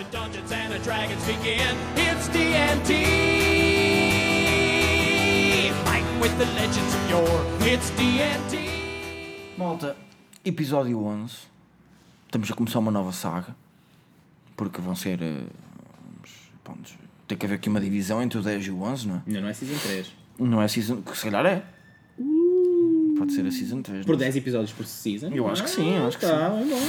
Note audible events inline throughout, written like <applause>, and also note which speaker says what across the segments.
Speaker 1: the Dungeons and the Dragons begin. It's D&D. Fighting with the legends of yore. It's D&D.
Speaker 2: Malta, episódio 11. Estamos a começar uma nova saga. Porque vão ser. eh, vamos- tem que haver aqui uma divisão entre o 10 e o 11, não é?
Speaker 3: Ainda não é Season 3.
Speaker 2: Não é season. que Se calhar é. Pode ser a season 3.
Speaker 3: Por
Speaker 2: não sei.
Speaker 3: 10 episódios por season?
Speaker 2: Eu acho que sim, eu acho que
Speaker 3: tá, é bom.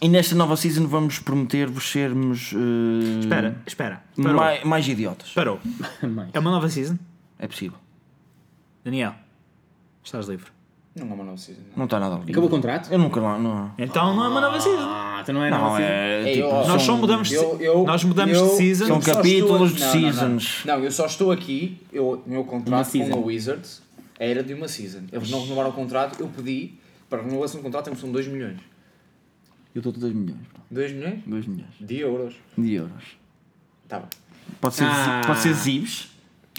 Speaker 2: E nesta nova season vamos prometer-vos sermos. eh,
Speaker 4: Espera, espera. Parou.
Speaker 2: Mais, mais idiotas.
Speaker 4: Parou. <laughs> É uma nova season?
Speaker 2: É possível.
Speaker 4: Daniel, estás livre.
Speaker 5: Não é uma nova season.
Speaker 2: Não está nada ali.
Speaker 3: Acabou o contrato?
Speaker 2: Eu nunca lá. Não,
Speaker 4: Então não é uma nova season.
Speaker 3: Ah, então não é
Speaker 2: não
Speaker 3: nova season.
Speaker 2: é.
Speaker 5: Ei,
Speaker 2: tipo,
Speaker 5: ó,
Speaker 4: Nós só mudamos de,
Speaker 5: Eu- eu-
Speaker 4: nós mudamos
Speaker 5: eu-
Speaker 4: de season.
Speaker 2: São capítulos de
Speaker 5: estou- não, não, não.
Speaker 2: seasons.
Speaker 5: Não, eu só estou aqui, eu, o meu contrato com a Wizards era de uma season. Eles não renovaram o contrato, eu pedi, para renovação do contrato temos são 2 milhões.
Speaker 2: Eu estou a 2 milhões.
Speaker 5: 2 milhões?
Speaker 2: 2 milhões
Speaker 5: De euros.
Speaker 2: de euros.
Speaker 5: Tá bem.
Speaker 2: Pode ser,
Speaker 3: Ah.
Speaker 2: pode ser zibs.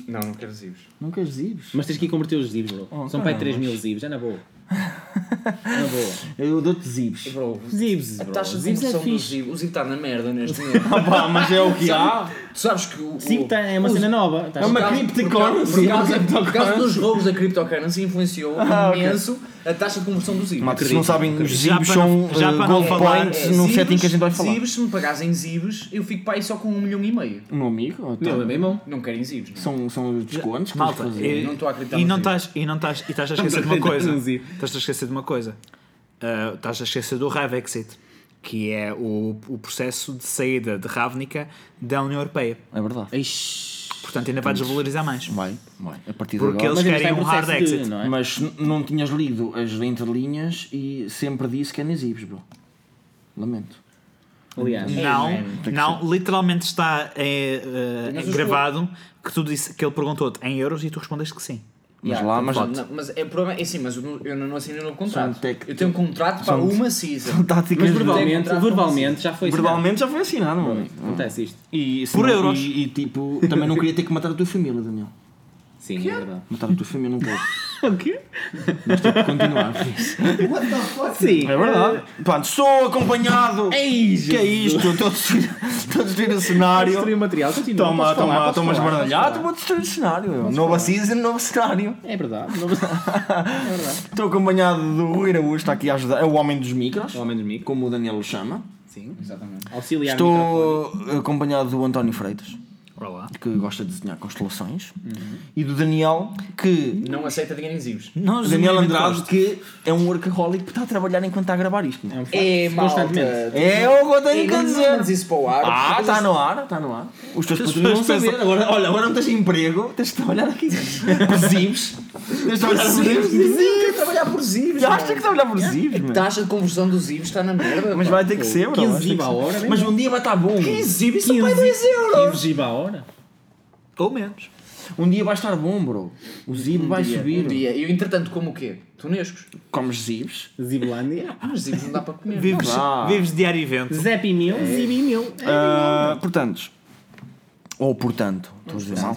Speaker 5: Não, não quero zibos.
Speaker 2: Não queres zibs?
Speaker 3: Mas tens que ir converter os zibs, bro.
Speaker 2: Oh,
Speaker 3: São para aí
Speaker 2: caramba.
Speaker 3: 3 mil zibs, é na boa. É <laughs> na boa.
Speaker 2: Eu dou-te zibs.
Speaker 5: Bro,
Speaker 3: Zibs,
Speaker 5: a
Speaker 3: bro.
Speaker 5: taxa de
Speaker 3: Zibs é fixe.
Speaker 5: zib, o zib está na merda neste <laughs> momento.
Speaker 2: Pá, mas é o que há.
Speaker 5: Tu sabes que o...
Speaker 3: Zib
Speaker 5: o-
Speaker 3: tá- é uma
Speaker 5: o-
Speaker 3: cena nova. Estás-
Speaker 2: É uma
Speaker 5: Por causa-
Speaker 2: cryptocurrency,
Speaker 5: Por causa, dos roubos da cryptocurrency influenciou <laughs>
Speaker 2: Ah,
Speaker 5: imenso a taxa de conversão do zib.
Speaker 2: Mas se não sabem, os
Speaker 4: para
Speaker 2: são
Speaker 4: não- já
Speaker 2: eh,
Speaker 4: para não
Speaker 2: gold points no
Speaker 5: zibs-
Speaker 2: setting que a gente vai falar.
Speaker 5: Zibs, se me pagassem zibs, eu fico para aí só com um milhão e meio.
Speaker 2: O meu amigo? ou
Speaker 3: Meu,
Speaker 2: então,
Speaker 3: é bem bom.
Speaker 5: Não querem zibs, não é?
Speaker 2: São, são os descontos que
Speaker 4: Malta, e,
Speaker 2: fazer.
Speaker 5: Não estou a acreditar
Speaker 4: e não estás não estás estás a esquecer de uma coisa. Estás a esquecer de uma coisa. Estás a esquecer do Revexit, que é o, o processo de saída de Ravnica da União Europeia.
Speaker 2: É verdade.
Speaker 3: Ixi.
Speaker 4: Portanto, ainda vai desvalorizar mais.
Speaker 2: Vai, vai. A partir de
Speaker 4: Porque
Speaker 2: agora.
Speaker 4: eles querem um hard
Speaker 3: processo de,
Speaker 4: exit.
Speaker 3: não é?
Speaker 2: Mas não tinhas lido as entrelinhas e sempre disse que é zibs, bro. Lamento.
Speaker 3: Aliás.
Speaker 4: Não,
Speaker 5: man.
Speaker 4: não, literalmente está
Speaker 5: Mas os
Speaker 4: gravado que tu disse que ele perguntou-te em euros e tu respondeste que sim.
Speaker 2: Mas
Speaker 3: Yeah,
Speaker 2: lá, mas
Speaker 5: Não, mas é, o problema é assim, mas eu não, eu não assinei o novo contrato.
Speaker 2: São tec-
Speaker 5: Eu tenho um contrato para
Speaker 2: são-
Speaker 5: uma season.
Speaker 2: são táticas
Speaker 3: Mas verbalmente,
Speaker 5: contrato
Speaker 3: verbalmente já foi
Speaker 2: Verbalmente já foi assinado, meu amigo.
Speaker 3: assinado. Acontece isto.
Speaker 2: E, se
Speaker 4: Por
Speaker 2: não-
Speaker 4: euros.
Speaker 2: E, e, tipo, também não queria ter que matar a tua família, Daniel.
Speaker 3: Sim, é verdade.
Speaker 2: Matar a tua família não quero. <laughs>
Speaker 3: O quê?
Speaker 2: Mas que continuar. por isso.
Speaker 3: Sim.
Speaker 2: É verdade. Pronto, sou acompanhado.
Speaker 3: Ei,
Speaker 2: que é isto? Estou a destruir- estou a destruir o cenário.
Speaker 3: Destruir o material, continua.
Speaker 2: Toma,
Speaker 3: podes
Speaker 2: toma, toma
Speaker 3: falar,
Speaker 2: esbardalhado,
Speaker 3: podes
Speaker 2: vou destruir o cenário. Nova season, novo cenário.
Speaker 3: É verdade. É verdade. <laughs>
Speaker 2: Estou acompanhado do Rui Araújo, está aqui a ajudar. É o homem dos micros,
Speaker 3: O homem dos micros.
Speaker 2: como o Daniel o chama.
Speaker 3: Sim.
Speaker 5: Exatamente.
Speaker 3: Auxiliar.
Speaker 2: Estou acompanhado do António Freitas,
Speaker 4: Olá.
Speaker 2: que gosta de desenhar constelações, e do Daniel, que.
Speaker 5: Não aceita dinheiro em zibs.
Speaker 4: Não,
Speaker 2: Daniel Andrade,
Speaker 4: gosto.
Speaker 2: que é um workaholic que está a trabalhar enquanto está a gravar isto.
Speaker 3: É um.
Speaker 5: É.
Speaker 3: Constantemente.
Speaker 2: É o que eu tenho que dizer.
Speaker 5: isso para o ar.
Speaker 2: Ah, está no ar, está no ar. Os teus putos não saber. Agora, olha, agora não tens emprego, tens de trabalhar aqui. <laughs> Presibes. Tens de trabalhar por
Speaker 5: Zibs.
Speaker 2: Zibs,
Speaker 5: quer trabalhar por mano.
Speaker 2: tens que trabalhar por zibs,
Speaker 5: A taxa de conversão dos zibs está na merda.
Speaker 2: Mas vai ter que ser, bro.
Speaker 3: 15
Speaker 2: vai ter
Speaker 3: zib
Speaker 2: que
Speaker 3: à
Speaker 2: ser.
Speaker 3: hora,
Speaker 2: Mas
Speaker 3: bom.
Speaker 2: um dia vai estar bom.
Speaker 5: 15 zibs, isso vai 2 euros.
Speaker 3: 15 giba a hora?
Speaker 4: Ou menos.
Speaker 2: Um dia vai estar bom, bro. O zib vai
Speaker 5: dia,
Speaker 2: subir.
Speaker 5: Um dia. E eu, entretanto, como o quê? Tunescos.
Speaker 2: Comes zibs.
Speaker 3: Ziblândia. <laughs>
Speaker 5: Ah, mas zibs não dá para comer.
Speaker 4: Vives,
Speaker 2: dá.
Speaker 4: vives diário evento.
Speaker 3: Zep mil, Zibi mil. É
Speaker 2: Ah, portanto, ou portanto, estou a dizer mal.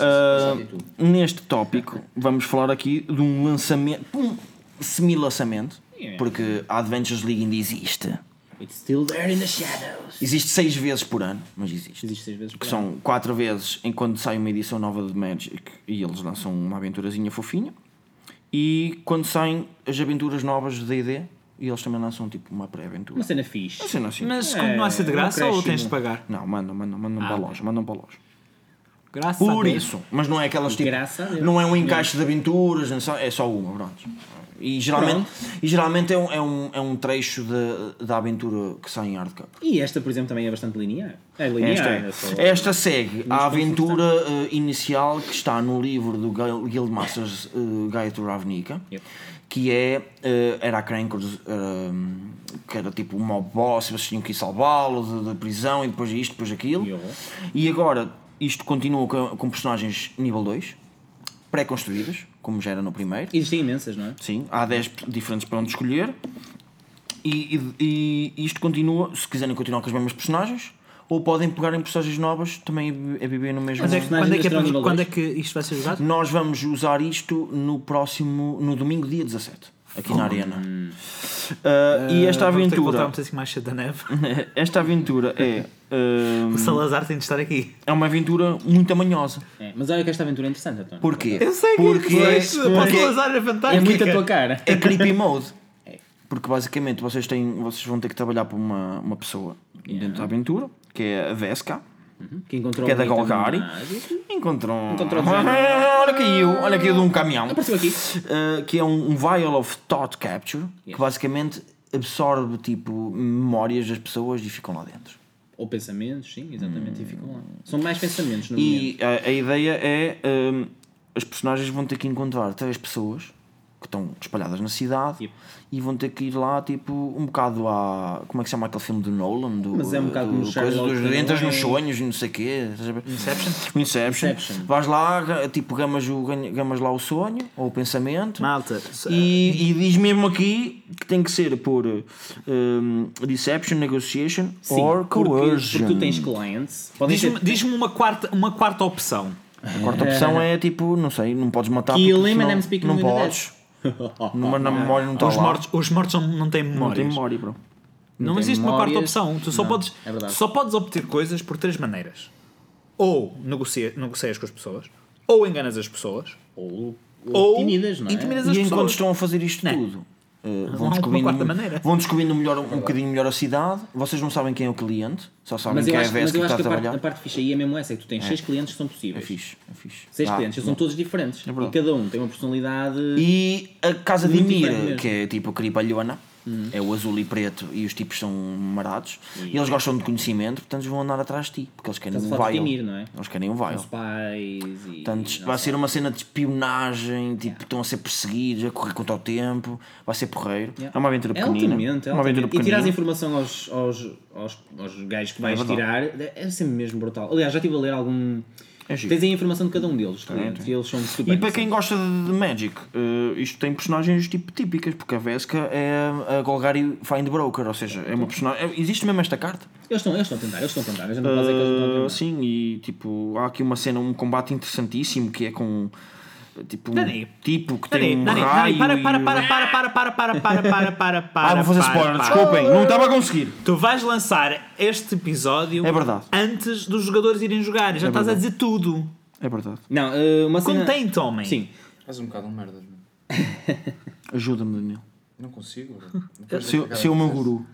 Speaker 2: Ah,
Speaker 5: atitude.
Speaker 2: neste tópico, vamos falar aqui de um lançamento, um semi-lançamento, porque a Adventures League ainda existe.
Speaker 3: It's still there in the shadows.
Speaker 2: Existe seis vezes por ano, mas existe.
Speaker 3: Existe seis vezes por
Speaker 2: Que são quatro vezes enquanto sai uma edição nova de Magic e eles lançam uma aventurazinha fofinha. E quando saem as aventuras novas de D&D, e eles também lançam tipo uma pré-aventura.
Speaker 3: Uma cena fixe.
Speaker 2: Uma cena assim.
Speaker 4: Mas
Speaker 3: É,
Speaker 4: continua a ser de
Speaker 3: um
Speaker 4: graça ou tens de pagar?
Speaker 2: Não, mandam, mandam, mandam para a loja, mandam para a loja.
Speaker 4: Graças
Speaker 2: Por
Speaker 4: Deus.
Speaker 2: isso, mas não é aquelas tipo.
Speaker 3: Graças a Deus.
Speaker 2: Não é um encaixe de aventuras, não só- é só uma, pronto. E geralmente, e geralmente é, um, é, um, é um trecho de- da aventura que sai em hardcover.
Speaker 3: E esta, por exemplo, também é bastante linear. É linear.
Speaker 2: Esta,
Speaker 3: é
Speaker 2: é.
Speaker 3: só-
Speaker 2: Esta segue a aventura eh, inicial que está no livro do Guild- Guildmasters uh, Guide to Ravnica,
Speaker 3: Yep.
Speaker 2: que é eh, era a Crankers, hum, que era tipo um mob boss, vocês tinham que ir salvá-lo da prisão e depois isto, depois aquilo.
Speaker 3: Yo.
Speaker 2: E agora isto continua com, com personagens nível 2, pré-construídas, como já era no primeiro.
Speaker 3: Existem imensas, não é?
Speaker 2: Sim, há 10 diferentes para onde escolher. E, e- e isto continua, se quiserem continuar com as mesmas personagens, ou podem pegar em personagens novas também a viver no mesmo.
Speaker 4: Quando é, quando é que é quando é que isto vai ser jogado?
Speaker 2: Nós vamos usar isto no próximo, no domingo, dia 17. Aqui na arena. Ah, e esta
Speaker 4: Vamos ter que
Speaker 2: aventura,
Speaker 4: um mais cedo da neve. <laughs>
Speaker 2: esta aventura é, <laughs> ah,
Speaker 4: O Salazar tem de estar aqui.
Speaker 2: é uma aventura muito amanhosa.
Speaker 3: É, mas olha que esta aventura é interessante, António.
Speaker 2: Porquê?
Speaker 4: Eu sei que
Speaker 2: Porque,
Speaker 4: Pois, para o
Speaker 2: porque
Speaker 4: Salazar é fantástico.
Speaker 3: É muito a tua cara.
Speaker 2: é creepy mode. <laughs> Porque basicamente vocês, têm, vocês vão ter que trabalhar para uma, uma pessoa dentro da aventura, que é a Vesca,
Speaker 3: Que encontrou
Speaker 2: que é da Golgari.
Speaker 3: mágico.
Speaker 2: Encontrou.
Speaker 3: Encontrou <laughs>
Speaker 2: olha caiu, olha caiu de um caminhão.
Speaker 3: Apareceu aqui.
Speaker 2: Uh, que é um, um vial of thought capture, que basicamente absorve tipo memórias das pessoas e ficam lá dentro.
Speaker 3: Ou pensamentos, sim, exatamente, e ficam lá. São mais pensamentos no.
Speaker 2: E a, a ideia é um, as personagens vão ter que encontrar três pessoas que estão espalhadas na cidade
Speaker 3: Yep.
Speaker 2: e vão ter que ir lá tipo um bocado a como é que se chama aquele filme do Nolan do,
Speaker 3: Mas é um bocado
Speaker 2: do,
Speaker 3: como
Speaker 2: coisa dos, entras nos sonhos e não sei o quê?
Speaker 4: Inception?
Speaker 2: Inception.
Speaker 3: Inception.
Speaker 2: vais lá tipo gamas, o, gamas lá o sonho ou o pensamento
Speaker 4: Malta.
Speaker 2: e, e diz mesmo aqui que tem que ser por um, deception, negotiation
Speaker 3: Sim,
Speaker 2: or
Speaker 3: porque,
Speaker 2: coercion.
Speaker 3: porque tu tens clients.
Speaker 4: Diz-me diz-me uma, quarta, uma quarta opção.
Speaker 2: A <laughs> quarta opção é tipo, não sei, não podes matar
Speaker 3: Kill
Speaker 2: porque
Speaker 3: him and I'm speaking
Speaker 2: não podes. Numa, na memória não
Speaker 4: Os mortos, os mortos não, não têm
Speaker 2: não
Speaker 4: memórias.
Speaker 2: tem memória, bro.
Speaker 4: Não,
Speaker 3: tem
Speaker 4: existe uma quarta
Speaker 3: memórias.
Speaker 4: opção. Tu só,
Speaker 3: Não,
Speaker 4: podes,
Speaker 3: é verdade.
Speaker 4: só podes obter coisas por três maneiras. Ou negocia, negocias com as pessoas, ou enganas as pessoas,
Speaker 3: Ou,
Speaker 4: ou
Speaker 3: ou intimidas, não é?
Speaker 4: intimidas as
Speaker 2: E enquanto
Speaker 4: pessoas.
Speaker 2: estão a fazer isto
Speaker 4: Não.
Speaker 2: tudo, uh,
Speaker 4: há
Speaker 2: vão, descobrindo, vão descobrindo melhor, um bocadinho melhor a cidade. Vocês não sabem quem é o cliente, só sabem
Speaker 3: Mas
Speaker 2: quem é a
Speaker 3: acho, mas
Speaker 2: Vesca
Speaker 3: eu
Speaker 2: que está a
Speaker 3: a parte,
Speaker 2: trabalhar.
Speaker 3: a parte fixa aí é mesmo essa, é que tu tens seis clientes que são
Speaker 2: É
Speaker 3: possíveis.
Speaker 2: fixe, é fixe.
Speaker 3: Seis
Speaker 2: Ah,
Speaker 3: clientes, eles são todos diferentes.
Speaker 2: É
Speaker 3: e cada um tem uma personalidade.
Speaker 2: E a casa de Mira, que é tipo cripalhona, é o azul e preto e os tipos são marados. E eles gostam de conhecimento, portanto vão andar atrás de ti, porque eles querem
Speaker 3: Estás
Speaker 2: um
Speaker 3: a
Speaker 2: vial.
Speaker 3: Não é?
Speaker 2: Eles querem um vial.
Speaker 3: Os pais e.
Speaker 2: Portanto, vai
Speaker 3: sei.
Speaker 2: ser uma cena de espionagem, tipo, estão a ser perseguidos, a correr contra o tempo, vai ser porreiro.
Speaker 3: Yeah.
Speaker 2: É uma aventura
Speaker 3: É
Speaker 2: pequenina.
Speaker 3: altamente, é
Speaker 2: uma aventura
Speaker 3: altamente. E tirar
Speaker 2: pequenina.
Speaker 3: informação aos, aos, aos, aos gajos que vais
Speaker 2: É
Speaker 3: tirar é sempre mesmo brutal. Aliás, já estive a ler algum.
Speaker 2: É.
Speaker 3: Tens aí a informação de cada um deles,
Speaker 2: tem.
Speaker 3: e eles são super.
Speaker 2: E para quem gosta de, Magic, eh, isto tem personagens tipo típicas, porque a Vesca é a Golgari Find Broker, ou seja, é uma personagem. é- existe mesmo esta carta.
Speaker 3: Eles estão, eles estão a tentar, eles estão a tentar. A gente não dizer que eles não estão a
Speaker 2: Uh,
Speaker 3: tentar.
Speaker 2: sim, e tipo, há aqui uma cena, um combate interessantíssimo que é com tipo um
Speaker 4: Dani,
Speaker 2: tipo que
Speaker 4: Dani,
Speaker 2: tem um
Speaker 4: Dani,
Speaker 2: raio
Speaker 4: Dani, para, para,
Speaker 2: e-
Speaker 4: para, para, para, para, para, para, para, para, <laughs>
Speaker 2: Ah, vou fazer
Speaker 4: para,
Speaker 2: spoiler,
Speaker 4: para.
Speaker 2: desculpem, não estava a conseguir.
Speaker 4: Tu vais lançar este episódio
Speaker 2: É verdade.
Speaker 4: antes dos jogadores irem jogar. Já estás a dizer tudo.
Speaker 2: É verdade.
Speaker 3: Não, uh, uma cena.
Speaker 4: Contente, homem.
Speaker 3: Sim.
Speaker 5: Faz um bocado um merda.
Speaker 2: Ajuda-me, Daniel.
Speaker 5: Não consigo. Depois
Speaker 2: Seu,
Speaker 5: daquela
Speaker 2: seu o meu guru.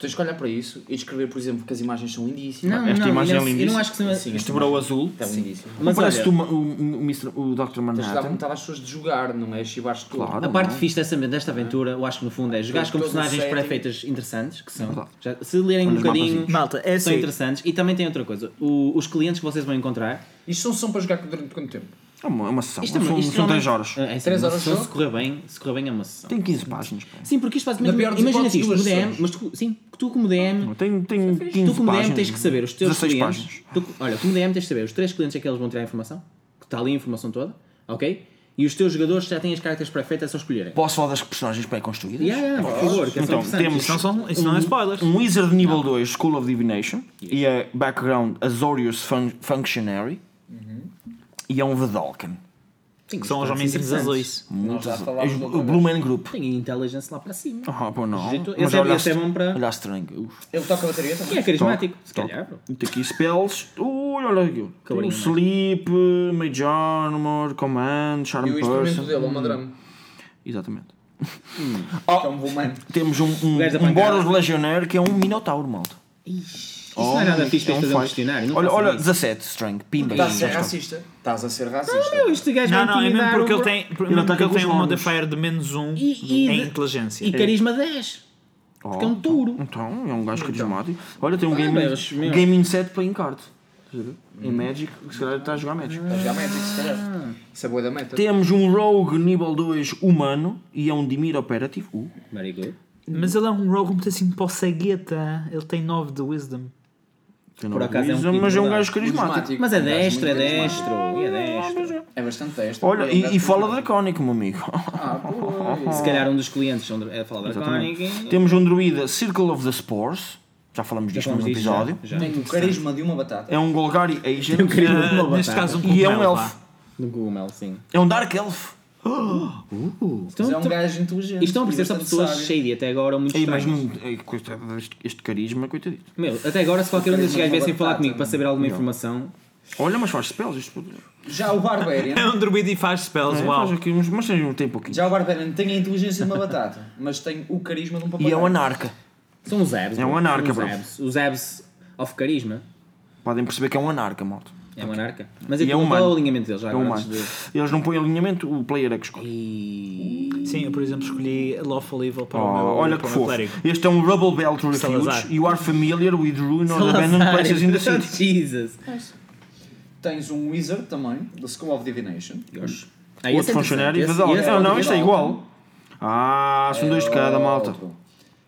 Speaker 5: Tens que olhar para isso e descrever, por exemplo, que as imagens são lindíssimas.
Speaker 3: Não,
Speaker 2: Esta
Speaker 3: não,
Speaker 2: imagem é
Speaker 3: não- Eu
Speaker 2: lindíssima.
Speaker 3: não acho que seja.
Speaker 5: Sim,
Speaker 2: Este bro azul.
Speaker 5: É lindíssimo.
Speaker 3: Mas
Speaker 2: parece
Speaker 3: olha,
Speaker 2: tu, o, o, o, o Dr.
Speaker 5: Tens de dar
Speaker 2: Manhattan.
Speaker 5: às pessoas de jogar, não é? Chivares tudo.
Speaker 2: Claro.
Speaker 3: A parte fixe dessa, desta aventura, eu acho que no fundo é jogar com personagens pré-feitas interessantes, que são. Já, se lerem um bocadinho.
Speaker 4: Malta, é
Speaker 3: são
Speaker 4: assim.
Speaker 3: interessantes. E também tem outra coisa: o- os clientes que vocês vão encontrar.
Speaker 5: Isto são são para jogar durante quanto tempo?
Speaker 2: É uma, é uma sessão.
Speaker 3: Isto é
Speaker 2: são,
Speaker 3: uma- isto
Speaker 2: são
Speaker 3: é uma-
Speaker 2: 3 horas.
Speaker 3: É, é assim,
Speaker 5: Três
Speaker 3: uma
Speaker 5: horas
Speaker 3: sessão,
Speaker 5: só?
Speaker 3: se correr bem, se correr bem é uma sessão.
Speaker 2: Tem 15 páginas. pá.
Speaker 3: Sim, porque isto
Speaker 5: Na
Speaker 3: basicamente.
Speaker 5: pior das
Speaker 3: Imagina
Speaker 5: hipóteses,
Speaker 3: isto, como
Speaker 5: duas
Speaker 3: DM,
Speaker 5: sessões.
Speaker 3: mas tu, sim, tu como DM.
Speaker 2: Tem, tem 15
Speaker 3: Tu como DM
Speaker 2: páginas.
Speaker 3: tens que saber os teus
Speaker 2: 16
Speaker 3: clientes.
Speaker 2: páginas.
Speaker 3: Tu, olha, como DM tens que saber os três clientes é que eles vão tirar a informação, que está ali a informação toda, ok? E os teus jogadores já têm as cartas pré-feitas, é só escolherem.
Speaker 2: Posso falar das personagens pré-construídas?
Speaker 3: Yeah, yeah, por favor, que é só
Speaker 2: Então,
Speaker 3: interessante.
Speaker 2: temos
Speaker 4: Isso não, são, isso não é spoilers.
Speaker 2: um Wizard nível 2 School of Divination e é background Azorius fun Functionary e é um Vedalken.
Speaker 3: Sim,
Speaker 4: Que são os homenzinhos azuis.
Speaker 2: É
Speaker 5: falámos
Speaker 2: o. Blue Man Group.
Speaker 3: Tem intelligence lá para cima.
Speaker 2: Ah, pô, não.
Speaker 3: Jeito-
Speaker 2: Mas
Speaker 3: esse é-
Speaker 2: olha
Speaker 3: esse é bom para-
Speaker 2: Olha. Uf.
Speaker 5: Ele toca a bateria também.
Speaker 3: E é carismático, se
Speaker 2: Toca.
Speaker 3: calhar, bro.
Speaker 2: Tem aqui spells. Ui, olha aqui. Tem. Sleep, Mage Armor, Command, Charm
Speaker 5: E o instrumento
Speaker 2: Person.
Speaker 5: dele uma drama.
Speaker 2: Exatamente. <laughs>
Speaker 5: Que é um bom
Speaker 2: Temos um, um, um. Boros Legionnaire que é um Minotauro, malta.
Speaker 3: Isso não é nada fixe para
Speaker 2: é um
Speaker 3: fazer um questionário. não
Speaker 2: Olha, olha
Speaker 3: isso.
Speaker 2: 17 strength. Pimba.
Speaker 5: Estás a ser
Speaker 2: está.
Speaker 5: racista. Estás a ser racista.
Speaker 3: Meu, este gajo
Speaker 4: Não, não, é mesmo porque ele tem, mesmo porque ele tem um modifier de menos 1
Speaker 3: E- e
Speaker 4: em
Speaker 3: de-
Speaker 4: inteligência.
Speaker 3: E carisma 10. Porque é um touro.
Speaker 2: Então, é um gajo carismático. Olha, tem um gaming, gaming set a ver? Em Magic, se calhar está a jogar Magic.
Speaker 5: Estás a jogar Magic, se calhar. Isso é boa da meta.
Speaker 2: Temos um Rogue nível 2 humano e é um Dimir Operative. Uh,
Speaker 3: Very good.
Speaker 4: Mas ele é um rogue muito assim para o cegueta. Ele tem 9 de wisdom.
Speaker 3: Por acaso é um
Speaker 2: mas é um gajo carismático.
Speaker 3: Mas é
Speaker 5: Um
Speaker 3: destro, é destro. E é destro.
Speaker 5: É bastante destro.
Speaker 2: Olha,
Speaker 5: É um
Speaker 2: e, e fala dracónico, meu amigo.
Speaker 5: Ah, <laughs> pois.
Speaker 3: Se calhar um dos clientes é falar da Conic.
Speaker 2: Temos um druida Circle of the Spores. Já falamos disto
Speaker 3: disto,
Speaker 2: episódio.
Speaker 3: já, já.
Speaker 5: Tem o carisma de uma batata.
Speaker 2: É um Golgari Agent.
Speaker 3: Tem um carisma de uma
Speaker 4: neste
Speaker 3: batata.
Speaker 4: caso, um
Speaker 2: E é um elfo.
Speaker 3: Do sim.
Speaker 2: É um Dark Elf.
Speaker 3: Estão,
Speaker 5: Mas é um
Speaker 3: estão-
Speaker 5: gajo inteligente.
Speaker 3: e estão a
Speaker 5: bastante
Speaker 3: pessoas shady até agora, muito
Speaker 2: Ei, mas não- este, este carisma, coitadito.
Speaker 3: Meu, até agora, se qualquer um desses gajos viessem falar comigo para saber alguma informação,
Speaker 2: Olha, mas faz spells. Isto.
Speaker 5: Já o Barbarian. <laughs>
Speaker 4: É um druida e faz spells,
Speaker 2: É,
Speaker 4: uau.
Speaker 2: faz aqui uns, mas tem, tem pouquinho.
Speaker 5: Já o Barbarian tem a inteligência de uma batata, <laughs> mas tem o carisma de um
Speaker 2: E
Speaker 5: papagaio.
Speaker 2: é um anarca.
Speaker 3: são os abs.
Speaker 2: É um anarca, bro.
Speaker 3: os abs. Of carisma.
Speaker 2: Podem perceber que é um anarca, malta.
Speaker 3: É anarca. Mas
Speaker 2: E
Speaker 3: é
Speaker 2: é
Speaker 3: qual
Speaker 2: humano.
Speaker 3: é o alinhamento deles já
Speaker 2: É
Speaker 3: agora
Speaker 2: humano.
Speaker 3: de...
Speaker 2: Eles não põem alinhamento, o player é que escolhe.
Speaker 3: E...
Speaker 4: Sim, eu por exemplo escolhi Lawful Evil para
Speaker 2: Oh,
Speaker 4: o meu,
Speaker 2: olha
Speaker 4: para
Speaker 2: que
Speaker 4: o meu
Speaker 2: fofo. Este é um Rubble Belt Refuge.
Speaker 4: Salazar.
Speaker 2: You are familiar with ruin or abandoned places in the city. <laughs>
Speaker 3: Jesus.
Speaker 5: Tens um Wizard também, da School of Divination.
Speaker 3: Ah, esse
Speaker 2: Outro
Speaker 3: é
Speaker 2: funcionário. Vadal.
Speaker 3: Esse- esse
Speaker 2: Não, não,
Speaker 3: pode
Speaker 2: este é igual. Ah, são dois de cada, malta.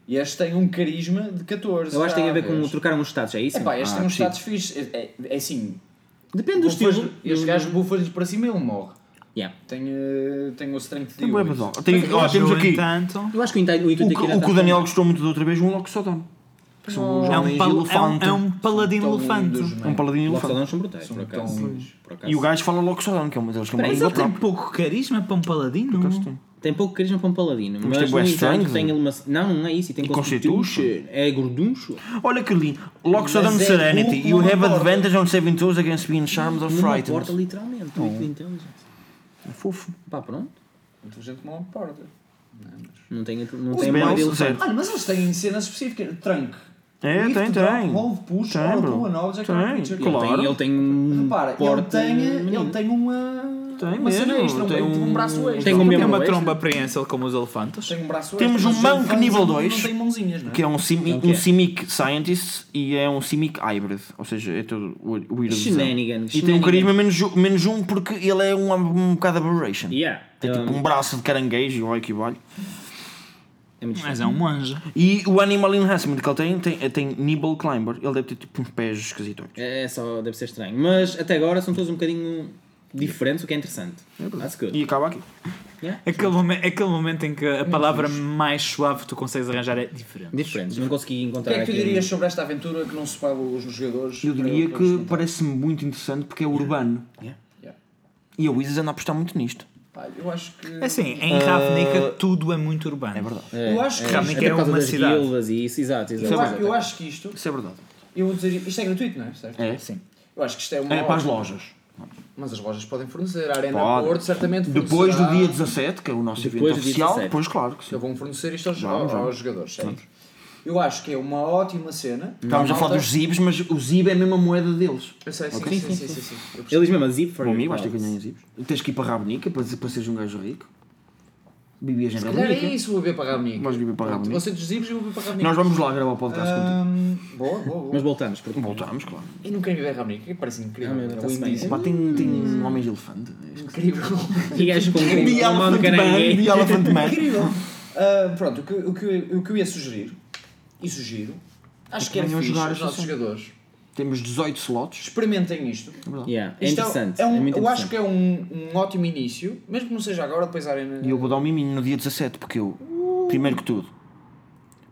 Speaker 5: E este tem um carisma de 14.
Speaker 3: Eu acho que tem a ver com trocar uns status, é isso?
Speaker 5: Epá, este
Speaker 2: Ah,
Speaker 5: tem uns
Speaker 2: sim.
Speaker 5: status fixos. É, é, é assim.
Speaker 3: Depende do
Speaker 5: bufas-
Speaker 3: estilo.
Speaker 5: Este gajo bufa-lhes para cima e ele morre.
Speaker 3: Yeah.
Speaker 5: Tem, eh, tem o strength de
Speaker 2: Tem bué
Speaker 5: 8.
Speaker 2: badal. Tem,
Speaker 4: Eu
Speaker 2: ó, temos aqui
Speaker 4: entanto,
Speaker 3: Eu acho que o intuito o
Speaker 2: o, que-
Speaker 3: aqui era
Speaker 2: o que o Daniel gostou muito da outra vez, um Loxodon. São os
Speaker 4: é um,
Speaker 2: homens
Speaker 4: pal- é, um,
Speaker 2: elefante.
Speaker 4: é um paladino elefante.
Speaker 2: É um paladino elefante.
Speaker 3: Loxodons são brutais,
Speaker 5: São
Speaker 3: por acaso.
Speaker 5: lindos.
Speaker 3: Por acaso.
Speaker 2: E o gajo fala Loxodon, que é uma deles que é
Speaker 3: aí,
Speaker 2: língua
Speaker 4: Ele tem pouco carisma para um paladino.
Speaker 3: Tem pouco carisma para um paladino, mas,
Speaker 2: tem
Speaker 3: no
Speaker 2: bué
Speaker 3: entanto
Speaker 2: strength.
Speaker 3: tem ele uma... Não, não é isso, e tem
Speaker 2: E
Speaker 3: constitution. É gorduncho.
Speaker 2: Olha que lindo. Loxodon
Speaker 5: Mas é
Speaker 2: Serenity. You have
Speaker 5: porta.
Speaker 2: advantage on saving throws against being charmed or
Speaker 3: Numa porta,
Speaker 2: frightened.
Speaker 3: literalmente. Muito de inteligência.
Speaker 2: É fofo.
Speaker 3: Pá, pronto.
Speaker 5: Inteligente como uma porta.
Speaker 3: Não tem, não tem
Speaker 2: Bells,
Speaker 3: mais dele.
Speaker 2: zero.
Speaker 5: Olha, mas eles têm cenas específicas. Trunk.
Speaker 2: É,
Speaker 5: Lift,
Speaker 2: tem,
Speaker 5: drop,
Speaker 2: tem.
Speaker 5: Hold, push,
Speaker 2: Tem,
Speaker 5: pull an object
Speaker 2: Tem,
Speaker 5: creature.
Speaker 2: claro.
Speaker 3: Ele tem, ele tem um
Speaker 5: Repara, ele tem, ele tem uma,
Speaker 2: Tem
Speaker 5: uma
Speaker 2: mesmo,
Speaker 5: cena extra,
Speaker 2: tem
Speaker 5: um, um braço extra.
Speaker 3: Tem um
Speaker 4: Tem uma
Speaker 3: extra.
Speaker 4: tromba prehensile como os elefantes.
Speaker 5: Tem um braço
Speaker 2: Temos
Speaker 5: extra,
Speaker 2: um monk nível
Speaker 5: não-
Speaker 2: dois,
Speaker 5: Não tem mãozinhas, não é?
Speaker 2: Que é um, simi,
Speaker 3: É o é?
Speaker 2: um Simic Scientist e é um Simic Hybrid. Ou seja, é todo o o weird.
Speaker 3: Shenanigans.
Speaker 2: E tem um carisma menos, menos um porque ele é um, um bocado aberration.
Speaker 3: Yeah.
Speaker 2: Tem tipo
Speaker 3: Um,
Speaker 2: braço de caranguejo, olha que vale.
Speaker 3: É muito
Speaker 4: Mas é um anjo.
Speaker 2: E o Animal Enhancement que ele tem, tem, tem Nibble Climber. Ele deve ter tipo uns pés esquisitos.
Speaker 3: É só, deve ser estranho. Mas até agora são todos um bocadinho diferentes, o que é interessante. That's good.
Speaker 2: E acaba aqui.
Speaker 3: Yeah.
Speaker 4: Aquele momento, aquele momento em que a palavra mais suave que tu consegues arranjar é diferente.
Speaker 3: Diferentes. Não consegui
Speaker 5: O
Speaker 3: encontrar
Speaker 5: que é que tu dirias sobre esta aventura que não se spoila os jogadores?
Speaker 2: Eu diria
Speaker 5: Para- para
Speaker 2: que parece-me muito interessante porque é urbano.
Speaker 3: Yeah.
Speaker 5: Yeah.
Speaker 2: E a Wizards anda a apostar muito nisto.
Speaker 5: Pá, eu acho que.
Speaker 4: É assim, em Ravnica tudo é muito urbano.
Speaker 2: É verdade.
Speaker 5: Eu acho que.
Speaker 4: Ravnica
Speaker 3: Até
Speaker 4: é
Speaker 3: causa
Speaker 4: uma cidade.
Speaker 3: e isso, exato, exato.
Speaker 5: Eu,
Speaker 3: exato.
Speaker 5: acho, eu acho que isto.
Speaker 2: Isso é verdade.
Speaker 5: Eu vou dizer. Isto é gratuito, não é? Certo?
Speaker 2: É?
Speaker 4: Sim.
Speaker 5: Eu acho que isto é uma.
Speaker 2: É para as lojas.
Speaker 5: Mas as lojas podem fornecer. A Arena
Speaker 2: Pode.
Speaker 5: Porto certamente
Speaker 2: Depois do
Speaker 5: fornecerá-
Speaker 2: dia 17, que é o nosso
Speaker 3: Depois
Speaker 2: evento oficial,
Speaker 3: 17.
Speaker 2: depois claro que sim.
Speaker 5: Eu vou fornecer isto aos,
Speaker 2: Vamos,
Speaker 5: aos
Speaker 2: vamos.
Speaker 5: jogadores, certo? Eu acho que é uma ótima cena.
Speaker 2: Estávamos a falar dos zibs, mas o zib é a mesma moeda deles.
Speaker 5: Eu sei, sim, sim, sim, sim.
Speaker 3: Ele diz mesmo a zip for
Speaker 2: Bom
Speaker 3: your
Speaker 2: amigo, vais ter que em zibs. Tens que ir para Rabenica para, para seres um gajo rico. Vivias em
Speaker 5: Se calhar é isso, vou beber para a Ravnica.
Speaker 2: Vais beber para a Ravnica.
Speaker 5: Você dos zibos e vou beber para a Ravnica.
Speaker 2: Nós vamos lá gravar o podcast contigo.
Speaker 5: Boa, boa, boa.
Speaker 3: Mas voltamos, porque
Speaker 2: Voltamos, claro.
Speaker 5: Eu não quero viver Ravnica, que parece incrível.
Speaker 3: Ah,
Speaker 5: é.
Speaker 2: Pá, tem, tem homens de elefante.
Speaker 5: Incrível. <laughs>
Speaker 3: E gajos com um mão de caranguejo.
Speaker 5: Incrível. Ah, pronto, o que, o, que, o que eu ia sugerir, e sugiro, acho que é
Speaker 2: venham
Speaker 5: fixe
Speaker 2: jogar
Speaker 5: os nossos jogadores.
Speaker 2: Temos 18 slots.
Speaker 5: Experimentem isto.
Speaker 3: Yeah, é
Speaker 5: Isto
Speaker 3: interessante.
Speaker 5: é um-
Speaker 3: é muito
Speaker 5: eu acho
Speaker 3: interessante.
Speaker 5: que é um, um ótimo início, mesmo que não seja agora, depois a arena.
Speaker 2: E eu vou dar um miminho no dia 17, porque eu, primeiro que tudo,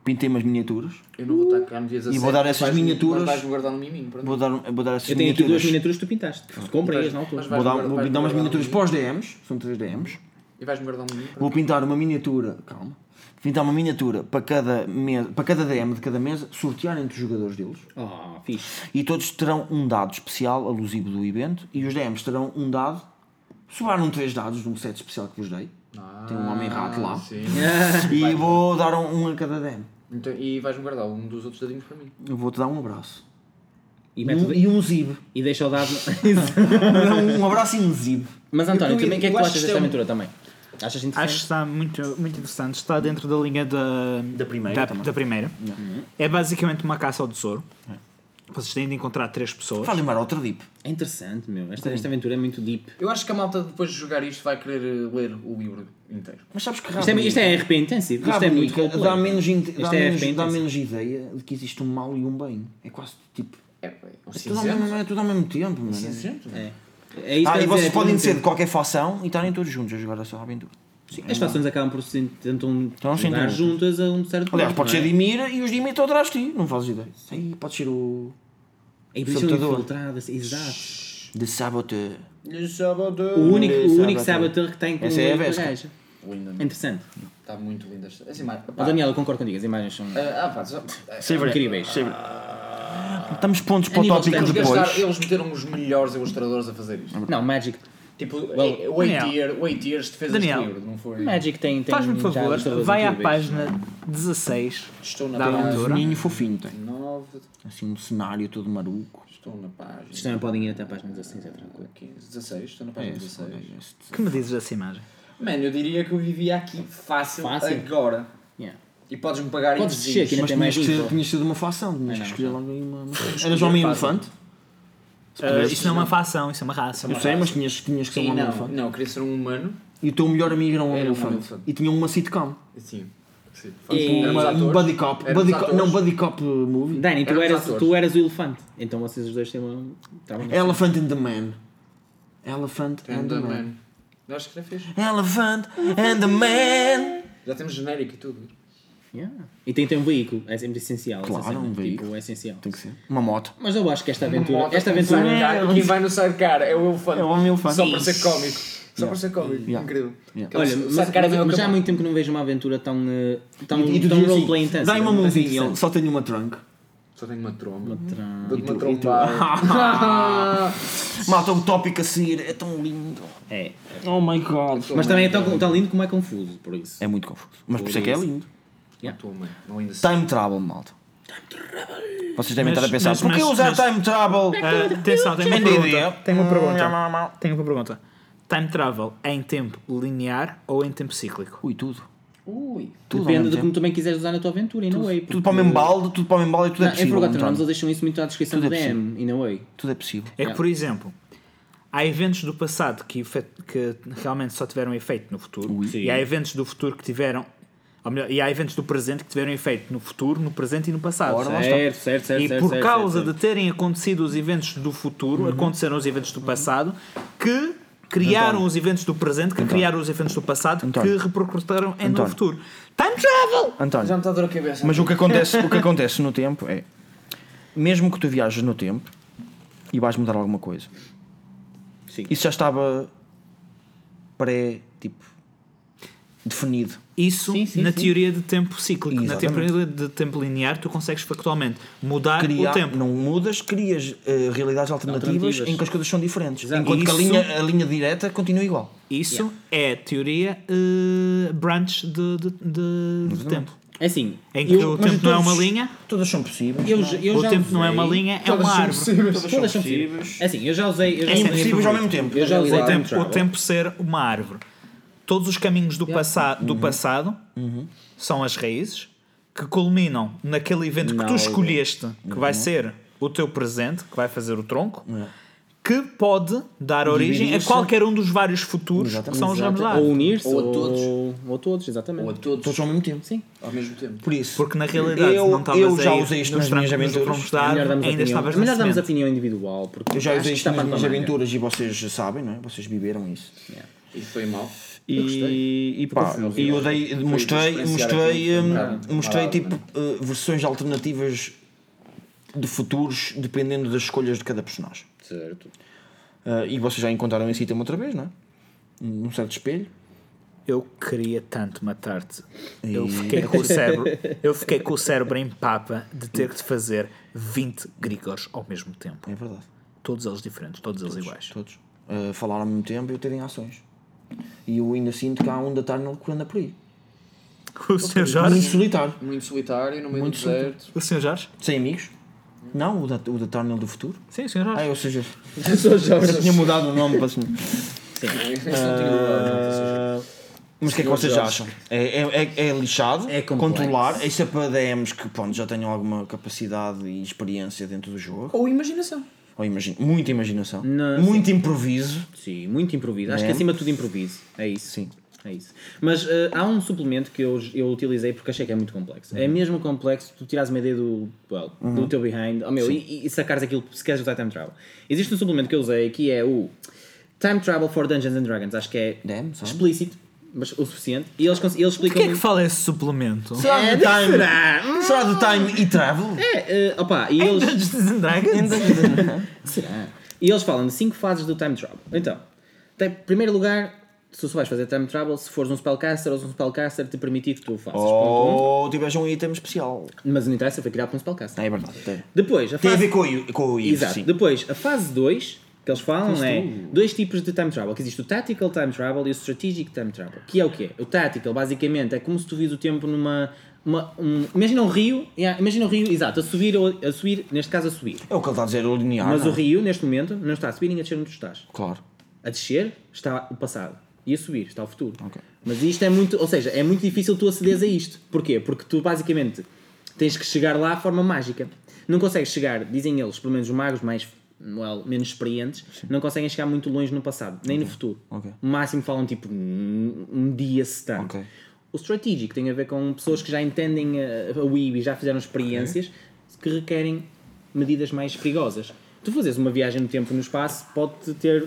Speaker 2: pintei umas miniaturas.
Speaker 5: Eu não vou estar cá no dia 17.
Speaker 2: vou dar essas
Speaker 5: vais-
Speaker 2: miniaturas-
Speaker 5: Vais-me guardar no miminho.
Speaker 2: Vou dar, vou dar essas
Speaker 3: Eu tenho aqui duas
Speaker 2: miniaturas.
Speaker 3: miniaturas que tu pintaste. Comprei-as na altura.
Speaker 2: Vou, dar, vou pintar umas miniaturas para os DMs, são 3 DMs.
Speaker 5: E vais-me guardar no miminho.
Speaker 2: Vou pintar uma miniatura, calma. Pintar uma miniatura para cada, mesa, para cada DM de cada mesa, sortear entre os jogadores deles.
Speaker 3: Oh, fixe.
Speaker 2: E todos terão um dado especial, alusivo do evento. E os DMs terão um dado. Sobraram três dados de um set especial que vos dei. Tem um homem rato lá.
Speaker 5: Ah, Sim. <laughs>
Speaker 2: E vou dar um, um a cada DM.
Speaker 5: Então, e vais-me guardar um dos outros dadinhos para mim.
Speaker 2: Eu vou-te dar um abraço.
Speaker 3: E,
Speaker 2: Um-
Speaker 3: o-
Speaker 2: e um zib.
Speaker 3: e deixa o dado. <laughs>
Speaker 2: um abraço e um zib.
Speaker 3: Mas António,
Speaker 5: Eu-
Speaker 3: também o que é que
Speaker 5: eu
Speaker 3: tu achas desta
Speaker 5: é
Speaker 3: aventura também? Achas interessante?
Speaker 4: Acho que está muito, muito interessante. Está dentro da linha da,
Speaker 2: Da primeira
Speaker 4: Da, da primeira. É basicamente uma caça ao tesouro. Vocês têm de encontrar três pessoas.
Speaker 2: Faz lembrar outro dip.
Speaker 3: É interessante, meu. Esta, esta aventura é muito deep.
Speaker 5: Eu acho que a malta depois de jogar isto vai querer eh, ler o livro inteiro.
Speaker 2: Mas sabes que
Speaker 3: Isto é, isto é RP intensivo. Isto é muito completo.
Speaker 2: dá menos,
Speaker 3: Isto
Speaker 2: dá,
Speaker 3: é
Speaker 2: menos, dá menos ideia de que existe um mal e um bem. É quase tipo.
Speaker 5: É, é um
Speaker 2: É tudo ao mesmo, é tudo ao mesmo tempo, mano.
Speaker 5: Cinzento.
Speaker 3: É. É isso
Speaker 2: Ah, e vocês
Speaker 3: dizer, é
Speaker 2: podem ser de qualquer facção e estarem todos juntos a jogar essa aventura.
Speaker 3: Sim, As fações acabam por se tentam
Speaker 2: Então, sim,
Speaker 3: jogar juntas a um certo
Speaker 2: Aliás,
Speaker 3: ponto,
Speaker 2: pode ser
Speaker 3: é?
Speaker 2: Dimir e os Dimir estão atrás de ti, não fazes ideia. Aí pode ser o.
Speaker 3: É é
Speaker 2: sabotador.
Speaker 3: infiltrado, exato.
Speaker 2: De Saboteur.
Speaker 3: O único, o único
Speaker 2: Saboteur.
Speaker 3: saboteur que tem com
Speaker 2: Essa é a Vesca.
Speaker 3: gaja.
Speaker 5: Linda.
Speaker 3: Interessante.
Speaker 5: Está muito linda. As imagens.
Speaker 3: Ó, Daniel, eu concordo contigo, as imagens são
Speaker 5: Ah, pá, só-
Speaker 3: incríveis.
Speaker 2: Estamos pontos para o tópico
Speaker 5: eles,
Speaker 2: depois.
Speaker 5: gastaram, eles meteram os melhores ilustradores a fazer isto.
Speaker 3: Não, Magic.
Speaker 5: Tipo,
Speaker 3: Well,
Speaker 5: eh, o 8
Speaker 4: Daniel.
Speaker 5: year, o fez
Speaker 4: Daniel.
Speaker 5: este livro, não foi?
Speaker 3: Magic tem. tem
Speaker 4: Faz-me um favor, vai à página 16
Speaker 5: Estou na
Speaker 4: da
Speaker 5: página
Speaker 4: aventura.
Speaker 2: Ninho fofinho tem.
Speaker 5: 9,
Speaker 2: Assim um cenário todo maruco.
Speaker 5: estou na página
Speaker 3: Vocês também podem ir até a página 16, é tranquilo.
Speaker 5: 15, 16, estou na página 16.
Speaker 4: Que me dizes dessa imagem?
Speaker 5: Mano, eu diria que eu vivia aqui fácil,
Speaker 3: Fácil?
Speaker 5: agora. E podes-me pagar
Speaker 3: Podes
Speaker 5: em
Speaker 3: descer aqui na
Speaker 2: Mas
Speaker 3: tem mais
Speaker 2: tinhas que ser,
Speaker 3: info.
Speaker 2: tinhas que de uma facção, tinhas que escolher logo aí uma. Eras homem
Speaker 5: fácil.
Speaker 2: elefante?
Speaker 4: Ah, isso não é uma facção, isso é uma raça.
Speaker 2: Eu sei, mas tinhas, tinhas que ser um
Speaker 5: Sim,
Speaker 2: homem
Speaker 5: não,
Speaker 2: elefante.
Speaker 5: não, eu queria ser um humano.
Speaker 2: E o teu melhor amigo era um homem
Speaker 5: Era um
Speaker 2: elefante.
Speaker 5: elefante.
Speaker 2: E tinha uma sitcom.
Speaker 5: Sim. Sim.
Speaker 3: E-
Speaker 5: Éramos
Speaker 2: Uma, um
Speaker 5: atores.
Speaker 2: buddy cop.
Speaker 5: Éramos
Speaker 2: Buddy cop
Speaker 5: atores.
Speaker 2: não, buddy cop movie.
Speaker 3: Dani, tu
Speaker 5: Éramos
Speaker 3: eras,
Speaker 5: atores.
Speaker 3: tu eras o elefante. Então vocês os dois têm uma. estavam
Speaker 2: Elephant and the Man. Elephant and
Speaker 5: And
Speaker 2: the
Speaker 5: the
Speaker 2: Man.
Speaker 5: Man. Eu acho que já fez.
Speaker 2: Elephant and the Man.
Speaker 5: Já temos genérico e tudo.
Speaker 3: Yeah. E tem, tem um veículo, é sempre essencial.
Speaker 2: Claro,
Speaker 3: cena,
Speaker 2: um
Speaker 3: Tipo,
Speaker 2: veículo.
Speaker 3: é essencial.
Speaker 2: Tem que ser. Uma moto.
Speaker 3: Mas eu acho que esta aventura.
Speaker 5: Moto
Speaker 3: esta
Speaker 5: com
Speaker 3: aventura.
Speaker 5: e quem vai no sidecar é o elefante.
Speaker 2: É o homem elefante.
Speaker 5: Só para ser cómico. Só para ser cómico.
Speaker 2: Yeah.
Speaker 5: Incrível.
Speaker 2: Yeah.
Speaker 3: Olha,
Speaker 5: Aquele
Speaker 3: mas,
Speaker 5: sidecar é
Speaker 3: mas, mas já há muito tempo que não vejo uma aventura tão. eh, tão,
Speaker 2: E tu
Speaker 3: tão roleplay
Speaker 2: assim,
Speaker 3: intensa.
Speaker 2: Dá-me uma
Speaker 3: Assim,
Speaker 2: mãozinha, só tenho uma trunk.
Speaker 5: Só tenho uma tromba. Uma
Speaker 2: e
Speaker 5: trombada. <laughs>
Speaker 2: Malta, o tópico a seguir é tão lindo.
Speaker 3: É.
Speaker 2: Oh my god.
Speaker 3: Mas também é tão, tão lindo como é confuso, por isso.
Speaker 2: É muito confuso. Mas por isso é que é lindo.
Speaker 5: A tua mãe. Não ainda sei.
Speaker 2: Time travel, malta. Vocês devem
Speaker 4: Mas-
Speaker 2: estar a pensar,
Speaker 4: mas-
Speaker 2: por que
Speaker 4: mas-
Speaker 2: usar
Speaker 4: mas-
Speaker 2: time travel?
Speaker 4: Ah, atenção, tenho uma pergunta. Tenho uma pergunta.
Speaker 2: Hum,
Speaker 4: Tenho uma pergunta. Time travel é em tempo linear ou em tempo cíclico?
Speaker 2: Ui, tudo.
Speaker 5: Ui.
Speaker 2: Tudo
Speaker 3: Depende de como também quiseres usar na tua aventura, in a way.
Speaker 2: Tudo para o mesmo balde, tudo para o mesmo balde e tudo
Speaker 3: Não,
Speaker 2: é
Speaker 3: em
Speaker 2: possível.
Speaker 3: Forgotten
Speaker 2: António.
Speaker 3: Realms eles deixam isso muito à descrição
Speaker 2: Tudo
Speaker 3: do
Speaker 2: é
Speaker 3: DM, in a way.
Speaker 2: Tudo é possível.
Speaker 4: É que, por exemplo, há eventos do passado que, que realmente só tiveram efeito no futuro
Speaker 3: Sim.
Speaker 4: e há eventos do futuro que tiveram. Ou melhor, e há eventos do presente que tiveram efeito no futuro, no presente e no passado.
Speaker 2: Ora,
Speaker 3: Certo, certo, certo.
Speaker 4: e
Speaker 3: certo,
Speaker 4: por
Speaker 3: certo,
Speaker 4: causa
Speaker 3: certo, Uhum.
Speaker 4: de terem acontecido os eventos do futuro, aconteceram os eventos do passado que criaram
Speaker 2: António.
Speaker 4: os eventos do presente, que criaram os eventos do passado,
Speaker 2: António.
Speaker 4: que repercutiram em no futuro. Time travel!
Speaker 2: António,
Speaker 5: Já me está a dor a cabeça.
Speaker 2: mas o que, acontece, o que acontece no tempo é, mesmo que tu viajes no tempo e vais mudar alguma coisa,
Speaker 3: Sim.
Speaker 2: isso já estava pré, tipo, definido.
Speaker 4: Isso
Speaker 3: Sim, sim,
Speaker 4: na
Speaker 3: sim.
Speaker 4: teoria de tempo cíclico. Na
Speaker 2: Exatamente.
Speaker 4: teoria de tempo linear, tu consegues factualmente mudar
Speaker 2: Criar-
Speaker 4: o tempo.
Speaker 2: Não mudas, crias eh, realidades alternativas,
Speaker 3: Alternativas.
Speaker 2: em que as coisas são diferentes.
Speaker 3: Exato.
Speaker 2: Enquanto que a
Speaker 4: Isso-
Speaker 2: linha, a linha direta continua igual.
Speaker 4: Isso é teoria eh, branch de, de, de- de tempo.
Speaker 3: É assim,
Speaker 4: Em que
Speaker 3: eu,
Speaker 4: o tempo não é
Speaker 2: todos-
Speaker 4: uma linha,
Speaker 2: Todas são possíveis.
Speaker 3: eu, já- eu
Speaker 4: o tempo não é uma
Speaker 3: usei-
Speaker 4: linha, é uma árvore.
Speaker 5: possíveis.
Speaker 2: Todas
Speaker 3: Todas
Speaker 2: são
Speaker 3: possíveis. É assim, eu já usei. Eu já
Speaker 4: É
Speaker 3: usei
Speaker 2: possíveis ao mesmo tempo.
Speaker 3: Eu já
Speaker 4: O
Speaker 3: usei time
Speaker 4: tempo, o tempo ser uma árvore. Todos os caminhos do, passa do passado são as raízes que culminam naquele evento que tu escolheste, que vai ser o teu presente, que vai fazer o tronco, que pode dar origem a qualquer um dos vários futuros que são os ramos da
Speaker 3: Ou unir-se,
Speaker 5: Ou a
Speaker 3: ou,
Speaker 5: todos.
Speaker 3: Ou a todos, exatamente.
Speaker 5: Ou a todos.
Speaker 2: Todos ao mesmo tempo.
Speaker 3: Sim.
Speaker 5: Ao mesmo tempo.
Speaker 2: Por isso,
Speaker 4: Porque na realidade
Speaker 2: Eu-
Speaker 4: não estavas
Speaker 2: eu já usei isto
Speaker 4: nos
Speaker 2: minhas aventuras.
Speaker 3: É darmos
Speaker 4: ainda
Speaker 3: opinião.
Speaker 4: estavas
Speaker 3: É melhor
Speaker 4: semente.
Speaker 3: opinião individual. Porque
Speaker 2: eu já usei isto nas minhas
Speaker 3: a
Speaker 2: aventuras e vocês sabem, não é? Vocês viveram isso.
Speaker 5: E foi mal.
Speaker 2: E, e pá, e eu dei, mostrei, mostrei, hum,
Speaker 5: um
Speaker 2: mostrei tipo uh, versões alternativas de futuros dependendo das escolhas de cada personagem.
Speaker 3: Certo.
Speaker 2: Uh, e vocês já encontraram esse item outra vez, não é? Num certo espelho.
Speaker 4: Eu queria tanto matar-te. Eu fiquei com o cérebro, <laughs> eu fiquei com o cérebro em papa de ter que fazer 20 Grigors ao mesmo tempo.
Speaker 2: É verdade.
Speaker 4: Todos eles diferentes, todos eles iguais.
Speaker 2: Todos. Uh, falaram ao mesmo tempo e eu terem ações. E eu ainda sinto que há um da Tarnal que anda por aí.
Speaker 4: O Sr.
Speaker 2: Muito
Speaker 4: Jorge?
Speaker 2: solitário.
Speaker 5: Muito solitário, no meio
Speaker 2: Muito
Speaker 5: do deserto.
Speaker 4: O Sr. Jorge?
Speaker 2: Sem amigos. Não, o da, o da Tarnal do futuro.
Speaker 4: Sim, o Sr. Jorge.
Speaker 2: Ah, ou seja, <laughs>
Speaker 3: Eu sou Jorge.
Speaker 2: tinha mudado o nome para assim.
Speaker 5: Tinha mudado,
Speaker 2: Mas o que é que vocês acham? É, é, é, é lixado?
Speaker 3: É complexo.
Speaker 2: controlar? Isso é para DMs que pronto, já tenham alguma capacidade e experiência dentro do jogo?
Speaker 5: Ou imaginação.
Speaker 2: Ou imagina, muita imaginação,
Speaker 3: Não,
Speaker 2: muito improviso.
Speaker 3: Sim, muito improviso. Acho
Speaker 2: É.
Speaker 3: que acima de tudo improviso. É isso.
Speaker 2: Sim.
Speaker 3: É isso. Mas eh, há um suplemento que eu, eu utilizei porque achei que é muito complexo. É mesmo complexo tu tirares uma ideia do, well, do teu behind oh, meu, e, e sacares aquilo se queres usar time travel. Existe um suplemento que eu usei que é o Time Travel for Dungeons and Dragons. Acho que é
Speaker 2: Damn,
Speaker 3: explícito, mas o suficiente. E eles, eles explicam.
Speaker 4: Porquê é que fala esse suplemento?
Speaker 2: Será
Speaker 3: É,
Speaker 2: do time?
Speaker 3: será?
Speaker 2: Será do time e travel?
Speaker 3: É, eh, opa, e eles.
Speaker 4: Dungeons and Dragons? <laughs>
Speaker 3: Será? E eles falam de 5 fases do time travel. Então, tem, em primeiro lugar, se tu vais fazer time travel, se fores um spellcaster ou se um spellcaster te permitir que tu o faças.
Speaker 2: Ou tiveres um item especial.
Speaker 3: Mas não interessa, foi criado por um spellcaster.
Speaker 2: É verdade. Tem,
Speaker 3: Depois, a
Speaker 2: tem a
Speaker 3: fase
Speaker 2: ver com o, com o
Speaker 3: Exato.
Speaker 2: sim.
Speaker 3: Depois, a fase 2, que eles falam é dois tipos de time travel. Que existe o tactical time travel e o strategic time travel. Que é o quê? O tactical, basicamente, é como se tu vis o tempo numa... Uma, um, imagina um rio, yeah, imagina um rio, exato, a subir, a subir, neste caso a subir.
Speaker 2: É o que ele está a dizer, o linear.
Speaker 3: Mas o
Speaker 2: não é?
Speaker 3: rio, neste momento, não está a subir nem a descer onde tu estás.
Speaker 2: Claro.
Speaker 3: A descer está o passado. E a subir está o futuro.
Speaker 2: Ok.
Speaker 3: Mas isto é muito, ou seja, é muito difícil tu acederes a isto. Porquê? Porque tu basicamente tens que chegar lá de forma mágica. Não consegues chegar, dizem eles, pelo menos os magos mais well, menos experientes, não conseguem chegar muito longe no passado, nem no futuro.
Speaker 2: Ok.
Speaker 3: O máximo falam tipo um, dia se tanto.
Speaker 2: Ok.
Speaker 3: O strategic tem a ver com pessoas que já entendem a, a Wii e já fizeram experiências que requerem medidas mais perigosas. Tu fazes uma viagem no tempo e no espaço pode ter,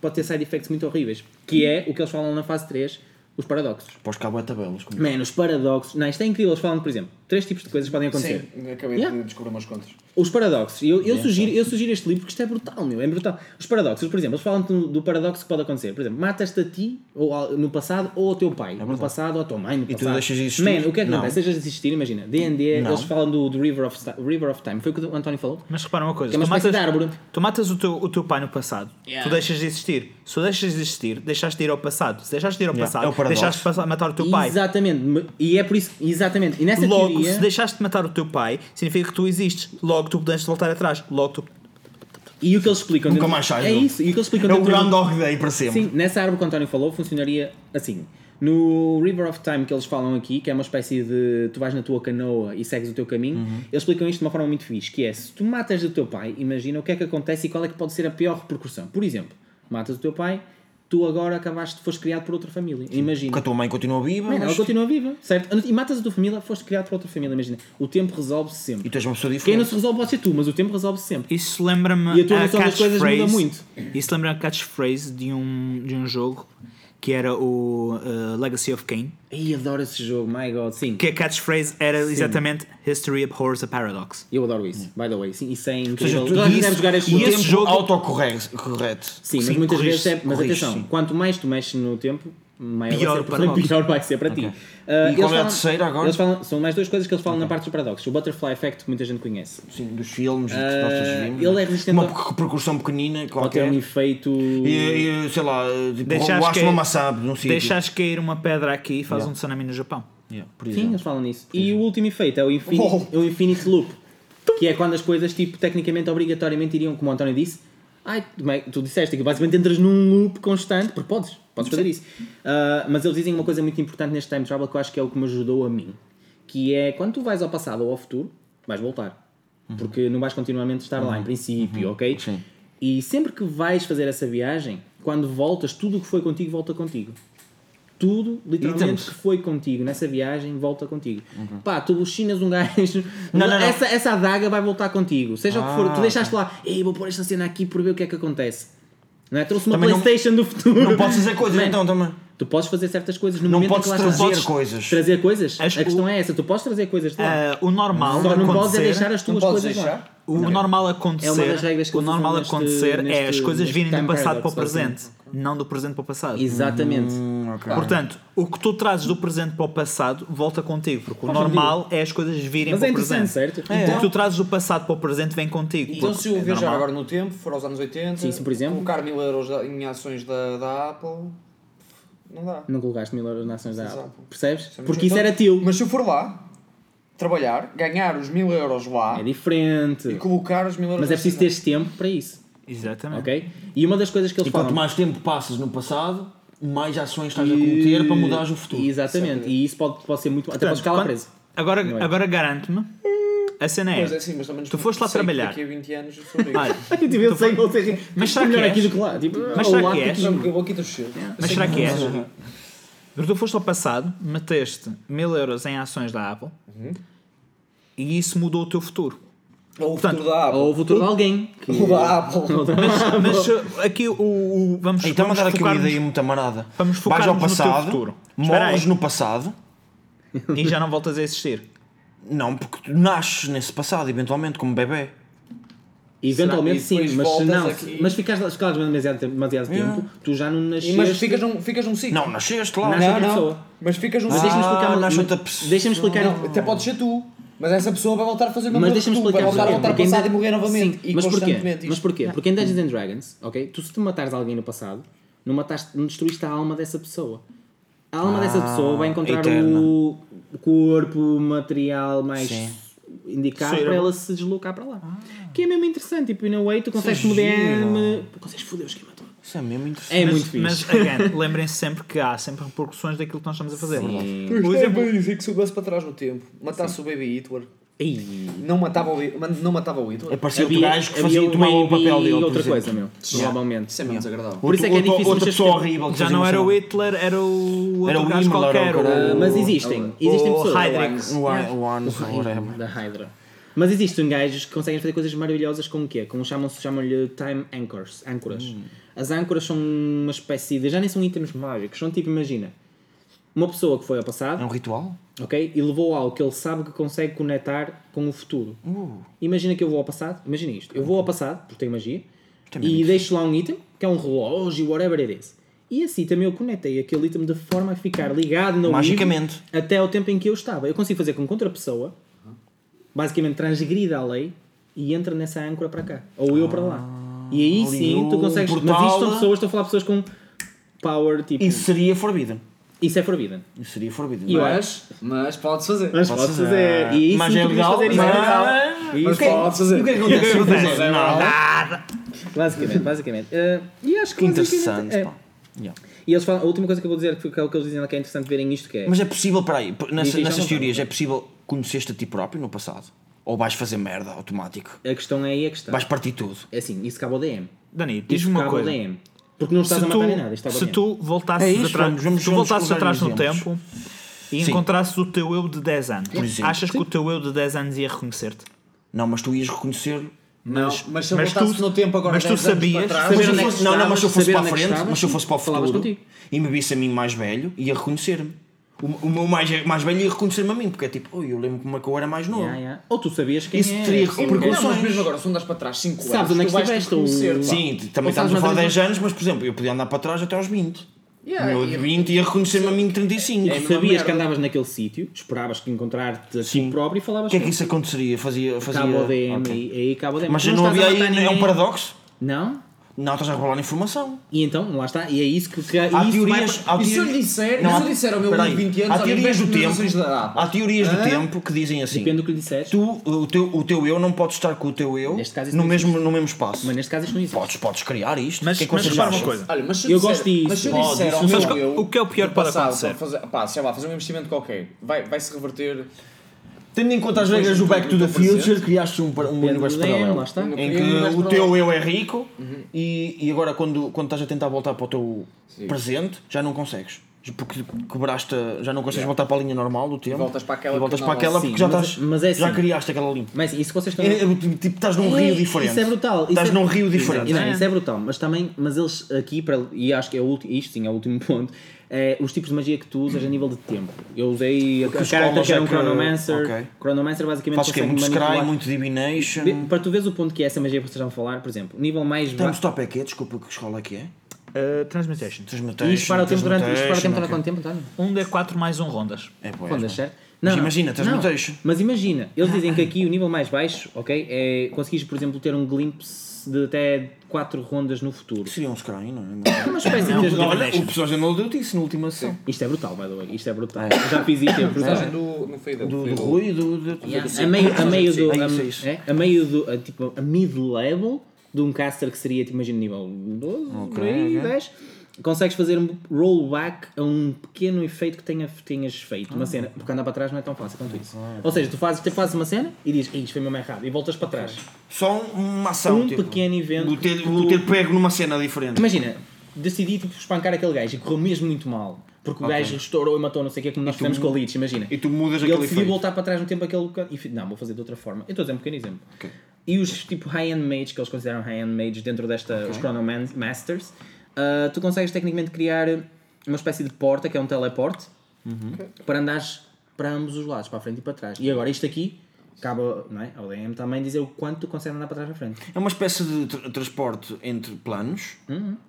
Speaker 3: pode ter side effects muito horríveis, que é o que eles falam na fase 3, os paradoxos.
Speaker 2: Pós cabo é tabelas. Como...
Speaker 3: Man, os paradoxos, não, isto é incrível, eles falam, por exemplo, três tipos de coisas que podem acontecer.
Speaker 5: Sim, acabei
Speaker 3: Yeah.
Speaker 5: de descobrir umas contas.
Speaker 3: Os paradoxos, eu, eu, sugiro, eu sugiro este livro porque isto é brutal, meu, é brutal. Os paradoxos, por exemplo, eles falam do, do paradoxo que pode acontecer. Por exemplo, matas-te a ti ou no passado ou ao teu pai. no passado ou à tua mãe. No
Speaker 2: É tu
Speaker 3: passado.
Speaker 2: deixas de existir?
Speaker 3: Man, o que é que
Speaker 2: Não.
Speaker 3: acontece? Deixas de existir, imagina. D&D, eles falam do, do River, of, River of Time. Foi o que o António falou?
Speaker 4: Mas repara uma coisa,
Speaker 3: Que é uma
Speaker 4: tu,
Speaker 3: espécie
Speaker 4: matas,
Speaker 3: de árvore.
Speaker 4: tu matas o teu, o teu pai no passado,
Speaker 3: Yeah.
Speaker 4: tu deixas de existir. Se tu deixas de existir, deixaste de ir ao passado. Se deixaste de ir ao
Speaker 2: Yeah,
Speaker 4: passado,
Speaker 2: é o paradoxo.
Speaker 4: deixaste de matar o teu pai.
Speaker 3: Exatamente. E é por isso, exatamente. E nessa
Speaker 4: Logo,
Speaker 3: teoria...
Speaker 4: se deixaste de matar o teu pai, significa que tu existes. Logo, tu podes voltar atrás. Logo, tu.
Speaker 3: E o que eles explicam...
Speaker 2: Nunca mais sais
Speaker 3: É isso. E o que eles explicam
Speaker 2: É o
Speaker 3: dentro do-
Speaker 2: Groundhog Day para sempre.
Speaker 3: Sim, nessa árvore que o António falou funcionaria assim. No River of Time que eles falam aqui, que é uma espécie de tu vais na tua canoa e segues o teu caminho,
Speaker 2: Uhum.
Speaker 3: eles explicam isto de uma forma muito fixe, que é se tu matas o teu pai, imagina o que é que acontece e qual é que pode ser a pior repercussão. Por exemplo, matas o teu pai, tu agora acabaste, foste criado por outra família. Imagina.
Speaker 2: Porque a tua mãe continua viva,
Speaker 3: Man, ela
Speaker 2: mas...
Speaker 3: continua viva, certo? E matas a tua família, foste criado por outra família, imagina. O tempo resolve-se
Speaker 2: e
Speaker 3: sempre.
Speaker 2: tu és uma pessoa
Speaker 3: Quem não
Speaker 2: diferente.
Speaker 3: se resolve pode ser tu, mas o tempo resolve-se sempre.
Speaker 4: Isso lembra-me
Speaker 3: E a tua noção das coisas muda muito.
Speaker 4: Isso lembra a catchphrase de um, de um jogo que era o uh, Legacy of Kain.
Speaker 3: Ai, adoro esse jogo, my god, sim.
Speaker 4: Que a catchphrase era exatamente History abhors a paradox.
Speaker 3: Eu adoro isso, by the way. Sim, isso é
Speaker 2: Ou seja,
Speaker 3: incrível.
Speaker 2: tu
Speaker 4: isso-
Speaker 3: jogar este
Speaker 4: e esse
Speaker 2: tempo
Speaker 4: jogo-
Speaker 2: autocorrete. correto.
Speaker 3: Sim, mas
Speaker 4: Sim,
Speaker 3: muitas
Speaker 4: corrige-
Speaker 3: vezes é. Mas
Speaker 2: corrige,
Speaker 3: atenção,
Speaker 2: sim.
Speaker 3: quanto mais tu mexes no tempo,
Speaker 4: Pior
Speaker 3: vai ser,
Speaker 4: para nós.
Speaker 3: pior vai ser para ti.
Speaker 2: Ok.
Speaker 3: Uh,
Speaker 2: E
Speaker 3: eles
Speaker 2: qual é a terceira agora?
Speaker 3: Eles falam, são mais duas coisas que eles falam na parte dos paradoxos. O Butterfly Effect, que muita gente conhece.
Speaker 2: Sim, dos filmes que
Speaker 3: Ah,
Speaker 2: nós vimos.
Speaker 3: ele
Speaker 2: né?
Speaker 3: é resistente
Speaker 2: Uma
Speaker 3: ao-
Speaker 2: repercussão pequenina,
Speaker 3: Pode ter
Speaker 2: qualquer.
Speaker 3: um efeito.
Speaker 2: E, e, sei lá, tipo,
Speaker 4: cair-
Speaker 2: uma maçã num sítio.
Speaker 4: Deixaste cair uma pedra aqui e faz
Speaker 2: Yeah.
Speaker 4: um tsunami no Japão.
Speaker 2: Yeah, por
Speaker 3: Sim, eles falam nisso. E o último efeito é o Infinite,
Speaker 5: Oh.
Speaker 3: é o infinite Loop. Que é quando as coisas, tipo, tecnicamente, obrigatoriamente iriam, como o António disse. Ai, tu, é- tu disseste que basicamente entras num loop constante, porque podes, podes fazer isso. Ah, mas eles dizem uma coisa muito importante neste time travel que eu acho que é o que me ajudou a mim. Que é quando tu vais ao passado ou ao futuro, vais voltar. Porque não vais continuamente estar lá, em princípio, ok?
Speaker 2: Sim.
Speaker 3: E sempre que vais fazer essa viagem, quando voltas, tudo o que foi contigo volta contigo. Tudo, literalmente,
Speaker 2: Itens.
Speaker 3: que foi contigo nessa viagem, volta contigo. Pá, tu chinas um gajo. <laughs>
Speaker 2: Não, não, não.
Speaker 3: Essa, essa adaga vai voltar contigo. Seja o que for,
Speaker 2: Ah,
Speaker 3: tu deixaste lá, ei, vou pôr esta cena aqui por ver o que é que acontece. Não é? Trouxe uma
Speaker 2: Também não-
Speaker 3: Playstation do futuro.
Speaker 2: Não podes fazer coisas
Speaker 3: Man,
Speaker 2: então também.
Speaker 3: Tu podes fazer certas coisas no
Speaker 2: Não
Speaker 3: momento
Speaker 2: podes
Speaker 3: que lá
Speaker 2: trazer
Speaker 3: estás.
Speaker 2: coisas.
Speaker 3: Trazer coisas?
Speaker 4: Acho
Speaker 3: a questão
Speaker 4: o-
Speaker 3: é essa, tu podes trazer coisas de lá.
Speaker 4: Ah, o normal
Speaker 3: Só não podes é deixar as tuas coisas lá.
Speaker 4: O normal acontecer,
Speaker 3: É uma das regras que
Speaker 4: o normal
Speaker 3: usam neste-
Speaker 4: acontecer é
Speaker 3: neste-
Speaker 4: as coisas virem do passado para o presente, não do presente para o passado.
Speaker 3: Exatamente.
Speaker 2: Hum, ok.
Speaker 4: Portanto, o que tu trazes do presente para o passado volta contigo, porque o normal é as coisas virem
Speaker 3: Mas
Speaker 4: para
Speaker 3: é
Speaker 4: o presente.
Speaker 3: certo?
Speaker 4: O que tu trazes do passado para o presente vem contigo.
Speaker 5: Então se eu
Speaker 4: é
Speaker 5: viajar
Speaker 4: normal.
Speaker 5: agora no tempo, for aos anos 80,
Speaker 3: Sim, sim, por exemplo.
Speaker 5: colocar mil euros em ações da, da Apple, não dá.
Speaker 3: Não colocaste mil euros nas ações da. Apple. Percebes? Porque isso
Speaker 5: então-
Speaker 3: era teu.
Speaker 5: Mas se eu for lá, trabalhar, ganhar os mil euros lá
Speaker 3: É diferente.
Speaker 5: e colocar os mil euros
Speaker 3: Mas é preciso teres tempo para isso.
Speaker 4: Exatamente.
Speaker 3: Ok? E uma das coisas que eles
Speaker 2: E quanto
Speaker 3: falam.
Speaker 2: mais tempo passas no passado, mais ações estás a cometer para mudares o futuro.
Speaker 3: Exatamente. E isso pode, pode ser muito. Até
Speaker 4: Portanto,
Speaker 3: podes ficar lá
Speaker 4: quando-
Speaker 3: preso.
Speaker 4: Agora,
Speaker 3: é?
Speaker 4: agora garanto-me, a cena é,
Speaker 5: Pois é, sim, mas também
Speaker 4: Tu foste lá
Speaker 5: sei que
Speaker 4: trabalhar.
Speaker 5: Daqui a 20 anos eu sou rico.
Speaker 4: olha, <laughs>
Speaker 3: Eu tive ser
Speaker 4: Mas será
Speaker 3: melhor
Speaker 4: que
Speaker 3: aqui
Speaker 4: és?
Speaker 3: do que lá. Tipo,
Speaker 4: Mas será que
Speaker 5: cheiro.
Speaker 4: mas será que és? Porque tu foste ao passado, meteste mil euros em ações da Apple e isso mudou o teu futuro.
Speaker 5: Ou o
Speaker 4: Portanto,
Speaker 5: futuro da Apple.
Speaker 3: Ou o futuro de alguém. que-
Speaker 5: O da Apple. <laughs>
Speaker 4: Mas uh, aqui o, o- vamos,
Speaker 2: Então
Speaker 4: vamos
Speaker 2: mandar aqui uma ideia muito amarada.
Speaker 4: vamos
Speaker 2: Vais ao
Speaker 4: focar-nos no teu
Speaker 2: passado,
Speaker 4: futuro. Espera
Speaker 2: morres no passado.
Speaker 4: e já não voltas a existir.
Speaker 2: Não, porque tu nasces nesse passado, eventualmente, como bebê.
Speaker 3: Eventualmente sim, mas se não,
Speaker 5: aqui-
Speaker 3: mas ficares lá escalados demasiado, demasiado
Speaker 2: Yeah.
Speaker 3: tempo, tu já não nasceste.
Speaker 5: mas ficas num, ficas num ciclo.
Speaker 2: Não, nasceste lá.
Speaker 3: Nasce
Speaker 5: não,
Speaker 3: outra
Speaker 5: não.
Speaker 3: pessoa.
Speaker 5: Mas ficas num
Speaker 3: Mas
Speaker 5: ciclo.
Speaker 3: deixa-me
Speaker 2: Ah,
Speaker 3: explicar,
Speaker 2: nasce
Speaker 3: mas-
Speaker 2: outra pessoa.
Speaker 3: deixa-me explicar,
Speaker 5: Não, até pode ser tu. Mas essa pessoa vai voltar a fazer o mesmo
Speaker 3: mas deixa-me explicar
Speaker 5: Vai voltar a voltar passado
Speaker 3: ainda-
Speaker 5: e morrer novamente.
Speaker 3: Sim,
Speaker 5: e
Speaker 3: mas porquê?
Speaker 5: constantemente
Speaker 3: Mas porquê? Porque em Dungeons and Dragons, ok? Tu se tu matares alguém no passado, não, mataste, não destruíste a alma dessa pessoa. A alma dessa pessoa vai encontrar
Speaker 2: eterna.
Speaker 3: o corpo, o material mais
Speaker 2: Sim.
Speaker 3: Indicado
Speaker 4: Sim.
Speaker 3: para ela se deslocar para lá. Que é mesmo interessante, tipo, in a way, tu consegues
Speaker 2: é
Speaker 3: mudar-me,
Speaker 2: giro.
Speaker 3: consegues foder o esquema todo.
Speaker 2: Isso é mesmo interessante.
Speaker 3: É
Speaker 4: Mas,
Speaker 3: muito fixe.
Speaker 4: mas again, lembrem-se sempre que há sempre repercussões daquilo que nós estamos a fazer.
Speaker 3: Sim.
Speaker 4: Por exemplo,
Speaker 5: dizer que soubesse para trás no tempo. Matasse o Baby Hitler.
Speaker 3: Ei,
Speaker 5: Não matava o, não matava o Hitler.
Speaker 2: Aparecia outro gajo que fazia,
Speaker 3: o
Speaker 2: tomava o papel dele.
Speaker 3: outra
Speaker 2: exemplo.
Speaker 3: coisa, meu. Provavelmente.
Speaker 5: Isso é menos agradável.
Speaker 3: Por isso é que é difícil
Speaker 2: Outra pessoa horrível. que
Speaker 4: já não era o. Hitler, era o outro
Speaker 2: Era o
Speaker 4: gajo
Speaker 2: Himmler,
Speaker 4: qualquer.
Speaker 2: era o-
Speaker 4: o-
Speaker 3: mas existem. Existem pessoas.
Speaker 2: O One- o One, whatever.
Speaker 3: da Hydra. Mas existem gajos que conseguem fazer coisas maravilhosas com o quê? Com chamam-se chamam-lhe time anchors, âncoras.
Speaker 2: Hum.
Speaker 3: As âncoras são uma espécie de já nem são itens mágicos, são tipo imagina, uma pessoa que foi ao
Speaker 2: É
Speaker 3: passado,
Speaker 2: um ritual?
Speaker 3: ok, e levou algo que ele sabe que consegue conectar com o futuro.
Speaker 2: Uh.
Speaker 3: Imagina que eu vou ao passado, imagina isto, eu vou ao passado porque tenho magia
Speaker 2: é
Speaker 3: e deixo lá um item que é um relógio, whatever it is. E assim também eu conectei aquele item de forma a ficar ligado no
Speaker 2: Magicamente.
Speaker 3: até ao tempo em que eu estava. Eu consigo fazer com que outra pessoa basicamente transgrida a lei e entra nessa âncora para cá. Ou eu para lá. E aí
Speaker 2: ali
Speaker 3: sim tu consegues. Mas
Speaker 2: portal.
Speaker 3: isto são pessoas, estou a falar pessoas com power tipo.
Speaker 2: Isso seria forbidden.
Speaker 3: Isso é forbidden.
Speaker 2: Isso seria forbidden.
Speaker 3: E eu
Speaker 5: Mas, mas pode fazer.
Speaker 3: Mas
Speaker 2: Pode
Speaker 3: podes
Speaker 2: fazer.
Speaker 3: E
Speaker 2: Mas
Speaker 3: sim
Speaker 2: é legal,
Speaker 3: fazer
Speaker 2: mas-
Speaker 3: É legal.
Speaker 5: Mas
Speaker 3: Isso é-
Speaker 5: pode fazer.
Speaker 2: O que é que <laughs> acontece? fizeres? Nada.
Speaker 3: Basicamente, basicamente. Eh, e acho que
Speaker 2: Que interessante,
Speaker 3: é.
Speaker 2: pá. Yeah.
Speaker 3: E eles falam, a última coisa que eu vou dizer, que é o que eles dizem que é interessante verem isto, que é...
Speaker 2: Mas é possível, peraí, nessa, nessas teorias, é possível conhecer-te a ti próprio no passado? Ou vais fazer merda automático?
Speaker 3: A questão é aí a questão.
Speaker 2: Vais partir tudo?
Speaker 3: É assim, isso cabe ao DM.
Speaker 4: Dani, diz-me uma coisa.
Speaker 3: Porque não estás
Speaker 4: Se
Speaker 3: a matar
Speaker 4: tu,
Speaker 3: nem nada, cabe ao
Speaker 4: se tu voltasses,
Speaker 2: É isso,
Speaker 4: atrás,
Speaker 2: vamos- vamos-
Speaker 4: se tu voltasses atrás no tempo e
Speaker 2: Sim.
Speaker 4: encontrasses o teu eu de 10 anos, achas que o teu eu de 10 anos ia reconhecer-te?
Speaker 2: Não, mas tu ias reconhecer.
Speaker 5: Não, mas se eu
Speaker 4: mas
Speaker 5: voltasse
Speaker 4: tu-
Speaker 5: no tempo agora
Speaker 4: mas tu
Speaker 5: 10 anos
Speaker 4: sabias-
Speaker 5: trás,
Speaker 2: Mas
Speaker 3: é
Speaker 2: eu
Speaker 3: que
Speaker 2: fosse- não, não, mas se eu fosse para a
Speaker 3: é
Speaker 2: frente, mas se eu fosse para o
Speaker 3: falavas
Speaker 2: futuro
Speaker 3: contigo.
Speaker 2: e me visse a mim mais velho, ia reconhecer-me. O, o meu mais, mais velho ia reconhecer-me a mim, porque é tipo, oi, eu lembro como é que eu era mais novo.
Speaker 3: Yeah, yeah. Ou tu sabias quem
Speaker 2: Isso
Speaker 3: é.
Speaker 2: teria
Speaker 3: Sim,
Speaker 5: Não,
Speaker 2: repercussões.
Speaker 5: mas mesmo agora, se andas para trás 5 anos,
Speaker 3: Sabes onde é que estiveste, ou-.
Speaker 2: Sim, também estamos
Speaker 3: sabes
Speaker 2: a falar
Speaker 3: mais
Speaker 2: 10 anos, mas por exemplo, eu podia andar para trás até aos 20.
Speaker 5: Yeah,
Speaker 2: o meu
Speaker 5: e-
Speaker 2: de 20 ia reconhecer-me a mim de 35.
Speaker 5: É,
Speaker 2: O
Speaker 3: Tu sabias que andavas naquele sítio, esperavas que encontrar-te a ti próprio e falavas
Speaker 2: que é que isso aconteceria? Fazia. fazia...
Speaker 3: Cabo DM,
Speaker 2: Ok.
Speaker 3: e aí cabo DM.
Speaker 2: Mas não
Speaker 3: estás
Speaker 2: havia aí. É um paradoxo?
Speaker 3: Não?
Speaker 2: Não, estás a revelar informação.
Speaker 3: E então, lá está, e é isso que... que
Speaker 2: Há
Speaker 3: isso vai
Speaker 2: teorias.
Speaker 3: para-
Speaker 2: há
Speaker 5: E se eu lhe disser,
Speaker 2: Não,
Speaker 5: se
Speaker 2: há-
Speaker 5: eu disser ao meu
Speaker 2: peraí,
Speaker 5: de 20 anos,
Speaker 2: há
Speaker 5: olha,
Speaker 2: teorias do tempo. Há teorias do tempo que dizem assim.
Speaker 3: Depende do que lhe disseres.
Speaker 2: Tu, o teu, o teu eu não pode estar com o teu eu
Speaker 3: Neste caso isso
Speaker 2: no mesmo, no mesmo espaço.
Speaker 3: Mas neste caso isto não existe.
Speaker 2: Podes, podes criar isto.
Speaker 4: Mas,
Speaker 2: que é que
Speaker 4: mas repara uma coisa.
Speaker 5: Olha, mas se
Speaker 3: Eu
Speaker 5: disser-
Speaker 3: gosto disso.
Speaker 5: Mas se eu disser ao
Speaker 2: isso-
Speaker 5: meu eu,
Speaker 4: o que é o pior acontecer?
Speaker 5: para Fazer, pá, sei lá, fazer um investimento qualquer, vai, vai se reverter.
Speaker 2: Tendo em conta as regras do Back to the Future, criaste um, um universo paralelo.
Speaker 3: lá está.
Speaker 2: Em que o teu eu é rico e, e agora quando, quando estás a tentar voltar para o teu presente, já não consegues. Porque quebraste, já não consegues voltar para a linha normal do tempo.
Speaker 5: voltas para aquela
Speaker 2: E voltas para aquela
Speaker 3: Sim,
Speaker 2: porque já,
Speaker 3: mas-
Speaker 2: estás,
Speaker 3: mas é
Speaker 2: já
Speaker 3: assim.
Speaker 2: criaste aquela linha.
Speaker 3: Mas isso vocês estão...
Speaker 2: É, é, tipo, estás num
Speaker 3: É,
Speaker 2: rio diferente.
Speaker 3: Isso é brutal. isso
Speaker 2: Estás
Speaker 3: é-
Speaker 2: num rio diferente.
Speaker 3: E não, isso é brutal, mas também, mas eles aqui, para, e acho que é o último, isto sim é o último <laughs> ponto, é os tipos de magia que tu usas a nível de tempo. Eu usei a, character que era um
Speaker 2: é que-
Speaker 3: Chronomancer.
Speaker 2: ok.
Speaker 3: Chronomancer basicamente
Speaker 2: o quê?
Speaker 3: consegue
Speaker 2: Muito Scry, muito Divination.
Speaker 3: Para tu veres o ponto que é essa magia que vocês estão a falar, por exemplo, nível mais
Speaker 2: Temos
Speaker 3: baixo.
Speaker 2: top é que é? Desculpa, que escola é que é?
Speaker 4: Uh, transmutation.
Speaker 2: Transmutation.
Speaker 3: E isto para o tempo durante, isto para o tempo durante quanto tempo, António?
Speaker 4: Um D4 mais um rondas.
Speaker 2: É, pois,
Speaker 3: Rondas, certo?
Speaker 2: Mas imagina, Transmutation.
Speaker 3: não. Mas imagina, eles dizem que aqui o nível mais baixo, ok, é conseguires, por exemplo, ter um glimpse de até 4 rondas no futuro.
Speaker 2: Seria um Scry, não é? <coughs>
Speaker 3: É uma espécie de
Speaker 4: Não,
Speaker 3: teres-
Speaker 4: não,
Speaker 2: Olha, o personagem não deu isso na última sessão.
Speaker 3: Isto é brutal, by the way. Isto é brutal. Eu Já fiz isto, é brutal.
Speaker 5: Personagem do. Dele,
Speaker 2: Do,
Speaker 5: foi
Speaker 2: do Rui e do. do-
Speaker 3: Yeah,
Speaker 2: do-
Speaker 3: a meio, a meio do.
Speaker 2: É
Speaker 3: A,
Speaker 2: é isso.
Speaker 3: é, a meio do. A, tipo, a mid-level de um caster que seria, tipo, imagina, nível 12,
Speaker 2: Ok,
Speaker 3: por aí,
Speaker 2: ok.
Speaker 3: 10. Consegues fazer um rollback a um pequeno efeito que tenha, tenhas feito. Uma cena. Porque andar para trás não é tão fácil quanto isso. Ou seja, tu fazes, tu fazes uma cena e dizes, "Ih, isto foi mesmo errado. E voltas para trás.
Speaker 2: Só uma ação.
Speaker 3: Um
Speaker 2: tipo,
Speaker 3: pequeno evento
Speaker 2: O ter, o ter pego numa cena diferente.
Speaker 3: Imagina, decidi tipo, espancar aquele gajo e correu mesmo muito mal. Porque o gajo estourou e matou não sei o que, como nós fizemos com o Leech, imagina.
Speaker 2: E tu mudas
Speaker 3: E ele
Speaker 2: aquele
Speaker 3: decidiu voltar para trás no tempo aquele bocado. E não, vou fazer de outra forma. Eu estou a dizer um pequeno exemplo. E os tipo high-end mages, que eles consideram high-end mages dentro desta, os Chrono Masters, ah, tu consegues tecnicamente criar uma espécie de porta, que é um teleporte,
Speaker 2: Uhum.
Speaker 3: para andares para ambos os lados, para a frente e para trás. E agora isto aqui cabe não é, ao DM também dizer o quanto tu consegues andar para trás para frente.
Speaker 2: É uma espécie de tra- transporte entre planos,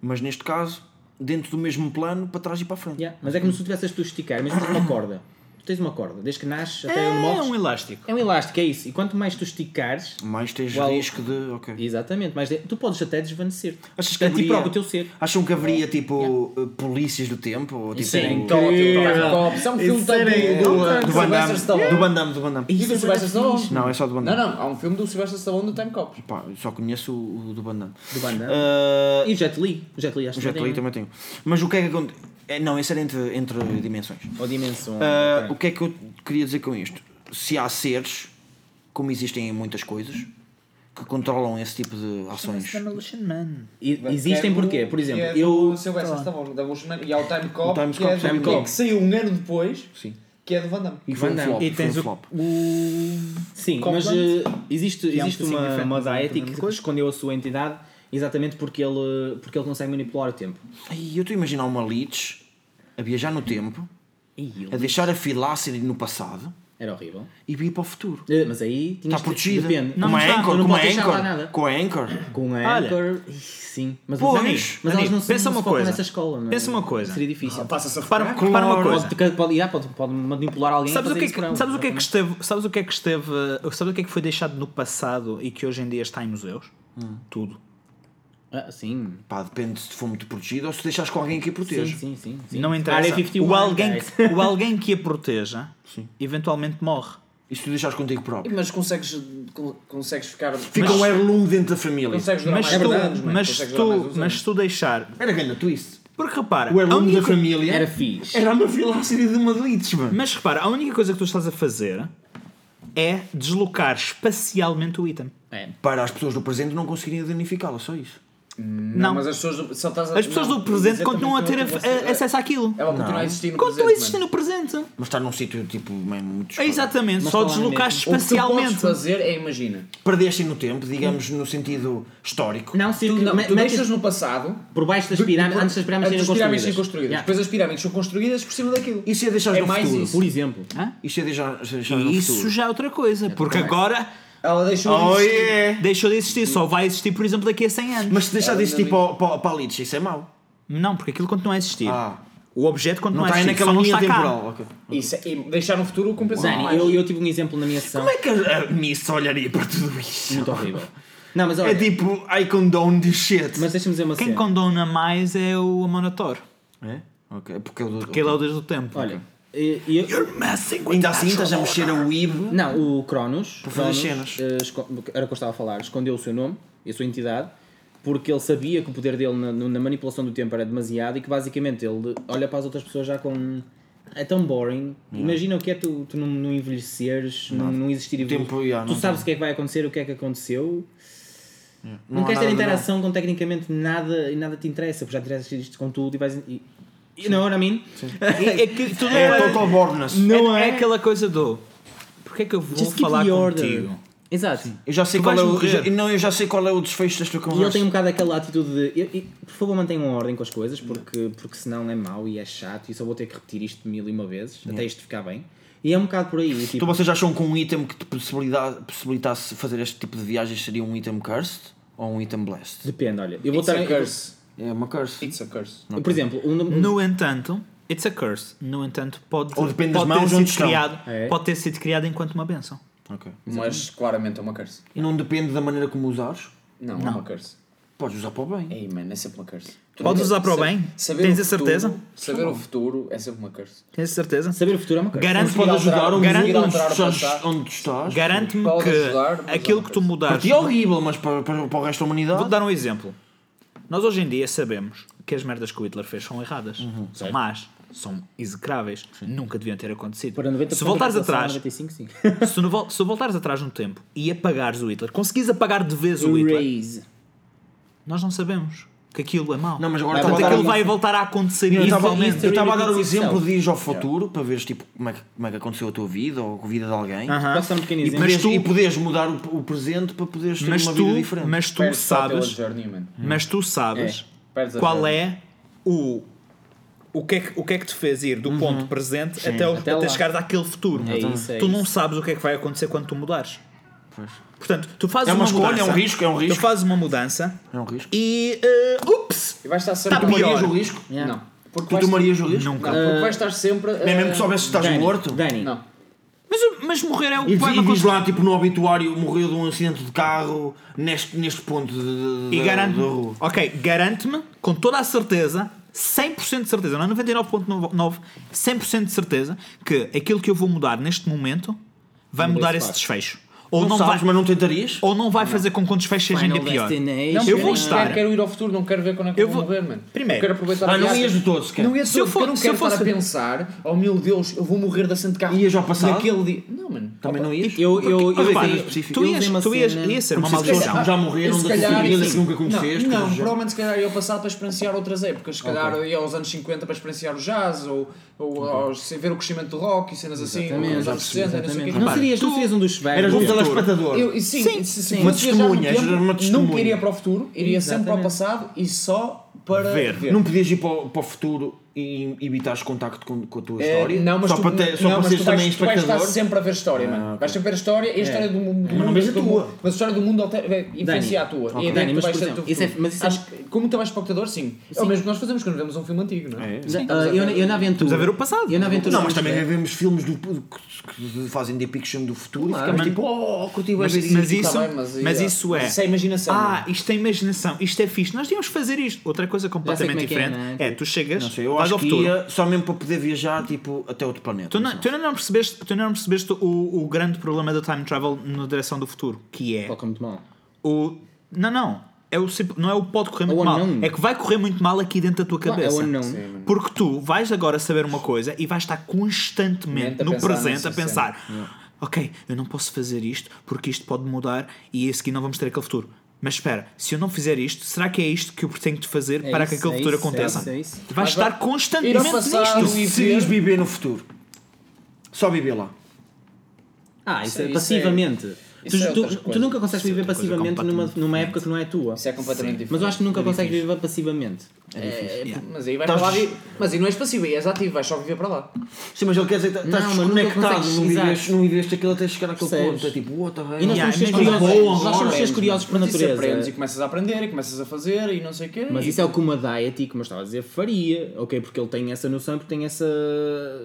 Speaker 2: mas neste caso, dentro do mesmo plano, para trás e para a frente.
Speaker 3: Yeah, Mas é como se tu tivesses tu esticar, mas tens uma corda. Tens uma corda, desde que nasces até onde
Speaker 4: É
Speaker 3: morres.
Speaker 4: um elástico.
Speaker 3: É um elástico, é isso. E quanto mais tu esticares,
Speaker 2: Mais tens
Speaker 3: Igual-
Speaker 2: risco de. Ok.
Speaker 3: exatamente, mais de- tu podes até desvanecer.
Speaker 2: Achas que haveria-
Speaker 3: próprio, o teu ser.
Speaker 2: Acham que haveria tipo uh, polícias do tempo? Ou, tipo,
Speaker 3: Isso é incrível.
Speaker 5: Time Cop. Isso é um filme
Speaker 3: incrível.
Speaker 5: do,
Speaker 2: do Van
Speaker 5: do
Speaker 2: Damme.
Speaker 5: Stallone.
Speaker 2: Do Van Damme, do Van Damme.
Speaker 5: E do Sylvester Stallone.
Speaker 2: Não, é só do Van
Speaker 5: Não,
Speaker 2: Damme.
Speaker 5: não, há um filme do Sylvester Stallone do Time Cop.
Speaker 2: Pá, só conheço o, do Van Damme.
Speaker 3: Do Van Damme.
Speaker 2: Uh,
Speaker 3: E o Jet Li. O Jet Li acho
Speaker 2: o
Speaker 3: que
Speaker 2: Jet Li também tenho. Mas o que é que acontece? Não, esse era entre, entre dimensões.
Speaker 3: Ou dimensão.
Speaker 2: Uh,
Speaker 3: ok.
Speaker 2: O que é que eu queria dizer com isto? Se há seres, como existem em muitas coisas, que controlam esse tipo de ações.
Speaker 4: Demolition Man.
Speaker 3: E- Existem porquê? Por exemplo,
Speaker 5: é
Speaker 3: eu.
Speaker 5: Sylvester Stallone, da Bushman, e há o Time Cop,
Speaker 2: O Time
Speaker 5: que, é
Speaker 2: Cop,
Speaker 5: do,
Speaker 2: Time
Speaker 5: que é
Speaker 3: Cop.
Speaker 5: que saiu um ano depois,
Speaker 2: Sim.
Speaker 5: que é do Van Damme.
Speaker 2: E foi
Speaker 3: Van
Speaker 2: um
Speaker 3: Damme.
Speaker 2: flop.
Speaker 4: E tens
Speaker 2: um
Speaker 4: o,
Speaker 2: flop.
Speaker 4: o.
Speaker 3: Sim,
Speaker 4: Copland,
Speaker 3: mas uh, existe,
Speaker 4: é um
Speaker 3: existe uma, uma
Speaker 4: mas é
Speaker 3: deity
Speaker 4: a mesma
Speaker 3: que
Speaker 4: coisa.
Speaker 3: escondeu a sua entidade exatamente porque ele, porque ele consegue manipular o tempo.
Speaker 2: Ai, eu estou a imaginar uma Lich a viajar no tempo,
Speaker 3: E ele-
Speaker 2: a deixar a Filácida no passado
Speaker 3: Era horrível.
Speaker 2: e vir para o futuro.
Speaker 3: Eh, Mas aí
Speaker 2: Está protegida.
Speaker 3: Depende.
Speaker 2: Com a
Speaker 4: está.
Speaker 2: Anchor,
Speaker 3: não
Speaker 2: com a
Speaker 3: pode deixar lá
Speaker 2: Anchor.
Speaker 3: nada.
Speaker 2: Com a Anchor.
Speaker 3: Com a
Speaker 4: Olha.
Speaker 3: Anchor, sim. Mas,
Speaker 2: Pois.
Speaker 3: mas, mas elas não,
Speaker 4: pensa
Speaker 3: não
Speaker 4: uma coisa.
Speaker 3: nessa escola, não é?
Speaker 4: Pensa uma coisa.
Speaker 3: Seria difícil.
Speaker 5: Passa-se a
Speaker 4: Repara, repara uma coisa.
Speaker 3: Pode, pode, pode, pode manipular alguém
Speaker 4: Sabes
Speaker 3: a
Speaker 4: o, que é sabes, o que é que esteve, sabes o que é que esteve. Sabes o que é que foi deixado no passado e que hoje em dia está em museus? Tudo.
Speaker 3: Ah, sim.
Speaker 2: Pá, depende se for muito protegido ou se deixares com alguém que a proteja.
Speaker 3: Sim, sim, sim, sim.
Speaker 4: Não
Speaker 3: Área
Speaker 4: interessa.
Speaker 3: 51,
Speaker 4: O alguém, que, o alguém que a proteja eventualmente morre.
Speaker 2: E se tu deixares contigo próprio?
Speaker 5: Mas consegues, con- consegues ficar.
Speaker 2: Fica um heirloom dentro da família.
Speaker 5: Consegues durar
Speaker 4: Mas,
Speaker 5: mais
Speaker 4: tu,
Speaker 5: anos, é?
Speaker 4: mas, tu, mas tu deixar.
Speaker 2: Era grande twist.
Speaker 4: Porque repara,
Speaker 2: O heirloom da família
Speaker 3: Era fixe.
Speaker 2: era uma Filácida de uma Lich, mano.
Speaker 4: mas repara, a única coisa que tu estás a fazer é deslocar espacialmente o item.
Speaker 3: É.
Speaker 2: Para as pessoas do presente não conseguirem danificá-la, só isso.
Speaker 5: Não,
Speaker 4: Não.
Speaker 5: mas as pessoas, do- só estás a-
Speaker 4: As pessoas
Speaker 5: não,
Speaker 4: do presente continuam a ter a- a- acesso àquilo.
Speaker 5: Ela continua a existir no
Speaker 4: Continua a
Speaker 5: presente.
Speaker 4: existir
Speaker 5: mano.
Speaker 4: no presente.
Speaker 2: Mas está num sítio tipo mesmo muito
Speaker 4: É Exatamente,
Speaker 3: Mas
Speaker 4: só deslocaste
Speaker 5: O que tu podes
Speaker 4: espacialmente.
Speaker 5: fazer é, imagina,
Speaker 2: Perdeste no tempo, digamos no sentido histórico.
Speaker 3: Não, se
Speaker 5: tu, não, tu deixas no passado,
Speaker 3: por baixo das pirâmides, antes das pirâmides serem
Speaker 5: das pirâmides
Speaker 3: construídas.
Speaker 5: construídas.
Speaker 3: Yeah.
Speaker 5: Depois as pirâmides são construídas por cima daquilo.
Speaker 2: Isso é deixar
Speaker 5: É
Speaker 2: no
Speaker 5: mais
Speaker 2: futuro.
Speaker 5: isso.
Speaker 3: Por exemplo.
Speaker 2: Isso é deixar, deixar no
Speaker 4: E isso
Speaker 2: futuro.
Speaker 4: já é outra coisa, porque agora
Speaker 5: Ela deixou
Speaker 2: Oh
Speaker 5: de existir.
Speaker 2: yeah!
Speaker 4: deixou de existir, só vai existir, por exemplo, daqui a 100 anos.
Speaker 2: Mas se deixar de existir para, para, para a Lich, isso é mau.
Speaker 4: Não, porque aquilo continua a existir.
Speaker 2: Ah.
Speaker 4: O objeto
Speaker 2: Não
Speaker 4: continua
Speaker 2: está
Speaker 4: a
Speaker 2: aí
Speaker 4: existir,
Speaker 2: naquela
Speaker 4: só não
Speaker 2: linha
Speaker 4: está
Speaker 2: temporal. ok.
Speaker 5: Isso é- e deixar no futuro compensa
Speaker 3: Dani,
Speaker 5: mais.
Speaker 3: eu, eu tive um exemplo na minha sessão
Speaker 2: Como é que a a Miss olharia para tudo isso?
Speaker 3: muito horrível. Não, mas olha,
Speaker 2: É tipo, I condone this shit.
Speaker 3: mas deixa-me dizer uma
Speaker 4: Quem
Speaker 3: cena.
Speaker 4: condona mais é o Amonator,
Speaker 2: É? Ok, porque eu
Speaker 4: porque ele é o Deus do Tempo.
Speaker 3: Olha, e- e eu-
Speaker 2: Ainda assim estás a mexer a Weeb.
Speaker 3: não, o Cronos,
Speaker 2: Para fazer
Speaker 3: Cronos,
Speaker 2: cenas.
Speaker 3: eh, era o que eu estava a falar, escondeu o seu nome e a sua entidade porque ele sabia que o poder dele na, na manipulação do tempo era demasiado e que basicamente ele olha para as outras pessoas já com. É tão boring. Imagina o que é tu, tu não, não envelheceres, não, não existir
Speaker 2: tempo, yeah,
Speaker 3: Tu
Speaker 2: não
Speaker 3: sabes o que é que vai acontecer, o que é que aconteceu. Não,
Speaker 2: há
Speaker 3: queres ter interação com tecnicamente nada e nada te interessa, porque já tiveste isto com tudo e vais. E, e, não, I mean, <laughs>
Speaker 4: É, é que tudo
Speaker 2: É
Speaker 4: é,
Speaker 2: total boredness.
Speaker 3: Não
Speaker 4: é,
Speaker 3: é?
Speaker 4: é aquela coisa do porque é que eu vou
Speaker 3: just
Speaker 4: falar contigo?
Speaker 3: Exato.
Speaker 2: Eu já sei
Speaker 4: Tu
Speaker 2: qual é o. já- não, eu já sei qual é o desfecho desta
Speaker 3: E ele
Speaker 2: conversa.
Speaker 3: tem um bocado aquela atitude de "Eu- eu- por favor mantenham ordem com as coisas porque, porque senão é mau e é chato e só vou ter que repetir isto mil e uma vezes até isto ficar bem. E é um bocado por aí. Tipo,
Speaker 2: Então vocês acham que um item que te possibilita- possibilitasse fazer este tipo de viagens seria um item cursed ou um item blessed?
Speaker 3: Depende, olha. Eu vou
Speaker 5: It's a
Speaker 3: estar.
Speaker 5: curse.
Speaker 2: É uma curse.
Speaker 5: It's a curse.
Speaker 3: Por exemplo, um, um-
Speaker 4: No entanto, it's a curse. No entanto, pode,
Speaker 2: Ou depende das
Speaker 4: pode
Speaker 2: mãos
Speaker 4: ter
Speaker 2: onde
Speaker 4: sido
Speaker 2: estão.
Speaker 4: criado,
Speaker 3: É.
Speaker 4: pode ter sido criado enquanto uma benção.
Speaker 2: Ok.
Speaker 5: Mas claramente é uma curse.
Speaker 2: E não depende da maneira como usares?
Speaker 5: Não, é uma curse.
Speaker 2: Podes usar para o bem.
Speaker 5: Ei, mano, é sempre uma curse. Tu
Speaker 4: Podes usar para o
Speaker 5: sa-
Speaker 4: bem?
Speaker 5: saber
Speaker 4: Tens
Speaker 5: o
Speaker 4: a certeza?
Speaker 5: futuro- Saber o futuro é sempre uma curse.
Speaker 4: Tens certeza?
Speaker 3: saber o futuro é uma coisa.
Speaker 4: Garante-
Speaker 2: Pode ajudar
Speaker 4: Garante-
Speaker 2: onde, onde, estás,
Speaker 5: passado.
Speaker 2: onde tu estás.
Speaker 4: Garante-me
Speaker 5: Pode
Speaker 4: que
Speaker 5: ajudar, mas
Speaker 4: aquilo
Speaker 5: é
Speaker 4: que tu
Speaker 5: uma
Speaker 2: Para
Speaker 4: mudaste.
Speaker 2: ti é horrível, mas para, para, para o resto da humanidade.
Speaker 4: Vou-te dar um exemplo. Nós hoje em dia sabemos que as merdas que o Hitler fez são erradas, são más, são execráveis, nunca deviam ter acontecido.
Speaker 3: Para 90%
Speaker 4: Se voltares atrás,
Speaker 3: 95, sim. <laughs>
Speaker 4: se, no se voltares atrás no tempo e apagares o Hitler, conseguis apagar de vez o Hitler, nós não sabemos que aquilo é mau.
Speaker 2: Não, mas agora
Speaker 4: Portanto, aquilo vai voltar a acontecer
Speaker 2: Eu estava-
Speaker 4: eventualmente.
Speaker 2: eu estava a dar o exemplo de ir ao futuro para veres tipo, como, é que, como é que aconteceu a tua vida ou a vida de alguém.
Speaker 3: Posso dar um pequeno
Speaker 2: E,
Speaker 3: exemplo?
Speaker 4: Mas
Speaker 2: poderes,
Speaker 4: tu-
Speaker 2: e poderes mudar o, o presente para poderes ter
Speaker 4: Mas
Speaker 2: uma
Speaker 4: tu,
Speaker 2: vida diferente.
Speaker 4: mas tu
Speaker 5: Perdes
Speaker 4: sabes,
Speaker 5: journey, man.
Speaker 4: mas tu sabes
Speaker 5: a
Speaker 4: qual é o o que, é que, o que é que te fez ir do ponto presente até, o,
Speaker 3: até
Speaker 4: até, chegares àquele futuro?
Speaker 3: É isso, é
Speaker 4: tu não
Speaker 3: isso.
Speaker 4: sabes o que é que vai acontecer quando tu mudares.
Speaker 2: Pois.
Speaker 4: Portanto, tu fazes
Speaker 2: É uma escolha,
Speaker 4: mudança,
Speaker 2: é um risco, é um risco.
Speaker 4: Tu fazes uma mudança
Speaker 2: É um risco.
Speaker 4: e. eh, ups!
Speaker 5: E vais estar sempre.
Speaker 4: Tá
Speaker 2: Tu
Speaker 4: pior.
Speaker 2: tomarias o risco?
Speaker 3: Yeah.
Speaker 5: Não. Porque
Speaker 2: Tu tomarias o risco?
Speaker 4: Nunca.
Speaker 5: porque vais estar sempre.
Speaker 2: Nem mesmo que soubesse que estás
Speaker 3: Dani,
Speaker 2: morto?
Speaker 3: Dani,
Speaker 5: Não.
Speaker 4: Mas, mas morrer é o
Speaker 2: E,
Speaker 4: que vai
Speaker 2: e diz lá, tipo, no obituário, morreu de um acidente de carro neste, neste ponto de, de,
Speaker 4: E
Speaker 2: da rua.
Speaker 4: ok, garante-me com toda a certeza, 100% de certeza, não é 99.9, 100% de certeza que aquilo que eu vou mudar neste momento vai
Speaker 3: Muda
Speaker 4: mudar
Speaker 3: esse
Speaker 4: desfecho. Ou
Speaker 2: Não,
Speaker 4: não,
Speaker 2: sabes,
Speaker 4: vai,
Speaker 2: mas não tentarias?
Speaker 4: ou não vai fazer com que o desfecho seja ainda pior.
Speaker 5: Não,
Speaker 4: Eu vou
Speaker 5: nem
Speaker 4: estar-
Speaker 5: sequer quero ir ao futuro, não quero ver quando é que eu, vou morrer, mano.
Speaker 4: Primeiro.
Speaker 5: Eu quero aproveitar
Speaker 2: Ah, não ias de todo sequer.
Speaker 5: Não ia
Speaker 4: Se eu for-
Speaker 5: eu não
Speaker 4: se eu
Speaker 5: quero estar
Speaker 4: fosse-
Speaker 5: a pensar, oh meu Deus, eu vou morrer acidente de carro.
Speaker 2: Ias ao passado?
Speaker 5: Naquele dia. Não, mano.
Speaker 2: Também não ias?
Speaker 3: Eu, eu, eu,
Speaker 4: Porque,
Speaker 3: eu,
Speaker 4: repara,
Speaker 3: eu,
Speaker 2: específico.
Speaker 4: tu
Speaker 3: eu
Speaker 4: ias, tu ias, ia ser uma maldição.
Speaker 2: já morreram
Speaker 5: se
Speaker 2: da família que nunca conheceste.
Speaker 5: Não, não provavelmente se calhar ia ao passado para experienciar outras épocas. Se calhar ia aos anos 50 para experienciar o jazz ou, ver o crescimento do rock e cenas assim.
Speaker 3: Exatamente,
Speaker 5: Os anos 60 não sei o
Speaker 3: exatamente.
Speaker 5: quê.
Speaker 3: Não não serias um dos velhos.
Speaker 2: Eras um
Speaker 4: futuro.
Speaker 2: telespectador.
Speaker 5: Eu, sim,
Speaker 3: Sim, sim.
Speaker 5: fosse
Speaker 2: Uma testemunha, eras uma testemunha.
Speaker 5: Nunca iria para o futuro, iria sempre para o
Speaker 3: Exatamente.
Speaker 5: passado e só para
Speaker 4: Ver.
Speaker 5: ver.
Speaker 2: Não podias ir para o, para o futuro e evitares contacto com, com a tua
Speaker 5: É,
Speaker 2: história?
Speaker 5: não, mas
Speaker 2: só
Speaker 5: tu,
Speaker 2: para, ter, só
Speaker 5: não,
Speaker 2: para
Speaker 5: mas
Speaker 2: seres
Speaker 5: tu vais,
Speaker 2: também
Speaker 5: tu vais estar
Speaker 2: espectador?
Speaker 5: sempre a ver história,
Speaker 2: Ah,
Speaker 5: mano.
Speaker 2: ok.
Speaker 5: Vais sempre ver a história e a história do mundo. do
Speaker 2: não vês a tua.
Speaker 5: mundo- Mas a história do mundo alter- vai- influencia a tua.
Speaker 3: Ok.
Speaker 5: E
Speaker 3: Dani,
Speaker 5: tu
Speaker 3: mas,
Speaker 5: vais
Speaker 3: por exemplo, isso é- mas isso é-
Speaker 5: Acho que, como telespectador, sim. É o mesmo que nós fazemos quando vemos um filme antigo, não é?
Speaker 2: É.
Speaker 5: Sim,
Speaker 3: Ah, eu, eu na aventura.
Speaker 4: Estamos a ver o passado.
Speaker 3: Eu na aventura.
Speaker 2: Não, mas também
Speaker 3: é-
Speaker 2: vemos filmes do, que fazem depiction do futuro
Speaker 3: Claro.
Speaker 2: e ficamos
Speaker 4: Mas-
Speaker 2: tipo, oh, curti bué
Speaker 4: Mas,
Speaker 2: ver
Speaker 4: mas isso,
Speaker 5: Tá bem, mas
Speaker 4: mas isso é.
Speaker 5: Isso é imaginação.
Speaker 4: Ah, isto é imaginação, isto é fixe. Nós devíamos fazer isto. Outra coisa completamente
Speaker 3: é que é,
Speaker 4: diferente
Speaker 3: não
Speaker 4: é,
Speaker 3: é?
Speaker 4: tu chegas,
Speaker 2: Não sei, eu
Speaker 4: vais
Speaker 2: acho
Speaker 4: ao
Speaker 2: que
Speaker 4: futuro.
Speaker 2: ia só mesmo para poder viajar tipo, até outro planeta.
Speaker 4: Tu, não, tu ainda não percebeste, tu ainda não percebeste o, o grande problema do time travel na direção do futuro, que é
Speaker 3: Toca muito mal.
Speaker 4: o. Não, não. É o, não é o pode correr muito
Speaker 3: o
Speaker 4: mal.
Speaker 3: unknown.
Speaker 4: É que vai correr muito mal aqui dentro da tua cabeça.
Speaker 3: é o unknown.
Speaker 5: Sim, mano.
Speaker 4: Porque tu vais agora saber uma coisa e vais estar constantemente no presente a pensar: ok, eu não posso fazer isto porque isto pode mudar e a seguir não vamos ter aquele futuro. Mas espera, se eu não fizer isto, será que é isto que eu tenho de fazer
Speaker 3: É
Speaker 4: para
Speaker 3: isso,
Speaker 4: que aquele
Speaker 3: é
Speaker 4: futuro
Speaker 3: isso, é
Speaker 4: aconteça?
Speaker 3: isso, é isso.
Speaker 4: Tu vais estar constantemente
Speaker 5: passado
Speaker 4: nisto.
Speaker 5: e
Speaker 2: Se
Speaker 5: ver.
Speaker 2: viver no futuro, só viver lá.
Speaker 3: Ah, isso
Speaker 5: Isso
Speaker 3: é
Speaker 5: é- isso
Speaker 3: passivamente. tu,
Speaker 5: é
Speaker 3: tu- tu nunca consegues
Speaker 4: é
Speaker 3: viver passivamente numa, numa época que não é tua.
Speaker 5: Isso é completamente diferente.
Speaker 3: Mas eu acho que nunca consegues viver passivamente.
Speaker 5: É,
Speaker 4: Yeah.
Speaker 5: Mas aí vais para
Speaker 2: Estás-
Speaker 5: lá e- Mas aí não és passivo, aí és ativo, vais só viver para lá.
Speaker 2: Sim, mas ele quer dizer que estás
Speaker 3: nunca
Speaker 2: desconectado, não viveste, não viveste aquilo até chegar àquele ponto. É tipo, what the hell?
Speaker 3: E nós
Speaker 4: Yeah,
Speaker 3: somos seres
Speaker 4: mesmo
Speaker 3: curiosos, nós somos seres curiosos por natureza.
Speaker 5: aprendes e começas a aprender e começas a fazer e não sei o quê.
Speaker 3: Mas isso é o que uma diet, como eu estava a dizer, faria, ok? Porque ele tem essa noção, porque tem essa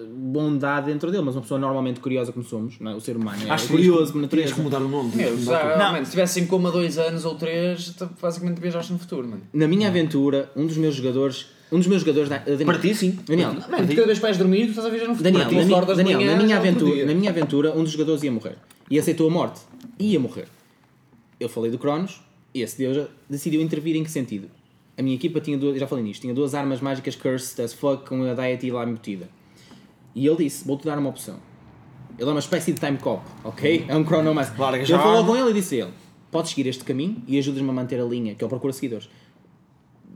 Speaker 3: bondade dentro dele. Mas uma pessoa normalmente curiosa como somos, não é? o ser humano é
Speaker 2: Acho
Speaker 3: curioso por
Speaker 2: Tens
Speaker 3: natureza.
Speaker 2: que mudar o nome. tens que mudar
Speaker 5: já,
Speaker 2: tudo.
Speaker 4: Não.
Speaker 5: se tivesse em coma dois anos ou três, tu basicamente viajaste no futuro, mano.
Speaker 3: Na minha aventura, um dos meus jogadores, um dos meus jogadores, da- Daniel,
Speaker 2: Para ti, sim.
Speaker 3: Daniel,
Speaker 5: Mano, cada vez vais dormir, tu estás a viajar no futuro.
Speaker 3: Daniel, na, mi- Daniel,
Speaker 5: manhã,
Speaker 3: na, minha
Speaker 5: é
Speaker 3: aventura, na minha aventura, um dos jogadores ia morrer. E aceitou a morte. Ia morrer. Eu falei do Cronos e esse deus decidiu intervir em que sentido? A minha equipa tinha duas, já falei nisto, tinha duas armas mágicas cursed as fuck com a deity lá embutida. E ele disse: Vou-te dar uma opção. Ele é uma espécie de time cop, ok? É um Ele
Speaker 2: já a
Speaker 3: falou com ele e disse a ele: Podes seguir este caminho e ajudas-me a manter a linha, que ele procura seguidores.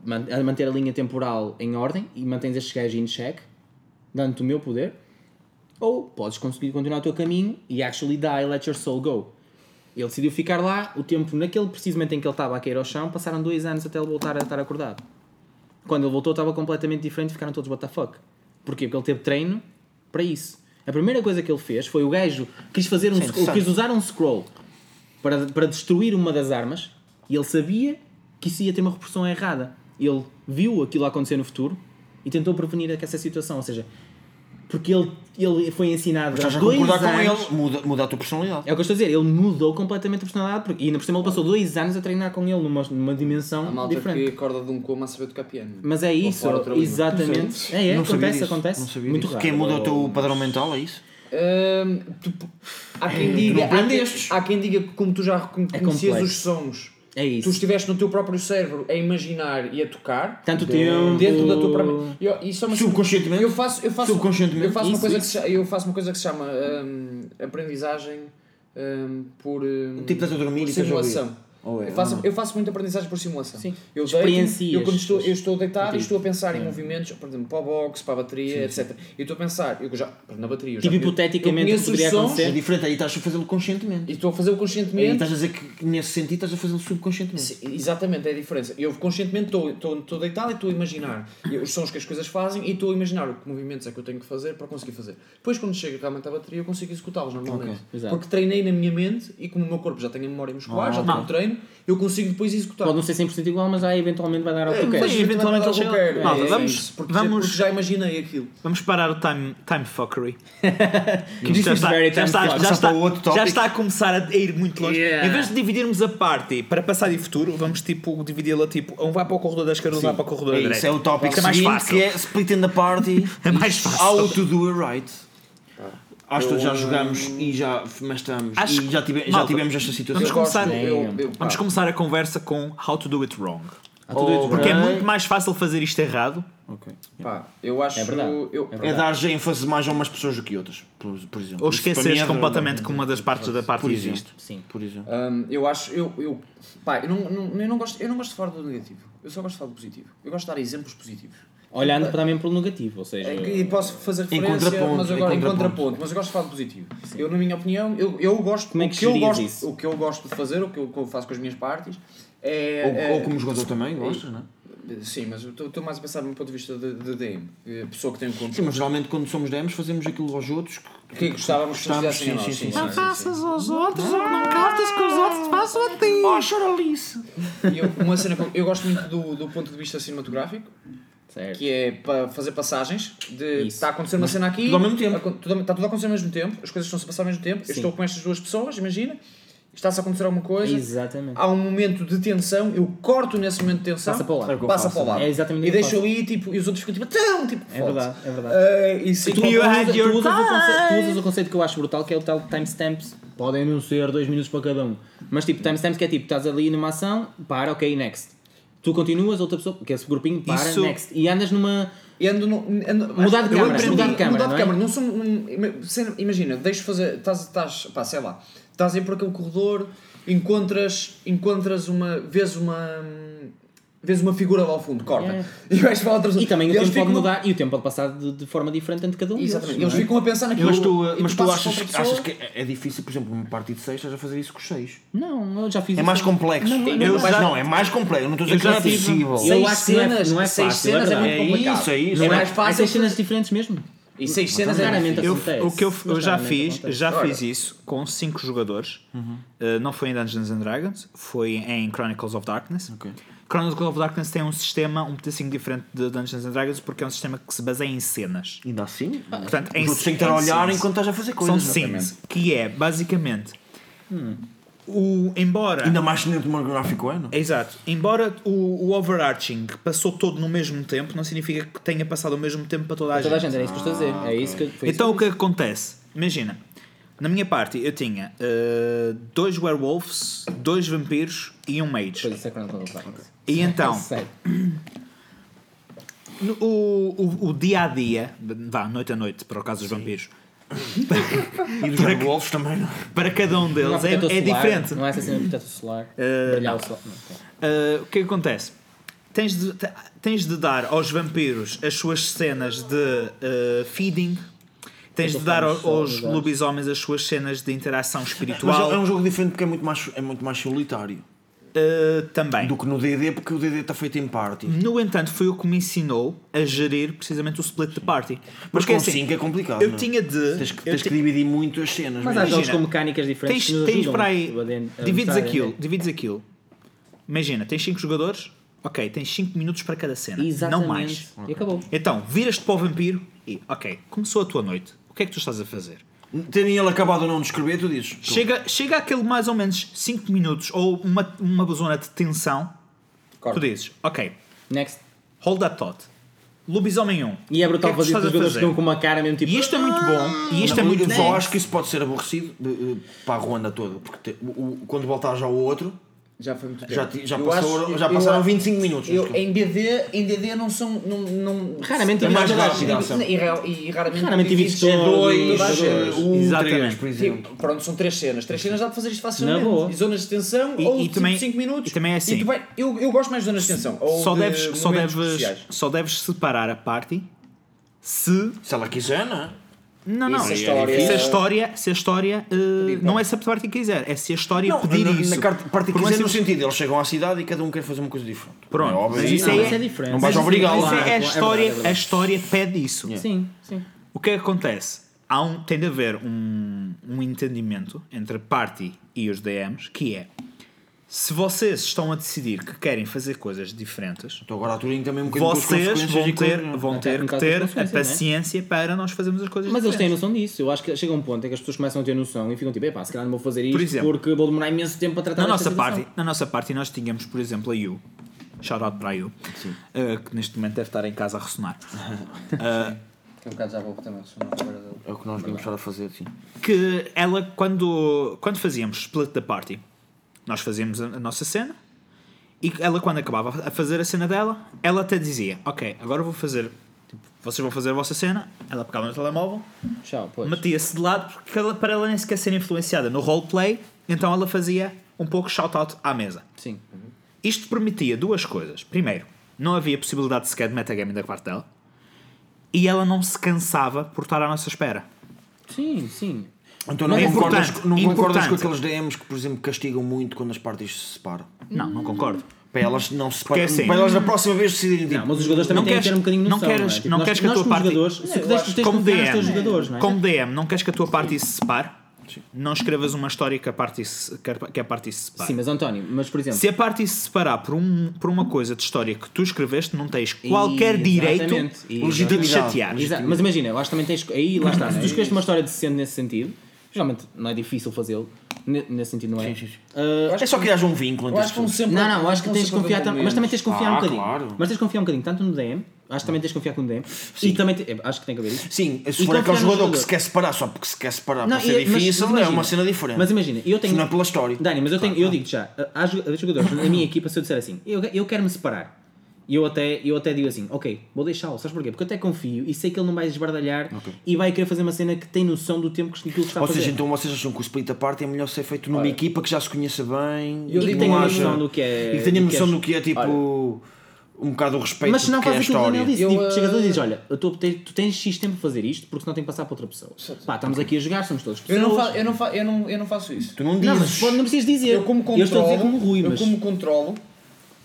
Speaker 3: A manter a linha temporal em ordem e mantens estes gajos em check, dando-te o meu poder. Ou podes conseguir continuar o teu caminho e actually die, let your soul go. Ele decidiu ficar lá, o tempo, naquele precisamente em que ele estava a cair ao chão, passaram dois anos até ele voltar a estar acordado. Quando ele voltou estava completamente diferente ficaram todos what the fuck. Porquê? Porque ele teve treino para isso. A primeira coisa que ele fez foi o gajo quis fazer um
Speaker 2: Sim,
Speaker 3: quis usar um scroll para, para destruir uma das armas e ele sabia que isso ia ter uma repercussão errada. Ele viu aquilo acontecer no futuro e tentou prevenir essa situação. Ou seja, porque ele, ele foi ensinado
Speaker 2: a
Speaker 3: dois
Speaker 2: concordar com
Speaker 3: anos-
Speaker 2: ele, muda, muda a tua personalidade.
Speaker 3: é o que eu estou a dizer, ele mudou completamente a personalidade porque, e ainda por cima ele passou dois anos a treinar com ele numa, numa dimensão
Speaker 5: A malta
Speaker 3: diferente.
Speaker 5: que acorda de um coma a saber tocar piano.
Speaker 3: Mas é isso, exatamente. É, é,
Speaker 2: Não
Speaker 3: acontece, acontece.
Speaker 2: não sabia
Speaker 3: Muito
Speaker 2: disso.
Speaker 3: raro.
Speaker 2: Quem muda o teu padrão mental é isso?
Speaker 5: Hum, tu- há quem diga,
Speaker 2: não
Speaker 5: há há quem diga que como tu já conhecias
Speaker 3: complexo.
Speaker 5: os sons,
Speaker 3: É isso.
Speaker 5: tu estiveste no teu próprio cérebro a imaginar e a tocar
Speaker 3: Tanto tempo.
Speaker 5: dentro da tua própria. Eu, isso é uma
Speaker 2: Subconscientemente?
Speaker 5: Eu faço, eu faço,
Speaker 2: Subconscientemente?
Speaker 5: eu faço uma coisa
Speaker 3: isso.
Speaker 5: que se, eu faço uma coisa que se chama hum, aprendizagem hum, por hum,
Speaker 2: Tipo, estás a dormir
Speaker 5: por
Speaker 2: e
Speaker 5: simulação.
Speaker 2: Ou é?
Speaker 5: Eu faço, eu faço muita aprendizagem por simulação.
Speaker 3: Sim.
Speaker 5: Eu deito,
Speaker 3: Experiencias.
Speaker 5: eu, quando estou, eu estou deitado e
Speaker 3: Contigo.
Speaker 5: estou a pensar em movimentos, por exemplo, para o box, para a bateria, etc. E estou a pensar, eu já, na bateria, eu já
Speaker 3: Tipo, hipoteticamente,
Speaker 5: eu
Speaker 3: poderia
Speaker 5: sons
Speaker 3: acontecer.
Speaker 2: É diferente, aí estás a fazê-lo conscientemente.
Speaker 5: e estou a fazê-lo conscientemente.
Speaker 2: estás a dizer que nesse sentido estás a fazê-lo subconscientemente.
Speaker 5: Sim, Exatamente, é a diferença. Eu conscientemente estou, estou, estou deitado e estou a imaginar os sons que as coisas fazem e estou a imaginar que movimentos é que eu tenho que fazer para conseguir fazer. Depois, quando chega realmente à bateria, eu consigo executá-los normalmente.
Speaker 2: Ok,
Speaker 3: exato.
Speaker 5: Porque treinei na minha mente e como o meu corpo já tem a memória muscular, já tenho o treino, eu consigo depois executar.
Speaker 3: Pode não ser 100% igual, mas já eventualmente vai dar ao que tu queres.
Speaker 4: Eventualmente
Speaker 5: vai dar
Speaker 4: ele
Speaker 5: o que eu quero.
Speaker 4: Malta,
Speaker 5: É, é
Speaker 4: vamos-
Speaker 5: porque,
Speaker 4: vamos-
Speaker 5: porque já imaginei aquilo.
Speaker 4: Vamos parar o time, time fuckery. <laughs>
Speaker 3: This
Speaker 4: já, está, já,
Speaker 3: time
Speaker 4: está, já, está, já está a começar a ir muito longe.
Speaker 3: Yeah.
Speaker 4: Em vez de dividirmos a party para passado e futuro, vamos tipo dividi-la tipo, um vai para o corredor da esquerda, um vai para o corredor da
Speaker 2: É
Speaker 4: direita.
Speaker 2: isso, é o tópico
Speaker 4: é mais fácil.
Speaker 2: que é split in the party. <laughs>
Speaker 4: É mais fácil.
Speaker 2: How to do it right. Acho que todos já jogamos e já mestramos
Speaker 4: Acho
Speaker 2: e já, tive- já
Speaker 4: Malta,
Speaker 2: tivemos esta situação.
Speaker 4: Vamos começar-
Speaker 5: eu- eu-
Speaker 4: Vamos começar a conversa com How to do it wrong.
Speaker 3: Isso,
Speaker 4: Porque é muito mais fácil fazer isto errado.
Speaker 2: Ok.
Speaker 5: pá, eu acho.
Speaker 3: É verdade.
Speaker 5: Eu,
Speaker 2: É dar ênfase mais a umas pessoas do que outras, por, por exemplo.
Speaker 4: Ou
Speaker 2: Isso para mim
Speaker 4: esqueceres
Speaker 2: é
Speaker 4: completamente que uma das partes da parte
Speaker 2: Por
Speaker 4: existe.
Speaker 2: exemplo.
Speaker 3: Sim.
Speaker 2: Por exemplo.
Speaker 5: Hum, eu acho, eu, eu, pá, eu não, não, eu, não gosto, eu não gosto de falar do negativo, eu só gosto de falar do positivo. Eu gosto de dar exemplos positivos.
Speaker 3: Olhando também pelo negativo, ou seja...
Speaker 5: É E posso fazer
Speaker 2: Em
Speaker 5: referência,
Speaker 2: contraponto,
Speaker 5: mas
Speaker 2: em
Speaker 5: agora em
Speaker 2: contraponto.
Speaker 5: contraponto, mas eu gosto de falar do positivo. Eu, na minha opinião, eu, eu gosto,
Speaker 3: Como é
Speaker 5: o
Speaker 3: que
Speaker 5: que eu gosto,
Speaker 3: isso?
Speaker 5: o que eu gosto de fazer, o que eu, o faço com as minhas partes, é...
Speaker 2: Ou,
Speaker 5: é-
Speaker 2: ou como jogador também, gostas, não é?
Speaker 5: Sim, mas eu estou- mais a pensar do ponto de vista de, de DM, eh, pessoa que tem um controle.
Speaker 2: Sim, mas geralmente quando somos DMs fazemos aquilo aos outros que
Speaker 5: que gostávamos que
Speaker 2: Gostávamos,
Speaker 5: nós.
Speaker 2: sim, sim, sim.
Speaker 5: sim, sim, sim.
Speaker 4: aos outros, não gostas que os outros façam a ti.
Speaker 2: Oh, choralice!
Speaker 5: Eu, uma cena eu gosto muito do, do ponto de vista cinematográfico,
Speaker 3: Certo.
Speaker 5: que é para fazer passagens de
Speaker 3: Isso.
Speaker 5: está a acontecer uma cena aqui
Speaker 2: tudo ao mesmo tempo.
Speaker 5: tudo- está tudo a acontecer ao mesmo tempo as coisas estão-se a passar ao mesmo tempo eu
Speaker 3: Sim.
Speaker 5: estou com estas duas pessoas imagina está-se a acontecer alguma coisa
Speaker 3: Exatamente.
Speaker 5: há um momento de tensão eu corto nesse momento de tensão
Speaker 3: Passa para o lado.
Speaker 2: É eu
Speaker 5: passa para o lado
Speaker 3: É exatamente
Speaker 5: e
Speaker 3: eu
Speaker 5: deixo ali tipo, e os outros ficam tipo tão tipo
Speaker 3: É verdade, é verdade.
Speaker 5: Ah, e sim,
Speaker 3: Tu, tu usas- tu usas o conceito, tu
Speaker 4: time.
Speaker 3: usas o conceito que eu acho brutal que é o tal timestamps. Podem não ser 2 minutos para cada um. Mas tipo, timestamps que é tipo, estás ali numa ação, para, ok, next. Tu continuas, outra pessoa, que é esse grupinho, para,
Speaker 4: Isso-
Speaker 3: next. E andas numa.
Speaker 5: E ando no, ando,
Speaker 3: Mudar de câmara, mudar de câmara,
Speaker 5: mudar de
Speaker 3: não é?
Speaker 5: câmara. Não sou um- imagina, deixo fazer, estás, estás, pá, sei lá, estás aí por aquele corredor, encontras, encontras uma, vês uma, vês uma figura lá ao fundo, corta.
Speaker 3: Yeah. <laughs>
Speaker 5: E vais para outra
Speaker 3: E também o
Speaker 5: eles
Speaker 3: tempo pode mudar e o tempo pode passar de, de forma diferente entre cada um.
Speaker 5: Exatamente,
Speaker 3: não
Speaker 5: eles
Speaker 3: é?
Speaker 5: ficam a pensar naquilo.
Speaker 2: Mas tu, mas tu
Speaker 5: passas
Speaker 2: achas,
Speaker 5: pessoa.
Speaker 2: achas que é, é difícil, por exemplo, numa party de 6 estás a fazer isso com os 6?
Speaker 3: Não, eu já fiz
Speaker 2: É
Speaker 3: isso.
Speaker 2: mais complexo.
Speaker 3: Não,
Speaker 2: eu,
Speaker 3: não,
Speaker 2: mas
Speaker 4: já-
Speaker 2: não, é mais complexo. Eu não estou a
Speaker 4: eu
Speaker 2: dizer que
Speaker 4: já
Speaker 2: não é possível.
Speaker 3: Eu
Speaker 5: Seis
Speaker 3: acho que não é-
Speaker 5: cenas,
Speaker 3: não é
Speaker 5: seis
Speaker 3: fácil,
Speaker 5: cenas
Speaker 3: é
Speaker 5: é muito.
Speaker 2: É
Speaker 5: complicado.
Speaker 2: isso, é isso.
Speaker 5: É
Speaker 3: Não é,
Speaker 5: mais fácil.
Speaker 3: seis cenas diferentes mesmo.
Speaker 5: E seis cenas é
Speaker 3: Raramente
Speaker 4: Eu, o que eu, eu já fiz, já fiz isso com 5 jogadores. Uh, não foi em Dungeons and Dragons, foi em Chronicles of Darkness.
Speaker 2: Ok.
Speaker 4: Chronicles of Darkness tem um sistema um pedacinho diferente de Dungeons and Dragons porque é um sistema que se baseia em cenas.
Speaker 2: Ainda assim?
Speaker 4: Portanto,
Speaker 2: Os outros têm que estar a olhar enquanto estás a fazer
Speaker 4: São
Speaker 2: coisas.
Speaker 4: scenes, que é basicamente o embora
Speaker 2: Ainda mais cinematográfico é, não?
Speaker 4: Exato. Embora o, o overarching passou todo no mesmo tempo, não significa que tenha passado ao mesmo tempo para toda a
Speaker 3: Toda a
Speaker 4: gente.
Speaker 3: gente, era isso que eu estou a dizer. É isso que foi
Speaker 4: Então o
Speaker 3: isso
Speaker 4: que acontece? Imagina, na minha parte eu tinha uh, dois werewolves, dois vampiros e um mage.
Speaker 3: É.
Speaker 4: E então,
Speaker 3: Sério.
Speaker 4: no- o, o, o dia a dia, vá, noite a noite, <laughs> para o caso dos vampiros,
Speaker 2: E dos werewolves também, não?
Speaker 4: para cada um deles é, é
Speaker 3: solar,
Speaker 4: diferente.
Speaker 3: Não é essa cena de protetor solar.
Speaker 4: Uh,
Speaker 3: Brilhar o sol.
Speaker 4: Uh, o que é que acontece? Tens de, te- tens de dar aos vampiros as suas cenas de uh, feeding, tens de dar ao- aos
Speaker 3: Exato.
Speaker 4: lobisomens as suas cenas de interação
Speaker 2: Mas
Speaker 4: espiritual
Speaker 2: é um jogo diferente porque é muito mais, é muito mais solitário
Speaker 4: uh, também.
Speaker 2: do que no DD, porque o DD está feito em party.
Speaker 4: No entanto, foi o que me ensinou a gerir precisamente o split de party.
Speaker 2: Mas
Speaker 4: Porque
Speaker 2: com
Speaker 4: assim,
Speaker 2: 5 é complicado.
Speaker 4: eu
Speaker 2: não é?
Speaker 4: tinha de.
Speaker 2: Tens, que- tens que dividir muito as cenas.
Speaker 3: Mas
Speaker 2: mesmo.
Speaker 3: há jogos
Speaker 4: Imagina,
Speaker 3: com mecânicas diferentes
Speaker 4: Tens, tens para aí.
Speaker 3: a
Speaker 4: Divides aquilo, divides aquilo. Imagina, tens 5 jogadores, ok, tens 5 minutos para cada cena.
Speaker 3: Exatamente.
Speaker 4: Não mais.
Speaker 3: E acabou.
Speaker 4: Então, viras-te para o vampiro e, ok, começou a tua noite. O que é que tu estás a fazer?
Speaker 2: Terem ele acabado ou não de escrever, tu dizes. tu-
Speaker 4: Chega, chega aquele mais ou menos 5 minutos ou uma, uma zona de tensão.
Speaker 5: Corta.
Speaker 4: Tu dizes, ok,
Speaker 3: Next.
Speaker 4: hold that thought. Lobisomem 1.
Speaker 3: E é brutal
Speaker 4: que é que
Speaker 3: fazer
Speaker 4: estás
Speaker 3: os
Speaker 4: a
Speaker 3: jogadores ficam com uma cara mesmo tipo.
Speaker 4: E isto é muito bom. E isto é muito
Speaker 2: eu só
Speaker 4: bom.
Speaker 2: acho que isso pode ser aborrecido eh, eh, para a Ruanda toda. Porque te- o- o- quando voltares ao outro,
Speaker 5: Já foi muito tempo.
Speaker 2: Já, já, passou-
Speaker 5: acho-
Speaker 2: já passaram
Speaker 5: eu-
Speaker 2: 25 minutos.
Speaker 5: Eu, em DD, em DD não são. Não, não,
Speaker 3: Raramente
Speaker 2: É mais rápido.
Speaker 5: E, ra- e raramente,
Speaker 3: Raramente tive
Speaker 5: divides dois, dois,
Speaker 2: um,
Speaker 4: Exatamente.
Speaker 2: três, por exemplo.
Speaker 5: Tipo, pronto, são três cenas. Três cenas dá para fazer isto facilmente.
Speaker 3: Na boa.
Speaker 5: E zonas de tensão,
Speaker 4: E-
Speaker 5: ou
Speaker 4: e
Speaker 5: tipo
Speaker 4: também-
Speaker 5: 5 minutos.
Speaker 4: e também é assim.
Speaker 5: tu vai- eu, eu gosto mais de zonas de tensão. Ou
Speaker 4: Só
Speaker 5: de
Speaker 4: deves, só, deves, só deves separar a party se.
Speaker 2: Se ela quiser, não é?
Speaker 4: Não, não.
Speaker 5: se a
Speaker 4: Se
Speaker 5: história-
Speaker 4: a história, se a história eh, não é se a party quiser, é se a história
Speaker 2: Não,
Speaker 4: pedir
Speaker 2: na,
Speaker 4: isso.
Speaker 2: na parte parte
Speaker 4: Por
Speaker 2: quiser no sentido, eles chegam à cidade e cada um quer fazer uma coisa diferente.
Speaker 4: Pronto,
Speaker 2: é óbvio.
Speaker 4: mas isso
Speaker 3: Não,
Speaker 4: aí
Speaker 3: isso
Speaker 4: é-
Speaker 3: é diferente.
Speaker 2: não vais obrigá-lo
Speaker 3: isso
Speaker 2: lá.
Speaker 4: Isso é a
Speaker 3: é
Speaker 4: história,
Speaker 3: é
Speaker 4: a história pede isso.
Speaker 3: Sim, sim.
Speaker 4: O que é que acontece? Há um, tem de haver um, um entendimento entre a party e os DMs que é se vocês estão a decidir que querem fazer coisas diferentes,
Speaker 2: Então agora a Turing também um bocadinho
Speaker 4: vocês vão ter,
Speaker 2: com-
Speaker 4: vão ter que ter a
Speaker 3: é?
Speaker 4: paciência para nós fazermos as coisas
Speaker 3: Mas eles têm
Speaker 4: diferentes.
Speaker 3: noção disso. Eu acho que chega um ponto em que as pessoas começam a ter noção e ficam tipo, epá, se calhar não vou fazer isto
Speaker 4: Por exemplo,
Speaker 3: porque vou demorar imenso tempo a tratar
Speaker 4: Na nossa, parte, na nossa parte nós tínhamos, por exemplo, a Yu, shout out para a Yu, eh, que neste momento deve estar em casa a ressonar, <laughs>
Speaker 5: Que um bocado já vou também ressonar.
Speaker 2: É o que nós devíamos estar a fazer, sim.
Speaker 4: que ela, quando, quando fazíamos split da party, nós fazíamos a, a nossa cena, e ela, quando acabava a fazer a cena dela, ela até dizia: Ok, agora vou fazer. tipo, vocês vão fazer a vossa cena. Ela pegava no telemóvel,
Speaker 3: Tchau, pois.
Speaker 4: metia-se de lado, porque ela, para ela nem sequer ser influenciada no roleplay, então ela fazia um pouco shout-out à mesa.
Speaker 3: Sim.
Speaker 4: Isto permitia duas coisas. Primeiro, não havia possibilidade sequer de metagaming da parte dela, e ela não se cansava por estar à nossa espera.
Speaker 3: Sim, sim.
Speaker 2: Então não,
Speaker 4: É
Speaker 2: concordas,
Speaker 4: importante,
Speaker 2: não concordas com aqueles DMs que, por exemplo, castigam muito quando as partes se separam?
Speaker 4: Não, não concordo.
Speaker 2: Para elas não se
Speaker 4: Porque
Speaker 2: separam.
Speaker 4: assim-
Speaker 2: para elas na próxima vez decidirem tipo,
Speaker 3: Não, mas os jogadores também
Speaker 4: Não
Speaker 3: têm
Speaker 4: queres-
Speaker 3: que ter um bocadinho de
Speaker 4: não
Speaker 3: noção.
Speaker 4: queres-
Speaker 3: é? Tipo,
Speaker 4: não
Speaker 3: nós,
Speaker 4: queres que a tua parte-
Speaker 3: jogadores, tens
Speaker 4: como DM,
Speaker 3: teus jogadores, não é?
Speaker 4: como DM, não queres que a tua party se separe, não escreves uma história que a party se, que a- party se separe.
Speaker 3: Sim, mas António, mas por exemplo...
Speaker 4: Se a party se separar por, um, por uma coisa de história que tu escreveste, não tens qualquer
Speaker 3: Exatamente,
Speaker 4: direito
Speaker 3: exatamente.
Speaker 4: de te chatear.
Speaker 3: Mas imagina, eu acho que também tens. Aí lá está, se tu escreves uma história decente nesse sentido, geralmente não é difícil fazê-lo, ne- nesse sentido não é.
Speaker 2: Sim, sim, sim.
Speaker 3: Ah,
Speaker 2: É só que haja um vínculo
Speaker 5: Eu
Speaker 2: entre
Speaker 5: acho
Speaker 2: as
Speaker 5: que vão
Speaker 2: pessoas.
Speaker 5: sempre.
Speaker 3: não, não, acho que
Speaker 5: vão
Speaker 3: tens de
Speaker 5: sempre
Speaker 3: confiar
Speaker 5: haver
Speaker 3: também. Mas também tens de confiar
Speaker 2: Ah,
Speaker 3: um bocadinho.
Speaker 2: claro.
Speaker 3: Mas tens de confiar um bocadinho, tanto no DM, acho que também tens de confiar com o DM. E também te- é, acho que tem que haver isso.
Speaker 2: Sim, se
Speaker 3: E
Speaker 2: for aquele
Speaker 3: no
Speaker 2: jogador que se quer separar só porque se quer separar
Speaker 3: Não,
Speaker 2: para ser
Speaker 3: e- mas-
Speaker 2: difícil,
Speaker 3: mas
Speaker 2: é
Speaker 3: imagina-
Speaker 2: uma cena diferente.
Speaker 3: Mas imagina, eu tenho.
Speaker 2: Não é pela história.
Speaker 3: Dani, mas eu, tenho, eu digo-te já, há jo- jogadores na minha equipa, se eu disser assim, eu, eu quero me separar. E eu até, eu até digo assim, ok, vou deixá-lo, sabes porquê? Porque eu até confio e sei que ele não vai esbardalhar e vai querer fazer uma cena que tem noção do tempo que aquilo está a
Speaker 2: Ou
Speaker 3: fazer.
Speaker 2: seja, então vocês acham que o split apart é melhor ser feito numa
Speaker 5: Olha,
Speaker 2: equipa que já se conheça bem
Speaker 5: eu
Speaker 2: e que não
Speaker 3: tenha
Speaker 2: haja-
Speaker 3: noção do que é-
Speaker 2: e que tenha
Speaker 3: é-
Speaker 2: noção do que é tipo um bocado o respeito
Speaker 3: Mas se não
Speaker 2: é a
Speaker 3: faz aquilo que o
Speaker 2: história.
Speaker 3: Daniel disse,
Speaker 5: Eu,
Speaker 3: tipo,
Speaker 5: eh,
Speaker 3: chegas ali e dizes, olha, eu tô, te- tu tens X tempo para fazer isto porque senão tenho que passar para outra pessoa. Pá, estamos aqui a jogar, somos todos
Speaker 5: Eu
Speaker 3: pessoas.
Speaker 5: não, fa eu, não fa eu, não, eu não faço isso.
Speaker 2: Tu não
Speaker 3: Não,
Speaker 2: dizes.
Speaker 3: mas pode- não precisas dizer.
Speaker 5: Eu como controlo,
Speaker 3: Eu estou a dizer como Rui,
Speaker 5: eu
Speaker 3: mas...
Speaker 5: como controlo,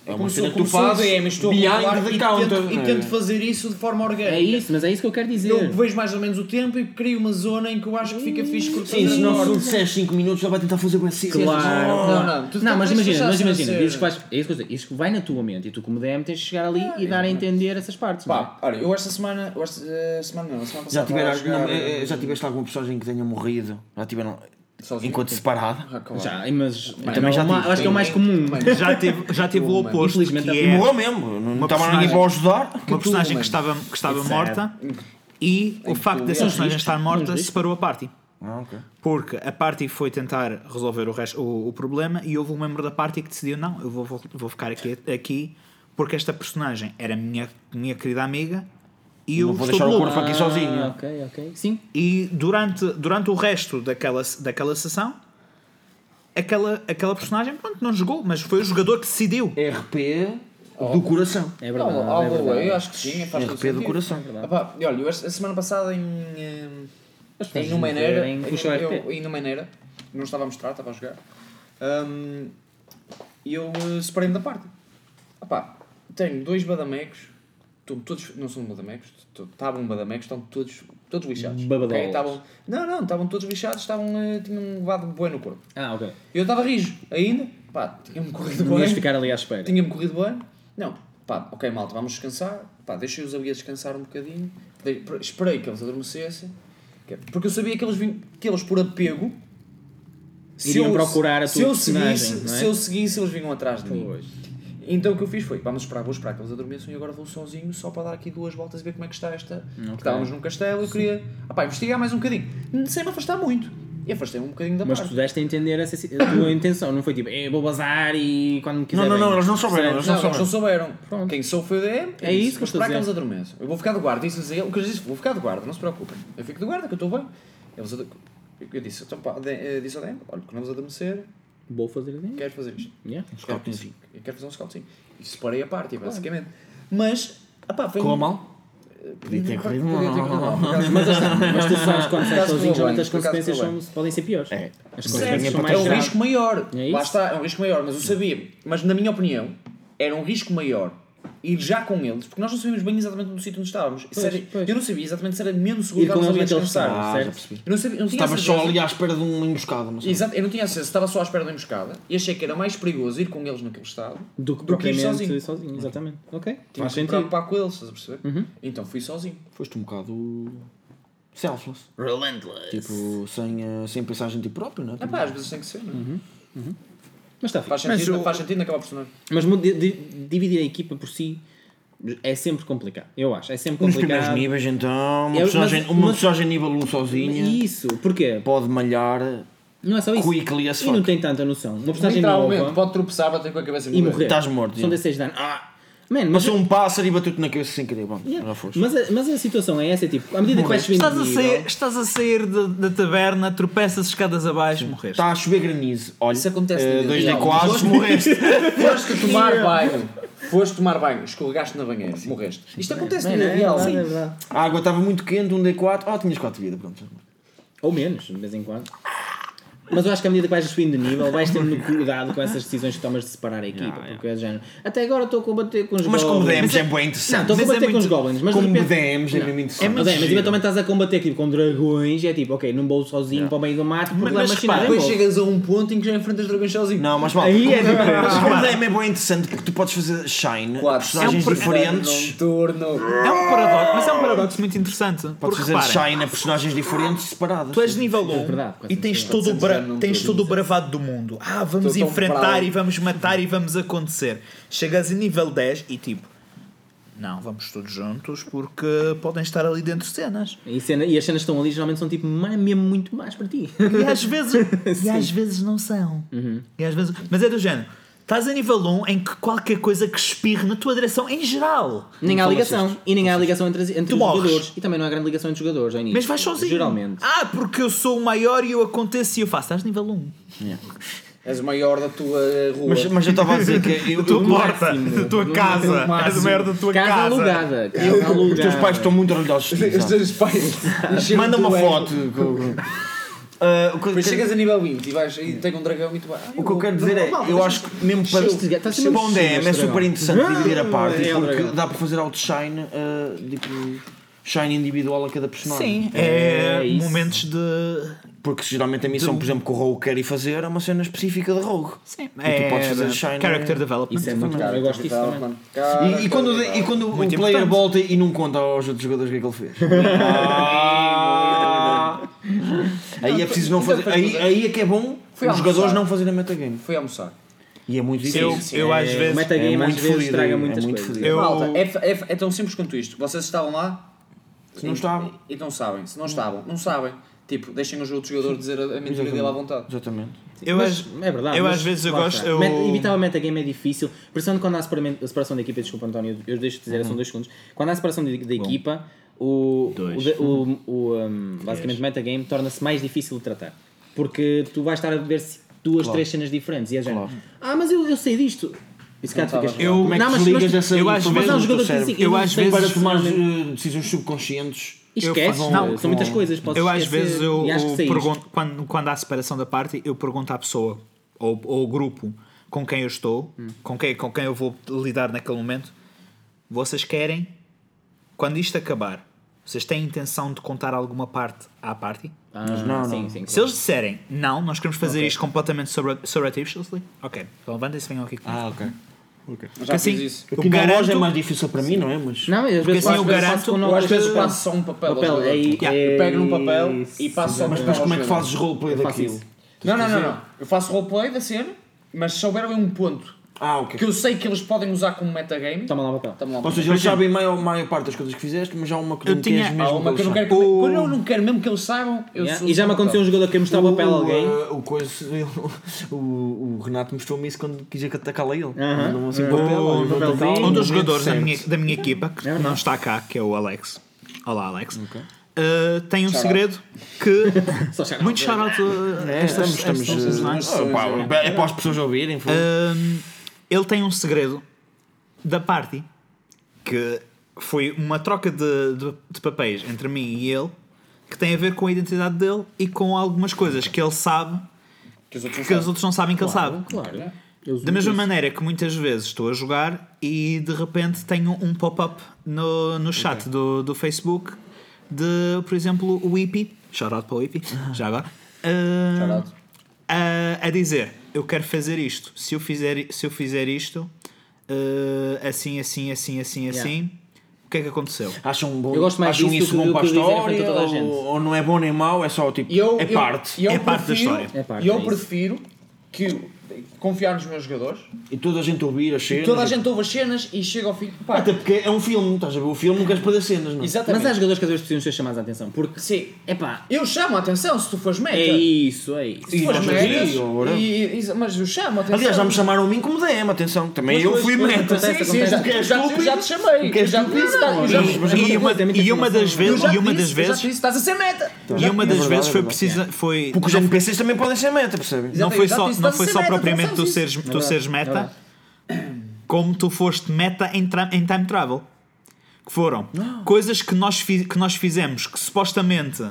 Speaker 5: é
Speaker 2: uma
Speaker 5: como
Speaker 2: cena que tu fazes
Speaker 5: estou
Speaker 2: behind the
Speaker 5: e,
Speaker 2: counter,
Speaker 5: tento, e
Speaker 2: é?
Speaker 5: tento fazer isso de forma orgânica.
Speaker 3: É isso, mas é isso que eu quero dizer.
Speaker 5: Eu vejo mais ou menos o tempo e crio uma zona em que eu acho que fica fixe cortar
Speaker 2: Sim, se não
Speaker 5: ordem.
Speaker 2: disseres 5 minutos, ele vai tentar fazer com esse
Speaker 3: Claro,
Speaker 5: Não, não, tu
Speaker 3: Não, mas imagina, mas
Speaker 5: cena
Speaker 3: imagina, dizes que vais, é isso que isto que vai na tua mente e tu como DM tens de chegar ali e dar a entender essas partes. não é?
Speaker 5: Pá, olha, eu esta semana, eu esta eh, semana não, semana
Speaker 2: Já,
Speaker 5: passada
Speaker 2: tiveram,
Speaker 5: a
Speaker 2: não,
Speaker 5: jogar,
Speaker 2: eh, eh, já tiveste alguma personagem que tenha morrido? Já tiveram
Speaker 5: sozinho.
Speaker 2: enquanto separada?
Speaker 5: Ah, claro.
Speaker 3: Já, mas
Speaker 2: também
Speaker 3: não,
Speaker 2: já
Speaker 3: é
Speaker 2: tive.
Speaker 3: acho que é o mais comum.
Speaker 4: Já teve, já teve o oposto,
Speaker 3: Infelizmente,
Speaker 4: que
Speaker 3: é-
Speaker 2: E
Speaker 4: é
Speaker 2: morreu mesmo, não
Speaker 4: Uma
Speaker 2: estava ninguém para ajudar.
Speaker 4: uma personagem que estava, que estava
Speaker 3: It's
Speaker 4: morta e o facto dessa
Speaker 5: é
Speaker 4: personagem estar
Speaker 3: é
Speaker 4: morta separou a party.
Speaker 2: Ah, ok.
Speaker 4: Porque a party foi tentar resolver o, resto, o, o problema e houve um membro da party que decidiu: não, eu vou, vou, vou ficar aqui, aqui porque esta personagem era minha, minha querida amiga e eu
Speaker 2: Não vou deixar
Speaker 4: de
Speaker 2: o corpo aqui sozinho.
Speaker 3: Ah, ok, ok. Sim.
Speaker 4: E durante, durante o resto daquela, daquela sessão, aquela, aquela personagem pronto, não jogou, mas foi o jogador que decidiu.
Speaker 2: RP do coração.
Speaker 3: É
Speaker 5: Não,
Speaker 3: verdade.
Speaker 5: all
Speaker 3: é verdade.
Speaker 5: eu acho que sim, faz
Speaker 2: RP do
Speaker 5: sentido.
Speaker 2: coração.
Speaker 3: verdade.
Speaker 5: Ah, pá, e olha, eu esta- a semana passada em, em
Speaker 3: verem,
Speaker 5: em, eu, em Numeneira, não estava a mostrar, estava a jogar, e eu eh, separei-me da parte. Ah, pá, tenho dois badamecos, estão todos, não são badamecos, estavam badamecos, estão todos, todos lixados.
Speaker 3: Babadolos.
Speaker 5: ok? Estavam- não, não, estavam todos lixados, estavam, eh, tinham levado bué no corpo.
Speaker 3: Ah, ok.
Speaker 5: Eu estava rijo ainda, pá, tinha-me corrido
Speaker 3: Não
Speaker 5: bem.
Speaker 3: ficar ali à espera.
Speaker 5: Tinha-me corrido bem. Não, pá, ok, malta, vamos descansar. Pá, deixei-os ali a descansar um bocadinho. Dei- esperei que eles adormecessem. é- Porque eu sabia que eles, que eles por apego. se
Speaker 3: Iriam
Speaker 5: eu-
Speaker 3: procurar a
Speaker 5: se
Speaker 3: tua
Speaker 5: eu
Speaker 3: personagem,
Speaker 5: seguisse,
Speaker 3: não é?
Speaker 5: Se eu seguisse, eles vinham atrás de mim. Então o que eu fiz foi, vamos esperar, vou esperar que eles adormeçam e agora vou sozinho só para dar aqui duas voltas e ver como é que está esta.
Speaker 3: Ok.
Speaker 5: Estávamos num castelo, eu queria ah, pá, investigar mais um bocadinho, sem me afastar muito. E afastei-me um bocadinho da
Speaker 3: Mas tu
Speaker 5: parte.
Speaker 3: deste a entender essa, a tua <coughs> intenção, não foi tipo, "Eh, vou bazar e quando me quiser.
Speaker 2: Não, não, não,
Speaker 3: venho."
Speaker 2: eles não souberam, eles
Speaker 5: Não,
Speaker 2: não
Speaker 5: eles não
Speaker 2: souberam.
Speaker 5: souberam.
Speaker 3: Pronto.
Speaker 5: Quem sou foi o DM.
Speaker 3: É isso que eu
Speaker 5: Vou
Speaker 3: estou a
Speaker 5: que eles
Speaker 3: dizer.
Speaker 5: adormeçam. Eu vou ficar de guarda. Disse-lhes a ele. O que eu disse, vou ficar de guarda, não se preocupem. Eu fico de guarda, que eu estou bem. Eles Eu disse, então, pá, de- eh, disse ao DM, olha, quando vamos adormecer,
Speaker 3: Vou fazer assim.
Speaker 5: queres fazer isto?
Speaker 3: Yeah.
Speaker 5: Quero, eu quero fazer um scoutzinho. E separei a parte, basicamente. Mas, apá, foi
Speaker 2: Correu
Speaker 5: um-
Speaker 2: mal? Podia ter corrido
Speaker 5: mal.
Speaker 3: Mas, está, mas tu sabes quando
Speaker 5: acaso
Speaker 3: sozinho, geralmente as consequências são, podem ser piores.
Speaker 2: É.
Speaker 3: As consequências são
Speaker 5: é
Speaker 3: mais
Speaker 5: um
Speaker 3: graves.
Speaker 5: risco maior.
Speaker 3: É isso?
Speaker 5: Lá está, é um risco maior, mas eu sabia. Mas na minha opinião, era um risco maior ir já com eles, porque nós não sabíamos bem exatamente no sítio onde estávamos. Se era-
Speaker 3: pois.
Speaker 5: Eu não sabia exatamente se era menos seguro
Speaker 3: Ir
Speaker 5: que
Speaker 3: naquele
Speaker 5: descansar.
Speaker 2: Ah, já
Speaker 3: certo?
Speaker 2: percebi.
Speaker 5: Eu não sabia, eu não tinha
Speaker 2: Estavas
Speaker 5: certeza.
Speaker 2: só ali à espera de uma emboscada, mas
Speaker 5: Exato, eu não tinha certeza, estava só à espera da emboscada e achei que era mais perigoso ir com eles naquele estado
Speaker 3: Do que
Speaker 5: ir
Speaker 3: propriamente
Speaker 5: sozinho.
Speaker 3: sozinho. Exatamente. Ok.
Speaker 5: Tinha
Speaker 3: Faz
Speaker 5: que
Speaker 3: sentido.
Speaker 5: preocupar com eles, estás a perceber? Então fui sozinho.
Speaker 2: foste um bocado selfless.
Speaker 3: Relentless.
Speaker 2: Tipo, sem, eh, sem pensar em ti próprio, não é?
Speaker 5: Ah pá, às vezes tem que ser, não é?
Speaker 3: Mas está
Speaker 5: Faz sentido,
Speaker 4: o-
Speaker 5: faz sentido naquela personagem.
Speaker 3: Mas dividir a equipa por si é sempre complicado. Eu acho. É sempre
Speaker 2: Nos primeiros
Speaker 3: complicado.
Speaker 2: níveis, então, uma
Speaker 3: Eu-
Speaker 2: personagem,
Speaker 3: mas-
Speaker 2: uma
Speaker 3: mas-
Speaker 2: personagem nível 1 sozinha
Speaker 3: Isso. Porquê?
Speaker 2: pode malhar
Speaker 3: Não é só isso.
Speaker 2: quickly as
Speaker 3: E não
Speaker 2: fuck.
Speaker 3: tem tanta noção. Uma personagem
Speaker 5: Literalmente,
Speaker 3: nova
Speaker 5: pode tropeçar, bater com a cabeça
Speaker 3: e morrer.
Speaker 2: Estás morto,
Speaker 3: São
Speaker 2: já.
Speaker 3: 16 de dano. Ah! Man, mas,
Speaker 2: Passou um pássaro e bateu-te na cabeça sem querer. Bom,
Speaker 3: Yeah.
Speaker 2: já foste.
Speaker 3: mas, a, mas a situação é essa, é tipo, à medida que vais subindo
Speaker 4: Estás a sair, estás a sair da, da taberna, tropeças escadas abaixo, morreste.
Speaker 2: Está a chover granizo. Olha,
Speaker 5: Isso acontece no
Speaker 2: dois de quase morreste. <laughs>
Speaker 5: Foste tomar banho. Foste tomar banho, escorregaste na banheira, morreste. Isto acontece no
Speaker 3: Man, é
Speaker 5: real.
Speaker 3: verdade, é.
Speaker 2: A água estava muito quente, um D4. Oh, tinhas 4 de vida, pronto.
Speaker 3: Ou menos, de vez em quando. Mas eu acho que à medida que vais subindo de nível, vais tendo cuidado com essas decisões que tomas de separar a equipa. Porque é de género. Até agora estou a combater com os
Speaker 2: Mas como
Speaker 3: goblins.
Speaker 2: DMs é bem interessante.
Speaker 3: estou a
Speaker 4: Mas é
Speaker 3: combater com os
Speaker 4: muito-
Speaker 3: goblins, mas
Speaker 2: Como
Speaker 3: repente...
Speaker 2: DMs é mesmo
Speaker 4: É
Speaker 2: interessante.
Speaker 4: muito
Speaker 3: Mas, é, mas eventualmente estás a combater tipo, com dragões e é tipo, ok, não vou sozinho para o meio do mato porque
Speaker 4: Mas- mas repara,
Speaker 5: Depois chegas a um ponto em que já enfrentas dragões sozinho.
Speaker 2: Não, mas mal.
Speaker 3: Aí é
Speaker 2: como- mas como DM é bem interessante porque tu podes fazer shine,
Speaker 5: Quatro
Speaker 2: personagens
Speaker 4: É um
Speaker 2: diferentes.
Speaker 5: Turno.
Speaker 4: É um paradoxo, mas é um paradoxo muito interessante.
Speaker 2: Podes fazer shine a personagens diferentes separadas.
Speaker 4: tu és nível 1
Speaker 3: verdade,
Speaker 4: e tens todo, o
Speaker 5: não
Speaker 4: tens todo o bravado do mundo. Ah, vamos
Speaker 5: Estou
Speaker 4: enfrentar e vamos matar e vamos acontecer. Chegas a nível 10 e tipo, não, vamos todos juntos porque podem estar ali dentro cenas.
Speaker 3: E, cena- e as cenas que estão ali geralmente são tipo mesmo muito mais para ti.
Speaker 4: E às vezes, <laughs> e às vezes não são. E às vezes, mas é do género. Estás a nível 1 em que qualquer coisa que espirre na tua direção em geral.
Speaker 3: Nem há ligação. E nem há ligação entre, entre os
Speaker 4: morres.
Speaker 3: jogadores. E também não há grande ligação entre os jogadores ao início.
Speaker 4: Mas vais sozinho.
Speaker 3: Geralmente.
Speaker 4: Ah, porque eu sou o maior e eu aconteço e eu faço. Estás nível 1.
Speaker 5: És o maior da tua rua.
Speaker 2: Mas, mas eu estava a dizer que <laughs> eu,
Speaker 4: tua
Speaker 2: eu-
Speaker 4: porta,
Speaker 3: máximo.
Speaker 4: da tua casa, és o maior da tua
Speaker 3: Casa
Speaker 4: casa.
Speaker 3: alugada. Casa alugada.
Speaker 2: os teus pais estão muito orgulhosos.
Speaker 5: Os teus pais.
Speaker 2: Manda uma foto. <laughs> Ah, o que quero-
Speaker 5: chegas a nível 20 e, vais, e tem um dragão e tu vais. "Ah,
Speaker 2: O que eu quero dizer é, eu acho que mesmo para, para um DM é
Speaker 3: este
Speaker 2: super interessante dividir a parte
Speaker 3: é o
Speaker 2: porque
Speaker 3: dragão.
Speaker 2: dá para fazer auto-shine, ah, tipo, shine individual a cada personagem.
Speaker 4: Sim, é,
Speaker 3: É
Speaker 4: momentos de.
Speaker 2: Porque geralmente a missão, por exemplo, que o Rogue quer ir fazer é uma cena específica de Rogue.
Speaker 4: Sim,
Speaker 2: E tu podes fazer
Speaker 4: de
Speaker 2: shine-
Speaker 4: character development.
Speaker 3: Isso é muito
Speaker 5: Cara,
Speaker 3: Eu gosto disso também.
Speaker 5: Cara,
Speaker 2: E, e quando, e quando o
Speaker 4: Muito
Speaker 2: player
Speaker 4: importante.
Speaker 2: volta e não conta aos outros jogadores o que é que ele fez. <laughs> <laughs> Ah! Aí é preciso não fazer. Aí, aí é que é bom
Speaker 5: Foi
Speaker 2: os jogadores não fazerem metagame.
Speaker 5: Foi almoçar.
Speaker 2: E é muito
Speaker 4: Eu,
Speaker 2: difícil.
Speaker 4: eu às
Speaker 3: É,
Speaker 4: vezes.
Speaker 3: O metagame
Speaker 2: é
Speaker 3: às
Speaker 2: muito
Speaker 3: vezes
Speaker 2: fodido,
Speaker 3: estraga
Speaker 2: é
Speaker 3: muitas
Speaker 2: muito
Speaker 3: coisas.
Speaker 2: fodido.
Speaker 4: Eu-
Speaker 5: Malta, é, é, é tão simples quanto isto. Vocês estavam lá?
Speaker 2: Se não estavam.
Speaker 5: E não sabem. Se não estavam, não sabem. Tipo, deixem os outros jogadores dizer a a mentira dele à vontade.
Speaker 2: Exatamente.
Speaker 4: Eu,
Speaker 3: Mas,
Speaker 4: às-
Speaker 3: é verdade.
Speaker 4: eu
Speaker 3: mas
Speaker 4: às vezes eu
Speaker 3: lá
Speaker 4: gosto.
Speaker 3: está.
Speaker 4: Eu,
Speaker 3: Met- Evitar o metagame é difícil, principalmente quando há a separamen- a separação da equipa. Desculpa, António, eu deixo de dizer,
Speaker 4: Uhum.
Speaker 3: são dois segundos. Quando há a separação de- da equipa, o, o, o, o, um, basicamente o metagame torna-se mais difícil de tratar. Porque tu vais estar a ver se duas, três cenas diferentes e é género, ah, mas eu, eu sei disto.
Speaker 5: Não
Speaker 3: ficas.
Speaker 4: Eu-
Speaker 2: Como é que
Speaker 3: não, mas,
Speaker 2: desligas
Speaker 3: mas,
Speaker 2: essa
Speaker 4: eu às
Speaker 2: cérebro?
Speaker 3: assim,
Speaker 4: Eu
Speaker 3: não
Speaker 4: às vezes-
Speaker 2: para tomar decisões subconscientes.
Speaker 3: Esquece,
Speaker 2: vão-
Speaker 3: são
Speaker 2: vão-
Speaker 3: muitas coisas. podes
Speaker 4: eu às vezes eu, eu pergunto, quando, quando há separação da parte, eu pergunto à pessoa ou, ou ao grupo com quem eu estou,
Speaker 3: Hum.
Speaker 4: com, quem, com quem eu vou lidar naquele momento, vocês querem, quando isto acabar, vocês têm intenção de contar alguma parte à party?
Speaker 3: Ah,
Speaker 2: não,
Speaker 3: sim,
Speaker 2: não.
Speaker 3: sim,
Speaker 4: Se
Speaker 3: claro.
Speaker 4: eles disserem não, nós queremos fazer
Speaker 3: Ok.
Speaker 4: isto completamente sobre, surreptitiously, ok, então levantem-se e venham aqui comigo.
Speaker 2: Ah, ok.
Speaker 5: Mas
Speaker 4: Porque
Speaker 5: já
Speaker 4: assim,
Speaker 5: fiz isso.
Speaker 2: Aqui na
Speaker 4: garanto,
Speaker 2: loja é mais difícil para mim, não é? Mas
Speaker 3: Não, às
Speaker 4: Porque
Speaker 3: vezes
Speaker 4: assim eu
Speaker 3: às vezes
Speaker 4: garanto-
Speaker 3: faço
Speaker 5: às vezes passo só um papel.
Speaker 3: papel. É,
Speaker 4: Yeah.
Speaker 3: é,
Speaker 5: Eu pego num papel e passo só um
Speaker 2: mas
Speaker 5: ao
Speaker 2: como é que fazes roleplay daquilo?
Speaker 3: isso.
Speaker 5: Não, não, não, não. Eu faço roleplay da cena, mas se houver ali um ponto
Speaker 2: Ah, ok.
Speaker 5: que eu sei que eles podem usar como metagame.
Speaker 3: Toma lá o papel.
Speaker 5: Tamo lá.
Speaker 2: Ou seja, eles sabem a maior, maior parte das coisas que fizeste, mas há uma que
Speaker 4: Eu
Speaker 2: não
Speaker 4: tinha-
Speaker 2: queres
Speaker 5: Há
Speaker 2: mesmo
Speaker 5: uma que eu não quero que,
Speaker 4: O-
Speaker 5: quando eu não quero mesmo que eles saibam. Eu
Speaker 3: Yeah.
Speaker 5: sou
Speaker 3: E já me aconteceu um jogador que mostrar o papel a alguém.
Speaker 2: O, o, coisa, <laughs> o, o Renato mostrou-me isso quando quis atacá-la a ele. Mandou-me assim um
Speaker 3: Aham.
Speaker 2: papel. olha,
Speaker 3: Um
Speaker 2: vou
Speaker 3: papelzinho.
Speaker 2: atacá-lo,
Speaker 4: Um dos
Speaker 2: momento
Speaker 4: jogadores da
Speaker 2: certo.
Speaker 4: minha, da minha equipa, que
Speaker 3: É verdade.
Speaker 4: não está cá, que é o Alex. Olá, Alex. Uh, tem um
Speaker 5: Shout
Speaker 4: segredo que. <laughs>
Speaker 3: Só.
Speaker 4: Muito shout out a
Speaker 2: É,
Speaker 4: estas,
Speaker 2: estamos, estamos, eh, ah, pá, é para as pessoas ouvirem. foi.
Speaker 4: Um, ele tem um segredo da party que foi uma troca de, de, de papéis entre mim e ele que tem a ver com a identidade dele e com algumas coisas que ele sabe
Speaker 5: Que os outros não
Speaker 4: que os
Speaker 5: sabem.
Speaker 4: outros não sabem que ele sabe.
Speaker 3: Claro. Uso
Speaker 4: Da mesma
Speaker 3: isso.
Speaker 4: maneira que muitas vezes estou a jogar e de repente tenho um pop-up no, no chat do, do Facebook de, por exemplo, o Ipi, shout out para o Ipi, <laughs> já agora, uh, a dizer: Eu quero fazer isto. Se eu fizer, se eu fizer isto, uh, assim, assim, assim, assim,
Speaker 3: Yeah.
Speaker 4: assim, o que é que aconteceu?
Speaker 2: Acham bom,
Speaker 3: Eu gosto mais
Speaker 2: acham
Speaker 3: disso
Speaker 2: isso bom para a história?
Speaker 3: toda a gente.
Speaker 2: Ou, ou não é bom nem mau, é só tipo.
Speaker 5: Eu,
Speaker 2: é
Speaker 5: eu-
Speaker 2: parte.
Speaker 5: eu
Speaker 4: É parte da
Speaker 5: prefiro-
Speaker 4: história.
Speaker 3: É parte,
Speaker 5: E eu
Speaker 3: é
Speaker 5: prefiro que confiar nos meus jogadores.
Speaker 2: E toda a gente ouvir as cenas.
Speaker 5: Toda a
Speaker 2: e-
Speaker 5: gente ouve as cenas e chega ao fim. Pá,
Speaker 2: Até porque é um filme, estás a ver? O filme não queres perder cenas, não é?
Speaker 5: exatamente.
Speaker 3: Mas há jogadores que às vezes precisam ser chamados a atenção. Porque,
Speaker 5: Sim.
Speaker 3: epá,
Speaker 5: Eu chamo a atenção se tu fores meta.
Speaker 3: é isso, é isso.
Speaker 5: Se tu fores
Speaker 2: E-
Speaker 5: meta.
Speaker 2: e-
Speaker 5: e- e- Mas eu chamo a atenção.
Speaker 2: Aliás, já me chamaram a mim como DM, atenção. Também eu fui meta.
Speaker 3: acontece,
Speaker 5: Sim, sim, já, já, já, já te chamei.
Speaker 2: É
Speaker 5: já te disse,
Speaker 2: não,
Speaker 5: eu já-
Speaker 2: mas-
Speaker 5: eu
Speaker 2: mas
Speaker 5: já-
Speaker 4: E uma, e das vezes,
Speaker 5: já
Speaker 4: e uma das
Speaker 5: eu
Speaker 4: vezes,
Speaker 5: estás a ser meta.
Speaker 4: e uma
Speaker 2: É
Speaker 4: das vezes
Speaker 2: é
Speaker 4: foi
Speaker 2: verdade.
Speaker 4: precisa,
Speaker 2: Porque os NPCs também podem ser meta, percebes?
Speaker 4: não foi só, não foi só propriamente tu seres, tu seres meta, como tu foste meta em, tra- em time travel. Que foram coisas que nós, fi- que nós fizemos que supostamente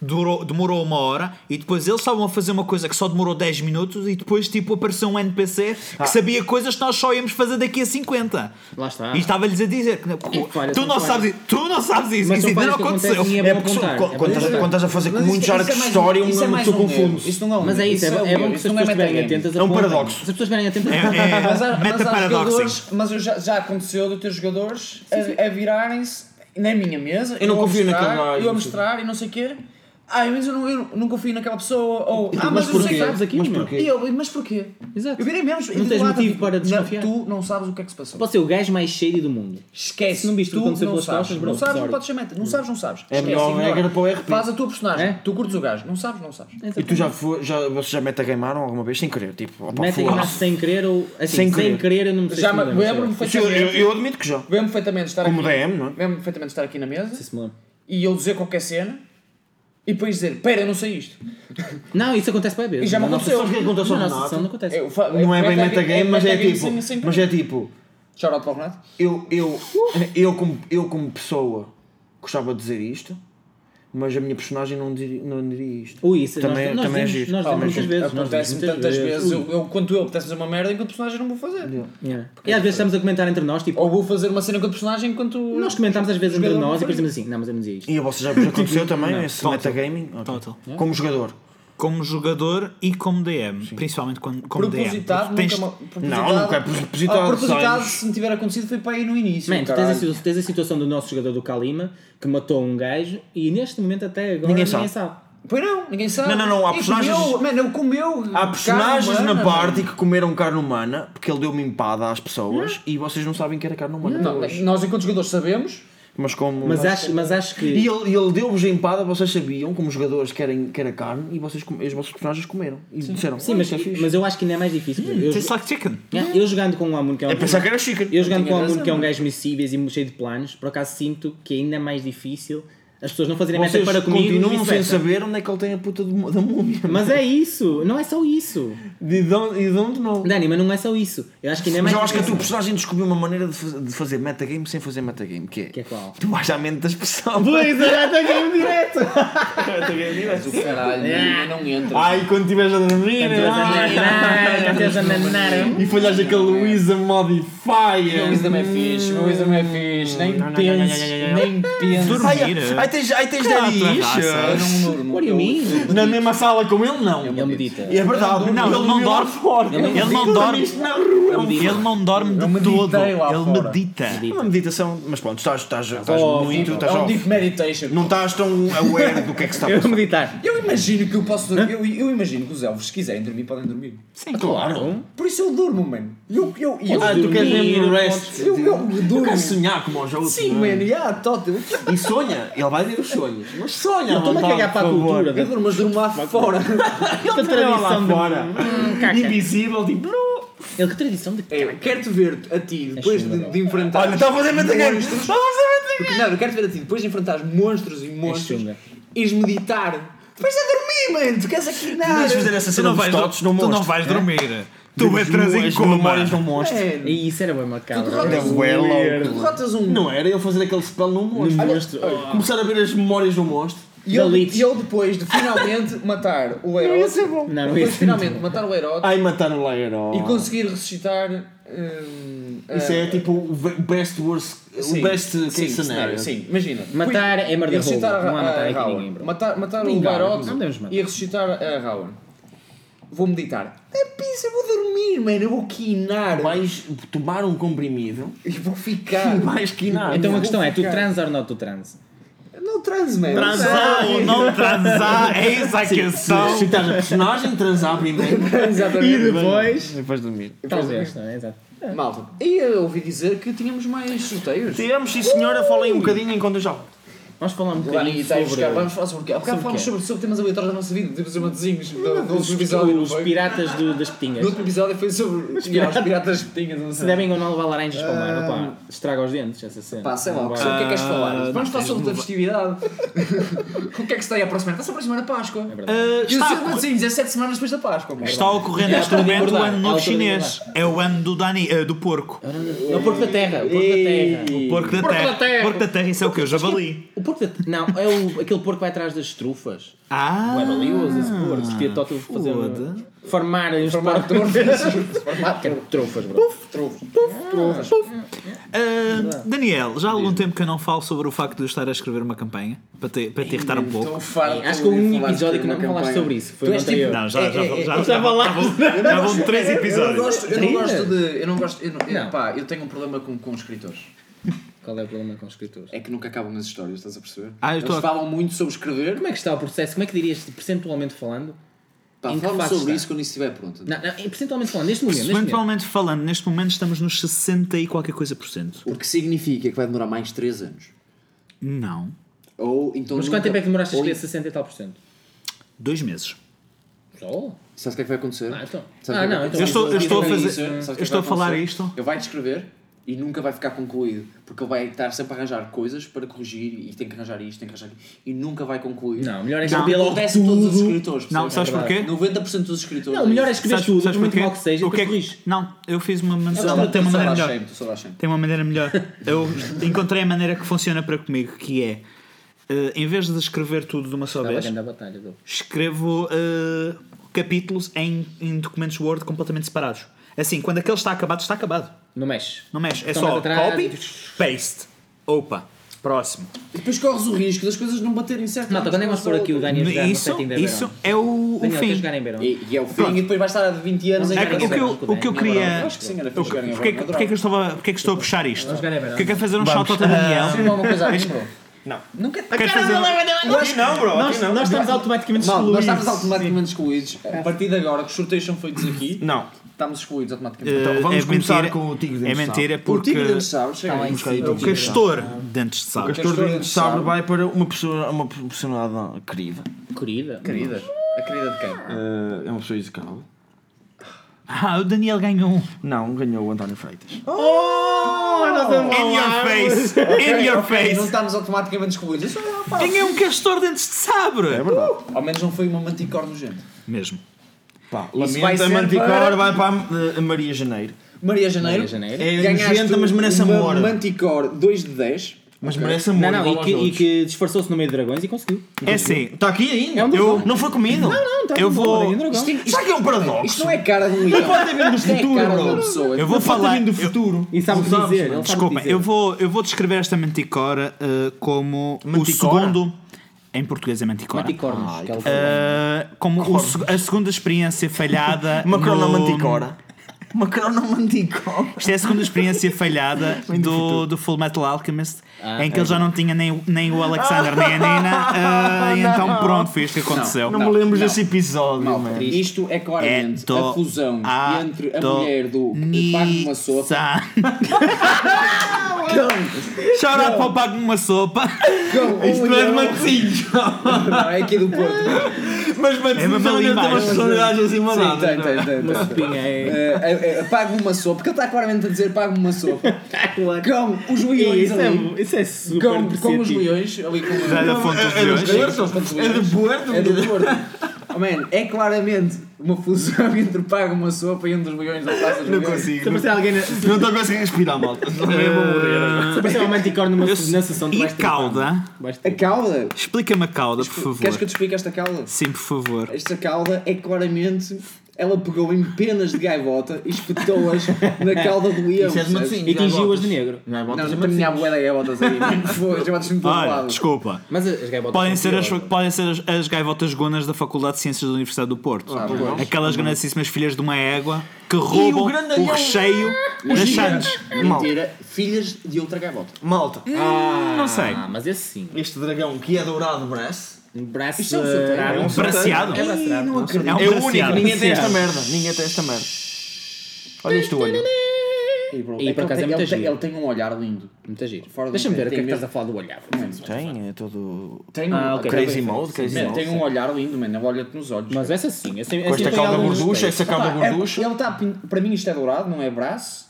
Speaker 4: durou, demorou uma hora e depois eles estavam a fazer uma coisa que só demorou 10 minutos e depois tipo apareceu um NPC
Speaker 2: Ah.
Speaker 4: que sabia coisas que nós só íamos fazer daqui a 50.
Speaker 3: Lá está.
Speaker 4: E estava-lhes a dizer que
Speaker 3: falhas
Speaker 4: tu não, sabes, tu não sabes isso,
Speaker 3: Mas
Speaker 4: isso ainda não aconteceu.
Speaker 2: É quando
Speaker 3: É
Speaker 2: estás a- quando estás a fazer com muitos arcos de
Speaker 5: é
Speaker 2: história,
Speaker 5: um- é erro.
Speaker 2: confunde.
Speaker 5: Isso não é um
Speaker 3: Mas é isso, é,
Speaker 5: um
Speaker 3: bom- é que as
Speaker 5: é
Speaker 3: pessoas estiverem atentas
Speaker 2: É um paradoxo.
Speaker 3: Se as pessoas estiverem atentas
Speaker 4: É, é,
Speaker 5: Mas, há, mas,
Speaker 4: meta
Speaker 5: jogadores, mas já, aconteceu de ter jogadores a, virarem-se na minha mesa.
Speaker 2: Eu não confio naquele
Speaker 5: Eu a mostrar e não sei o quê. Ah, mas eu não, eu não confio naquela pessoa. Ou, ah,
Speaker 3: mas
Speaker 5: mas, eu sei
Speaker 3: porquê? Sabes aquilo,
Speaker 2: Mas porquê?
Speaker 5: E eu, mas porquê?
Speaker 3: Exato.
Speaker 5: Eu virei mesmo.
Speaker 3: Não tens motivo
Speaker 5: tipo,
Speaker 3: para
Speaker 5: não,
Speaker 3: desconfiar.
Speaker 5: Tu não sabes o que é que se passou.
Speaker 3: Pode ser o gajo mais shady do mundo.
Speaker 5: Esquece.
Speaker 3: Se não viste o que
Speaker 5: tu
Speaker 3: aconteceu
Speaker 5: não
Speaker 3: pelas
Speaker 5: sabes.
Speaker 3: costas, bro,
Speaker 5: não sabes, não podes meta. Não sabes, não sabes.
Speaker 2: É melhor regra para o RP.
Speaker 5: Faz a tua personagem.
Speaker 3: É?
Speaker 5: Tu curtes o gajo. Não sabes, não sabes.
Speaker 2: E tu já, foi, já, vocês já metagamaram alguma vez sem querer? Tipo, opa,
Speaker 3: Meta sem querer ou. Assim,
Speaker 2: Sem
Speaker 3: sem,
Speaker 2: querer.
Speaker 3: querer. eu não me sei
Speaker 5: Já me
Speaker 3: lembro, sei.
Speaker 2: Sim, eu,
Speaker 5: perfeitamente.
Speaker 2: eu admito que já.
Speaker 5: Lembro-me perfeitamente estar
Speaker 2: Como
Speaker 5: aqui.
Speaker 2: DM, não é?
Speaker 5: Lembro-me perfeitamente estar aqui na mesa
Speaker 3: Não sei se me lembro.
Speaker 5: e eu dizer qualquer cena e depois dizer, pera, eu não sei isto.
Speaker 3: Não, isso acontece bem vezes.
Speaker 5: E já me
Speaker 3: Na nossa-
Speaker 5: aconteceu.
Speaker 2: Sabes o que é que acontece ao
Speaker 3: Na nossa
Speaker 2: Renato?
Speaker 3: sessão não acontece.
Speaker 5: Eu fa-
Speaker 2: Não é bem metagame, mas é
Speaker 5: metagame
Speaker 2: tipo.
Speaker 5: sem- sem
Speaker 2: Mas é tipo.
Speaker 5: Shout out para o Renato.
Speaker 2: Eu, eu, eu, como, eu como pessoa gostava de dizer isto, mas a minha personagem não diria, não diria isto.
Speaker 3: Ui, isso
Speaker 2: Também-
Speaker 3: nós, nós
Speaker 2: também é giro.
Speaker 3: nós
Speaker 5: Ah,
Speaker 3: muitas vezes.
Speaker 5: Acontece-me tantas
Speaker 3: muitas
Speaker 5: vezes. Eu, eu, quando eu apetece fazer uma merda, enquanto personagem não vou fazer.
Speaker 3: Yeah. E às vezes estamos a comentar entre nós, tipo,
Speaker 5: Ou vou fazer uma cena enquanto personagem enquanto.
Speaker 3: nós comentamos às vezes entre nós e depois dizemos assim, não, mas eu não dizia isto.
Speaker 2: E a vocês já aconteceu <laughs> também esse
Speaker 4: Total.
Speaker 2: metagaming?
Speaker 4: Total.
Speaker 2: Como jogador?
Speaker 4: Como jogador e como DM, principalmente quando, como DM.
Speaker 5: Propositado,
Speaker 4: tens-
Speaker 5: nunca. ma-
Speaker 2: Não, nunca é propositado,
Speaker 5: Ah, propositado,
Speaker 2: sabes?
Speaker 5: se me tiver acontecido, foi para aí no início.
Speaker 3: Man, tu tens, a, tens a situação do nosso jogador do Kalima que matou um gajo e neste momento até agora
Speaker 2: Ninguém
Speaker 3: ninguém,
Speaker 2: sabe.
Speaker 3: sabe.
Speaker 5: Pois não, ninguém sabe.
Speaker 2: Não, não, não, há
Speaker 5: E
Speaker 2: personagens-
Speaker 5: Comeu, mano, ele comeu.
Speaker 2: Há personagens
Speaker 5: carne
Speaker 2: na
Speaker 5: humana,
Speaker 2: party que comeram carne humana porque ele deu uma empada às pessoas e vocês não sabem que era carne humana.
Speaker 5: Não, nós, enquanto jogadores, sabemos.
Speaker 2: Mas como.
Speaker 3: Mas acho, mas acho que.
Speaker 2: E ele, e ele deu-vos a empada, vocês sabiam, como jogadores, que, era, que era carne e vocês, os vossos personagens comeram. E disseram:
Speaker 3: Sim,
Speaker 2: "Ah,
Speaker 3: mas,
Speaker 2: é fixe."
Speaker 3: mas eu acho que ainda é mais difícil. Eu,
Speaker 4: Tastes like chicken.
Speaker 3: Yeah, eu jogando com um Amun que é um.
Speaker 2: É pensar que era chicken.
Speaker 3: Eu jogando com um Amun que é um gajo missíveis e cheio de planos, por acaso sinto que é ainda mais difícil as pessoas não fazerem meta para comigo. e
Speaker 2: continuam sem saber onde é que ele tem a puta do- da múmia.
Speaker 3: Mas é isso, não é só isso.
Speaker 2: E de onde, e de onde não?
Speaker 3: Dani, mas não é só isso. Eu acho que ainda é
Speaker 2: Mas
Speaker 3: mais
Speaker 2: eu acho que a tua personagem descobriu uma maneira de, faz- de fazer metagame sem fazer metagame, que é.
Speaker 3: Que é qual?
Speaker 2: Tu vais à mente das pessoas.
Speaker 3: Pois, era até game direto.
Speaker 5: Mas o caralho,
Speaker 3: É.
Speaker 5: não, não entra.
Speaker 2: Ai, quando estiveres a dormir.
Speaker 3: Cantas a nanar.
Speaker 2: E falhas aquele Luísa Modifier.
Speaker 5: Wisdom é fixe, wisdom é fixe. Nem penses, nem penses.
Speaker 4: Dormir.
Speaker 2: Tens, ai, tens
Speaker 3: you mean?
Speaker 2: Na mesma sala com ele, não.
Speaker 3: Ele medita.
Speaker 2: É verdade.
Speaker 4: Não, ele não dorme.
Speaker 2: fora.
Speaker 4: Ele não dorme. Ele não dorme de todo.
Speaker 5: lá
Speaker 4: Ele medita.
Speaker 2: É uma meditação, mas pronto, estás, estás, estás
Speaker 5: Oh,
Speaker 2: muito. Estás
Speaker 5: é um deep meditation.
Speaker 2: Não estás tão aware do que é que se está a
Speaker 3: Eu
Speaker 2: passar.
Speaker 3: meditar.
Speaker 5: Eu imagino que eu posso dormir. Eu, eu imagino que os elfos, se quiserem dormir, podem dormir.
Speaker 4: Sim,
Speaker 2: Claro.
Speaker 3: Não.
Speaker 5: Por isso eu durmo, mano. Eu, eu, eu,
Speaker 2: Ah, tu queres
Speaker 3: dormir,
Speaker 2: mesmo
Speaker 3: podes-
Speaker 2: rest?
Speaker 5: eu, eu,
Speaker 2: queres sonhar como aos outros?
Speaker 5: Sim,
Speaker 2: é?
Speaker 5: mano, já.
Speaker 2: E sonha, ele vai ver os sonhos. Mas sonha,
Speaker 3: Não, estou-me a cagar para a cultura. <laughs>
Speaker 5: Eu durmo, mas durmo lá fora.
Speaker 3: Que
Speaker 2: Ele
Speaker 3: tradição
Speaker 2: lá
Speaker 3: de-
Speaker 2: fora.
Speaker 3: Hum, caca.
Speaker 2: Invisível, tipo.
Speaker 3: Ele que tradição de
Speaker 5: É, quero-te ver a ti depois
Speaker 3: chunga,
Speaker 5: de, de enfrentar.
Speaker 2: Olha, está a fazer
Speaker 5: monstros.
Speaker 2: Está a fazer
Speaker 5: Porque, não, eu quero te ver a ti depois de enfrentar monstros e monstros. Ires meditar. Depois a dormir, mano. Tu queres aqui nada.
Speaker 2: Vais fazer essa
Speaker 4: Tu
Speaker 2: cena
Speaker 4: não
Speaker 2: dos
Speaker 4: vais,
Speaker 2: totos no
Speaker 4: tu não vais
Speaker 2: é?
Speaker 4: dormir. Tu entras em
Speaker 2: as
Speaker 4: coma.
Speaker 2: memórias de um monstro.
Speaker 5: É,
Speaker 3: E isso era bem macabro.
Speaker 5: Tu derrotas um-
Speaker 2: É
Speaker 5: Tu derrotas um.
Speaker 2: Não era ele fazer aquele spell no monstro.
Speaker 3: No monstro.
Speaker 2: Olha, Começar a ver as memórias do monstro.
Speaker 5: E eu, e eu depois de finalmente <laughs> matar o Herói.
Speaker 3: Não, não ia
Speaker 5: Depois de
Speaker 3: ser
Speaker 5: finalmente matar o Herói
Speaker 2: Ai, mataram lá herói.
Speaker 5: e conseguir ressuscitar. hum,
Speaker 2: Isso
Speaker 5: ah,
Speaker 2: é tipo o best worst.
Speaker 5: sim,
Speaker 2: o best
Speaker 5: sim,
Speaker 2: case scenario.
Speaker 5: Sim, imagina.
Speaker 3: Matar é
Speaker 5: E ressuscitar a,
Speaker 3: Não há
Speaker 5: a,
Speaker 3: matar
Speaker 5: a. Matar, matar o
Speaker 3: não matar.
Speaker 5: e ressuscitar a Rowan. Vou meditar. É pizza, eu vou dormir, mano. Eu vou quinar.
Speaker 2: Vais tomar um comprimido
Speaker 5: E vou ficar.
Speaker 2: e vais quinar.
Speaker 3: Então a questão é, tu
Speaker 5: ficar.
Speaker 3: trans ou não tu trans?
Speaker 5: Não trans, mano.
Speaker 4: Transar ou não transar, eis a questão.
Speaker 2: Se estás a personagem, transar primeiro. <laughs>
Speaker 5: Exatamente.
Speaker 3: depois?
Speaker 2: Depois dormir.
Speaker 3: Talvez, não é? Exato.
Speaker 5: Malta. E eu ouvi dizer que tínhamos mais sorteios.
Speaker 2: Temos, sim senhora, falem um bocadinho enquanto eu já.
Speaker 3: Vamos falar um bocadinho
Speaker 5: está a
Speaker 3: sobre
Speaker 5: buscar. Vamos falar sobre o quê? Há bocado
Speaker 3: Sobre
Speaker 5: falámos sobre, sobre temas aleatórios da nossa vida. Temos uma desenhos do, outro episódio. não
Speaker 3: os piratas do- das
Speaker 5: No
Speaker 3: petinhas.
Speaker 5: outro episódio foi sobre os piratas, os piratas de petinhas. Não
Speaker 3: Se
Speaker 5: sei.
Speaker 3: devem ou não levar laranjas para o mar, opá, estraga os dentes essa cena.
Speaker 5: Pá, sei lá,
Speaker 3: Não
Speaker 5: o que é que queres falar?
Speaker 4: Ah,
Speaker 5: Vamos falar sobre a festividade. <laughs> o que é que se está aí a aproximar? Está-se a aproximar a Páscoa.
Speaker 3: É.
Speaker 4: Uh,
Speaker 5: E
Speaker 4: está, a,
Speaker 5: sim, 17 semanas depois da Páscoa.
Speaker 4: está a ocorrer neste
Speaker 3: de
Speaker 4: momento o ano
Speaker 3: é
Speaker 4: novo
Speaker 3: de
Speaker 4: chinês. É o ano do, Dani, eh, do porco.
Speaker 3: É o porco da terra, o porco da terra.
Speaker 4: O. Porco da terra, isso é o que? O javali.
Speaker 3: O porco da Não, é o, aquele porco que vai atrás das trufas.
Speaker 4: Ah,
Speaker 3: É valioso esse porco. Devia Tótil fazer. Formar uns
Speaker 5: Formar trufas. <laughs> Formar
Speaker 3: trufas, bro.
Speaker 5: trufas.
Speaker 4: Ah, Daniel, já há algum tempo que eu não falo sobre o facto de eu estar a escrever uma campanha para te, para te irritar um pouco.
Speaker 3: Acho que houve
Speaker 5: de
Speaker 3: um episódio que
Speaker 5: de
Speaker 3: não falaste sobre isso. Foi
Speaker 5: Tu
Speaker 3: o
Speaker 5: és tipo-
Speaker 3: anterior.
Speaker 4: Não, já, já,
Speaker 5: É, é,
Speaker 4: já,
Speaker 5: é,
Speaker 4: já,
Speaker 3: lá.
Speaker 4: já vão três
Speaker 5: Eu não
Speaker 4: episódios.
Speaker 5: gosto, eu não gosto de. Eu não gosto. Eu, não, eu,
Speaker 3: Não.
Speaker 5: pá, eu tenho um problema com, com escritores.
Speaker 3: Qual é o problema com os escritores?
Speaker 5: É que nunca acabam as histórias, estás a perceber?
Speaker 4: Ah, eu
Speaker 5: Eles
Speaker 4: estou a-
Speaker 5: falam muito sobre escrever.
Speaker 3: Como é que está o processo? Como é que dirias, percentualmente falando?
Speaker 5: Pá,
Speaker 3: Em que
Speaker 5: fala-me
Speaker 3: fase
Speaker 5: sobre
Speaker 3: está?
Speaker 5: isso quando isso estiver pronto.
Speaker 3: Não, não, percentualmente falando, neste momento. Neste momento.
Speaker 4: Falando, neste momento estamos nos 60 e qualquer coisa por cento.
Speaker 5: O que significa que vai demorar mais 3 anos.
Speaker 4: Não.
Speaker 5: Ou então.
Speaker 3: Mas
Speaker 5: nunca-
Speaker 3: quanto tempo é que demoraste a
Speaker 5: ou-
Speaker 3: escrever 60 e tal por cento?
Speaker 4: Dois meses.
Speaker 3: Só?
Speaker 5: Sabes o que é que vai acontecer?
Speaker 3: Ah, então.
Speaker 5: Sabes o
Speaker 3: Ah,
Speaker 5: que é que
Speaker 3: não,
Speaker 5: vai
Speaker 3: então-
Speaker 4: Eu estou, eu estou a
Speaker 5: Sabes o que é que
Speaker 4: fazer.
Speaker 5: é
Speaker 4: Eu estou a
Speaker 5: vai
Speaker 4: falar
Speaker 5: acontecer?
Speaker 4: isto.
Speaker 5: Ele vai descrever e nunca vai ficar concluído. Porque ele vai estar sempre a arranjar coisas para corrigir e tem que arranjar isto, tem que arranjar isto. E nunca vai concluir.
Speaker 3: Não, melhor é
Speaker 5: Não,
Speaker 3: escrever logo
Speaker 5: acontece com todos os
Speaker 3: tudo.
Speaker 5: escritores.
Speaker 4: Não, sabes porquê?
Speaker 5: 90% dos escritores.
Speaker 3: Não, o melhor é escrever tudo,
Speaker 4: sabes
Speaker 3: muito mal que seja,
Speaker 4: O que é que-
Speaker 3: corriges.
Speaker 4: Não, eu fiz uma maneira.
Speaker 5: só-
Speaker 4: Tem uma maneira melhor. Tem uma maneira melhor. Eu encontrei a maneira que funciona para comigo, que é. eh, em vez de escrever tudo de uma só vez, escrevo eh, capítulos em, em documentos Word completamente separados. Assim, quando aquele está acabado, está acabado.
Speaker 3: Não mexe.
Speaker 4: Não mexe. É
Speaker 3: Então
Speaker 4: só
Speaker 3: atrás.
Speaker 4: copy, paste. Opa. Próximo.
Speaker 5: E depois corres o risco das coisas não baterem certo.
Speaker 3: Malta, quando é que vamos pôr aqui o Daniel a jogar no
Speaker 4: Isso,
Speaker 3: setting da
Speaker 4: isso é o, o
Speaker 3: Daniel,
Speaker 4: fim.
Speaker 3: jogar em?
Speaker 5: E, e é o fim e depois vai estar há 20 anos em
Speaker 4: É,
Speaker 3: Jogar
Speaker 4: que-
Speaker 3: em
Speaker 4: o que eu, o que eu queria.
Speaker 5: Eu acho que sim, era
Speaker 4: o
Speaker 5: fixe
Speaker 4: que-
Speaker 5: jogarem
Speaker 4: Porquê que-
Speaker 5: agora,
Speaker 4: porquê que eu estava- porquê que estou a puxar isto?
Speaker 3: Vamos jogar em.
Speaker 4: Porque eu quero fazer um shout out a Daniel.
Speaker 5: Alguma coisa a mim, bro.
Speaker 2: Não.
Speaker 5: Nunca
Speaker 4: Quero fazer um-
Speaker 2: Aqui não, bro.
Speaker 3: Nós,
Speaker 2: não.
Speaker 3: nós estamos automaticamente
Speaker 5: Não, nós
Speaker 3: excluídos.
Speaker 5: estamos automaticamente excluídos. A partir de agora que os sorteios são feitos aqui,
Speaker 2: Não.
Speaker 5: Estamos excluídos automaticamente.
Speaker 2: Então, vamos
Speaker 4: é
Speaker 2: começar
Speaker 4: mentira,
Speaker 2: com o Tigre de
Speaker 4: É
Speaker 2: Dentes de
Speaker 4: mentira
Speaker 5: o
Speaker 4: porque
Speaker 5: tigre dentro de sabres, chega
Speaker 3: Tá
Speaker 5: aí.
Speaker 2: o
Speaker 4: o
Speaker 2: Tigre.
Speaker 4: castor dentes de
Speaker 2: O
Speaker 4: sal.
Speaker 2: Castor
Speaker 5: Castor
Speaker 2: de
Speaker 5: de
Speaker 2: Sabre
Speaker 5: Sabre.
Speaker 2: vai para uma pessoa, uma personalidade querida.
Speaker 3: Querida.
Speaker 5: Querida. A querida de quem?
Speaker 2: Eh, é uma pessoa execrável.
Speaker 4: Ah, o Daniel ganhou um.
Speaker 2: Não, ganhou o António Freitas.
Speaker 4: In your face! <laughs> In your
Speaker 5: Ok, Não
Speaker 4: face!
Speaker 5: estamos automaticamente excluídos. Isso é,
Speaker 4: Ganhei um castor dentes de sabre!
Speaker 2: É verdade.
Speaker 5: Ao menos não foi uma manticor nojenta.
Speaker 4: Mesmo.
Speaker 2: Pá,
Speaker 5: Isso vai
Speaker 2: lamenta, a
Speaker 5: ser
Speaker 2: Manticor
Speaker 5: para-
Speaker 2: vai para a, a Maria Janeiro.
Speaker 5: Maria Janeiro.
Speaker 3: Maria Janeiro.
Speaker 2: É
Speaker 5: Ganhaste
Speaker 2: nojenta, mas merece
Speaker 5: uma
Speaker 2: amor.
Speaker 5: Manticor 2 de 10.
Speaker 2: Mas merece amor.
Speaker 3: Não, não,
Speaker 2: igual
Speaker 3: e
Speaker 2: aos
Speaker 3: que, e
Speaker 2: outros.
Speaker 3: que disfarçou-se no meio de dragões e conseguiu.
Speaker 4: É assim,
Speaker 2: Está aqui ainda.
Speaker 3: É um
Speaker 2: eu,
Speaker 3: dragão.
Speaker 2: não foi comido. Não,
Speaker 3: Não, tá
Speaker 4: Eu vou-
Speaker 3: dragão, dragão.
Speaker 5: Isto,
Speaker 2: Sabe que é um paradoxo?
Speaker 5: isto não é cara de um leão.
Speaker 2: pode vindo do
Speaker 5: Isto é
Speaker 2: futuro,
Speaker 5: cara de
Speaker 2: bro.
Speaker 5: pessoa.
Speaker 4: eu vou falar.
Speaker 2: do
Speaker 4: eu-
Speaker 2: futuro.
Speaker 3: E sabe o que dizer. Ele sabe o que
Speaker 4: Desculpa,
Speaker 3: dizer.
Speaker 4: eu vou, eu vou descrever esta manticora uh, como o
Speaker 2: Manticora?
Speaker 4: segundo. Em português é manticora.
Speaker 3: Manticornos. Que é o-
Speaker 4: Uh, como o a segunda experiência falhada. <laughs>
Speaker 2: Uma crona
Speaker 4: no-
Speaker 2: manticora. Macron Mantico.
Speaker 4: Isto é a segunda experiência falhada <laughs> do, do Full Metal Alchemist, em que ele já não tinha nem, nem o Alexander <laughs> nem a Nina, ah, e então pronto, foi isto que aconteceu.
Speaker 2: Não, me lembro desse episódio, mano.
Speaker 5: isto é claramente
Speaker 4: É
Speaker 5: a fusão
Speaker 4: a
Speaker 5: entre a mulher do Pago uma sopa <laughs>
Speaker 4: Shout out para o Pago uma sopa.
Speaker 2: Isto não é de Matosinhos.
Speaker 5: Não, é aqui do Porto.
Speaker 2: Mas
Speaker 4: ali
Speaker 2: também tem umas personalidades assim
Speaker 5: Sim,
Speaker 2: mandadas.
Speaker 5: tem, tem, tem.
Speaker 3: Uma sopinha é.
Speaker 5: Eh, eh, eh, Pago-me uma sopa, porque ele está claramente a dizer pago-me uma sopa. Com os leões
Speaker 3: Isso é,
Speaker 5: ali.
Speaker 3: isso é super
Speaker 5: Com, com os leões ali com
Speaker 4: fonte dos
Speaker 2: É
Speaker 4: leões.
Speaker 2: Porto. É do Porto.
Speaker 5: É do Porto. Oh, man, é claramente uma fusão <laughs> entre pago uma sopa e um dos leões da Praça dos
Speaker 2: Não
Speaker 5: Leões.
Speaker 2: consigo.
Speaker 3: Se aparecer alguém na,
Speaker 2: Não estou a conseguir respirar, malta. <laughs> Não é vou morrer
Speaker 3: se aparecer um manticore numa, na sessão, tu
Speaker 4: E
Speaker 3: vais ter
Speaker 4: cauda?
Speaker 3: Vais
Speaker 5: A
Speaker 3: ter.
Speaker 5: cauda.
Speaker 4: Explica-me a cauda, por
Speaker 5: Queres
Speaker 4: favor.
Speaker 5: que eu te explique esta cauda?
Speaker 4: Sim, por favor.
Speaker 5: Esta cauda é claramente. Ela pegou em penas de gaivota e espetou-as na cauda do leão.
Speaker 2: Isso é de
Speaker 5: percebes?
Speaker 2: Matosinhos.
Speaker 3: E tingiu-as de negro.
Speaker 2: Não, é
Speaker 5: Não, há bué de gaivotas aí. <laughs> Foi, as gaivotas me todo
Speaker 4: Olha,
Speaker 5: lado.
Speaker 4: desculpa.
Speaker 3: Mas as gaivotas.
Speaker 4: Podem ser, as, podem ser as, as gaivotas gonas da Faculdade de Ciências da Universidade do Porto.
Speaker 5: Ah.
Speaker 4: Aquelas grandíssimas filhas de uma égua que roubam o,
Speaker 2: grandalhão?
Speaker 4: recheio das Santos.
Speaker 5: Mentira, filhas de outra gaivota.
Speaker 2: Malta,
Speaker 3: Ah,
Speaker 4: Não sei.
Speaker 3: Mas esse sim.
Speaker 2: este dragão que é dourado braço
Speaker 3: Um braço.
Speaker 5: Isto é um sorteio,
Speaker 3: eh,
Speaker 5: é um
Speaker 4: Braceado?
Speaker 3: É braceado.
Speaker 4: É um
Speaker 2: é o único,
Speaker 4: braceado.
Speaker 2: ninguém tem esta
Speaker 3: Braceado.
Speaker 2: merda. Ninguém tem esta merda. Olha este olho.
Speaker 5: E, bro,
Speaker 3: E
Speaker 5: é
Speaker 3: por acaso
Speaker 5: ele,
Speaker 3: é
Speaker 5: tem,
Speaker 3: muito
Speaker 5: ele, tem,
Speaker 3: giro.
Speaker 5: ele tem um olhar lindo.
Speaker 3: Muito giro. Deixa-me ver o que é que estás a falar do olhar.
Speaker 2: Tem, é todo.
Speaker 5: Tem um,
Speaker 3: Ah.
Speaker 2: Crazy mode, crazy
Speaker 5: Man,
Speaker 2: mode.
Speaker 5: tem um olhar lindo, mano. Ele olha-te nos olhos.
Speaker 3: Mas essa sim. Essa,
Speaker 2: Com esta cauda gorducha, essa cauda
Speaker 5: Pá, é-
Speaker 2: gorducha.
Speaker 5: ele está, para mim isto é dourado, não é braço,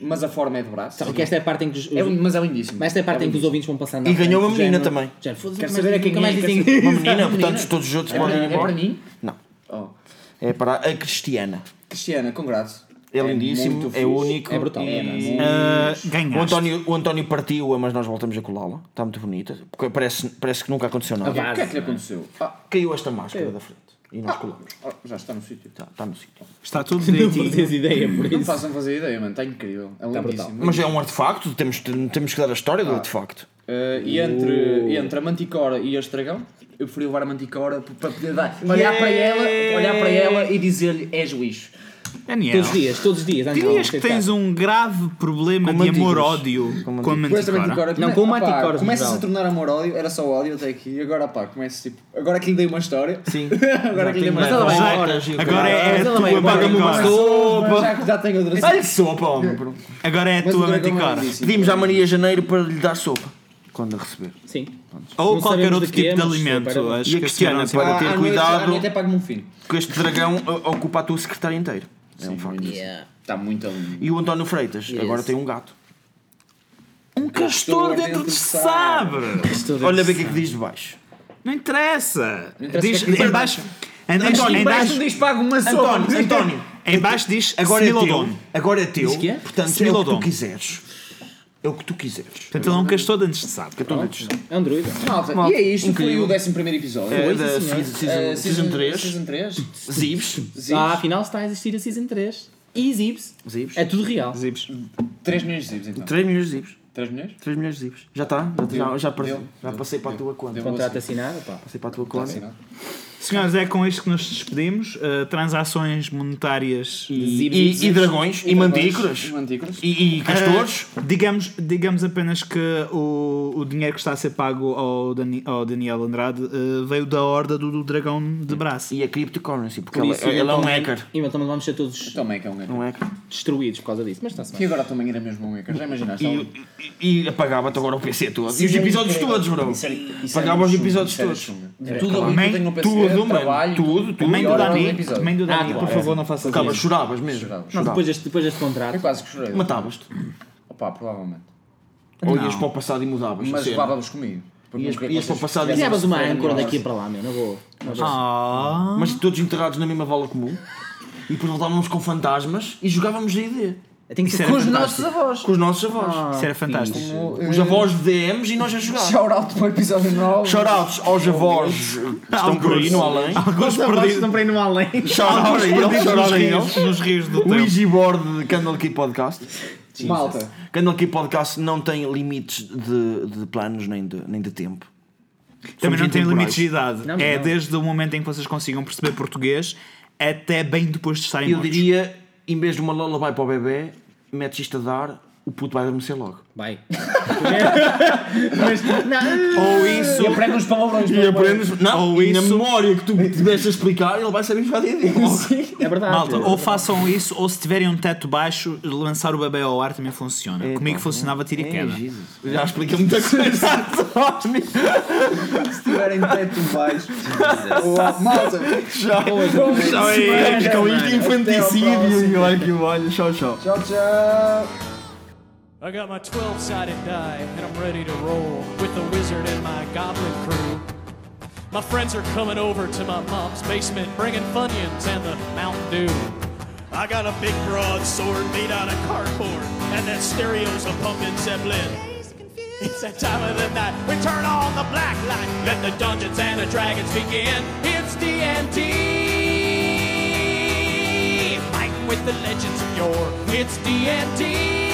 Speaker 5: mas a forma é de braço.
Speaker 3: Porque esta é a parte em que os.
Speaker 5: É, mas é lindíssimo.
Speaker 3: Mas esta é a parte em que os
Speaker 5: lindíssimo.
Speaker 3: ouvintes vão passando.
Speaker 2: E ganhou uma menina
Speaker 3: género-
Speaker 2: também.
Speaker 3: género, foda-se,
Speaker 5: Quero saber
Speaker 3: mais-
Speaker 5: a quem
Speaker 3: nunca mais
Speaker 5: é,
Speaker 3: dizem
Speaker 5: quero
Speaker 2: Uma menina, <laughs>
Speaker 5: menina.
Speaker 2: portanto todos os outros
Speaker 5: É
Speaker 2: podem ir
Speaker 5: para, é para
Speaker 2: embora.
Speaker 5: mim?
Speaker 2: Não.
Speaker 5: Oh.
Speaker 2: É para a Cristiana.
Speaker 5: Cristiana, congrato.
Speaker 2: É lindíssimo,
Speaker 5: muito
Speaker 2: é único.
Speaker 3: É brutal, é
Speaker 2: e-.
Speaker 4: Ah,
Speaker 2: O. António, o António partiu-a, mas nós voltamos a colá-la. Está muito bonita. Parece, parece que nunca aconteceu nada.
Speaker 5: O que é que lhe aconteceu? Ah,
Speaker 2: Caiu esta máscara da frente. E nós colamos.
Speaker 5: oh, já está no sítio.
Speaker 2: Está, está no sítio.
Speaker 4: Está tudo <laughs>
Speaker 3: Não
Speaker 4: direitinho.
Speaker 3: fazes ideia por
Speaker 5: Não
Speaker 3: isso.
Speaker 5: façam fazer ideia, mano. Está incrível. É
Speaker 3: brutal.
Speaker 5: lindíssimo.
Speaker 2: Mas é um artefacto, temos, temos que dar a história do artefacto.
Speaker 5: Uh, e entre, entre a Manticora e este dragão, eu preferi levar a Manticora para poder dar, olhar para ela, olhar para ela e dizer-lhe és lixo.
Speaker 4: Daniel,
Speaker 3: Todos os dias, todos os dias.
Speaker 4: dirias que tens um grave problema
Speaker 2: Com
Speaker 4: de amor-ódio
Speaker 2: Com
Speaker 4: com a manticora.
Speaker 5: Manticora,
Speaker 3: Não, com o
Speaker 5: opá,
Speaker 3: Manticora,
Speaker 5: Começas a tornar amor-ódio, era só ódio até aqui, agora pá, começa tipo, agora que lhe dei uma história.
Speaker 2: Sim. <laughs>
Speaker 5: agora que lhe dei uma
Speaker 3: Mas ela vai
Speaker 5: história.
Speaker 4: Agora é
Speaker 3: Mas
Speaker 4: a
Speaker 3: ela
Speaker 4: tua
Speaker 3: vai- paga-me uma
Speaker 4: manticora.
Speaker 2: sopa.
Speaker 5: Já, já tenho outra
Speaker 2: Dá-lhe sopa, homem.
Speaker 4: Agora é a tua
Speaker 5: é
Speaker 4: manticora.
Speaker 2: Pedimos à Maria Janeiro para lhe dar sopa. Quando a receber.
Speaker 3: Sim.
Speaker 4: Ou
Speaker 3: Não
Speaker 4: qualquer outro tipo de
Speaker 3: mas
Speaker 4: alimento. Acho
Speaker 2: E a
Speaker 4: que
Speaker 2: Cristiana, para
Speaker 5: Ah,
Speaker 2: ter cuidado.
Speaker 5: noite até pago-me um filho.
Speaker 2: Que este dragão uh, ocupa a tua secretária inteira. É um facto.
Speaker 3: Yeah.
Speaker 5: Está muito lindo.
Speaker 2: E o António Freitas
Speaker 3: Yes.
Speaker 2: agora tem um gato.
Speaker 4: Um castor dentro de sabre.
Speaker 2: Olha bem o que é que diz de baixo.
Speaker 4: Não interessa.
Speaker 5: interessa
Speaker 4: Diz,
Speaker 5: que é
Speaker 4: em baixo. Em baixo,
Speaker 2: António,
Speaker 4: em
Speaker 5: Parece
Speaker 4: baixo,
Speaker 5: um diz pago uma sopa.
Speaker 2: António, António,
Speaker 4: em baixo diz
Speaker 2: agora é teu. Agora é teu.
Speaker 3: É?
Speaker 2: Portanto, é o que tu quiseres. É o que tu quiseres.
Speaker 4: Portanto, ele é um castor dentro de sabre.
Speaker 3: É um druida.
Speaker 5: Malta,
Speaker 2: Malta,
Speaker 5: e é isto,
Speaker 2: incrível.
Speaker 5: foi o 11 primeiro episódio.
Speaker 2: É
Speaker 5: Foi,
Speaker 2: da
Speaker 5: sim, senhor.
Speaker 2: season-
Speaker 5: Eh,
Speaker 2: season 3.
Speaker 5: Season 3.
Speaker 2: Zibs.
Speaker 3: Ah, afinal está a existir a Season 3. E Zibs.
Speaker 2: Zibs.
Speaker 3: É tudo real.
Speaker 4: Zips.
Speaker 5: 3 milhões de zibs então.
Speaker 2: 3 milhões de zibs.
Speaker 5: 3 milhões?
Speaker 2: 3 milhões de zibs. Já está? Já, já, já, passei-
Speaker 5: Deu.
Speaker 2: já passei para a tua conta.
Speaker 3: Contrato assinado, pá.
Speaker 2: Passei para a tua conta.
Speaker 4: Senhores, é com isto que nos despedimos. Uh, transações monetárias
Speaker 2: E, e, e dragões. E mantícoras.
Speaker 5: E.
Speaker 2: E, e castores.
Speaker 4: Uh, digamos, digamos apenas que o, o dinheiro que está a ser pago ao, Dani- ao Daniel Andrade uh, veio da horda do, do dragão de braço.
Speaker 2: E a cryptocurrency. Porque
Speaker 3: Por
Speaker 2: ele,
Speaker 3: isso,
Speaker 2: ele é um hacker.
Speaker 3: Eventualmente vamos ser todos
Speaker 5: é um hacker.
Speaker 2: Um hacker.
Speaker 3: destruídos por causa disso. Mas está-se
Speaker 5: E
Speaker 3: bem.
Speaker 5: agora também era mesmo um hacker. Já imaginaste?
Speaker 2: E, e, e apagava-te agora o PC todo. E os episódios todos, bro. Apagava os episódios todos.
Speaker 5: Tudo ali que eu tenho no PC,
Speaker 2: Tudo, mano.
Speaker 5: trabalho,
Speaker 2: Tudo, tudo.
Speaker 4: Mãe do Dani, mãe do Dani, por favor,
Speaker 3: é.
Speaker 4: não faças isso.
Speaker 2: choravas mesmo.
Speaker 5: Chorava,
Speaker 3: Não,
Speaker 5: chorava.
Speaker 3: depois deste, depois deste contrato.
Speaker 5: Eu quase que chorei.
Speaker 2: Matavas-te.
Speaker 5: Opa, provavelmente.
Speaker 2: Ou ias para o passado e mudavas.
Speaker 5: Mas
Speaker 2: a
Speaker 5: levávamos comigo.
Speaker 2: Ias- ias para o passado e
Speaker 3: Levas uma âncora daqui para lá, meu. Não vou.
Speaker 4: Ah,
Speaker 2: Mas todos enterrados na mesma vala comum. E depois voltávamos com fantasmas e jogávamos D&D.
Speaker 3: Tem que
Speaker 4: Isso
Speaker 3: ser com os
Speaker 4: fantástico.
Speaker 3: nossos avós.
Speaker 2: Com os nossos avós.
Speaker 4: isso era fantástico.
Speaker 2: Os avós de DMs e nós a jogar.
Speaker 5: Shout out para o episódio 9.
Speaker 2: Shoutouts aos avós que estão por aí no além.
Speaker 4: Alguns perdidos,
Speaker 3: estão para ir no além.
Speaker 2: Shoutouts para eles,
Speaker 4: perdidos
Speaker 2: shout
Speaker 4: nos
Speaker 2: out a
Speaker 4: rios,
Speaker 2: eles.
Speaker 4: nos rios do
Speaker 2: O
Speaker 4: tempo.
Speaker 2: Easy Board de Candle Key Podcast.
Speaker 5: Malta.
Speaker 2: Candle Key Podcast não tem limites de, de planos nem de, nem de tempo.
Speaker 4: Também
Speaker 2: Somos
Speaker 4: não tem limites de idade.
Speaker 3: Não,
Speaker 4: é
Speaker 3: não.
Speaker 4: desde o momento em que vocês consigam perceber português até bem depois de estarem
Speaker 2: Eu
Speaker 4: mortos.
Speaker 2: diria em vez de uma lullaby para o bebê, metes isto a dar, o puto vai adormecer logo.
Speaker 3: Vai. <laughs> Mas, não.
Speaker 4: Ou isso.
Speaker 5: E aprende uns palavrões.
Speaker 2: E aprendes, não,
Speaker 4: Ou
Speaker 2: e na
Speaker 4: isso-
Speaker 2: memória que tu tiveste a explicar, ele vai saber jogar D&D logo.
Speaker 3: É verdade.
Speaker 4: Malta, ou façam isso, ou se tiverem um teto baixo, lançar o bebê ao ar também funciona.
Speaker 2: É,
Speaker 4: Comigo
Speaker 2: pá,
Speaker 4: funcionava tiro e
Speaker 2: é,
Speaker 4: queda.
Speaker 2: Jesus. Já explica muita coisa. <laughs>
Speaker 5: Se tiverem teto baixo. Malta.
Speaker 2: Já,
Speaker 3: Vamos
Speaker 2: já
Speaker 3: semana,
Speaker 2: é, com isto infanticídio e olha que olha, tchau, tchau.
Speaker 5: Tchau, tchau.
Speaker 1: I got my 12 sided die and I'm ready to roll with the wizard and my goblin crew. My friends are coming over to my mom's basement bringing Funyuns and the Mountain Dew. I got a big broadsword made out of cardboard and that stereo's a pumpkin Zeppelin. It's that time of the night. We turn on the black light. Let the Dungeons and the Dragons begin. It's D&D. Fighting with the legends of yore. It's D&D.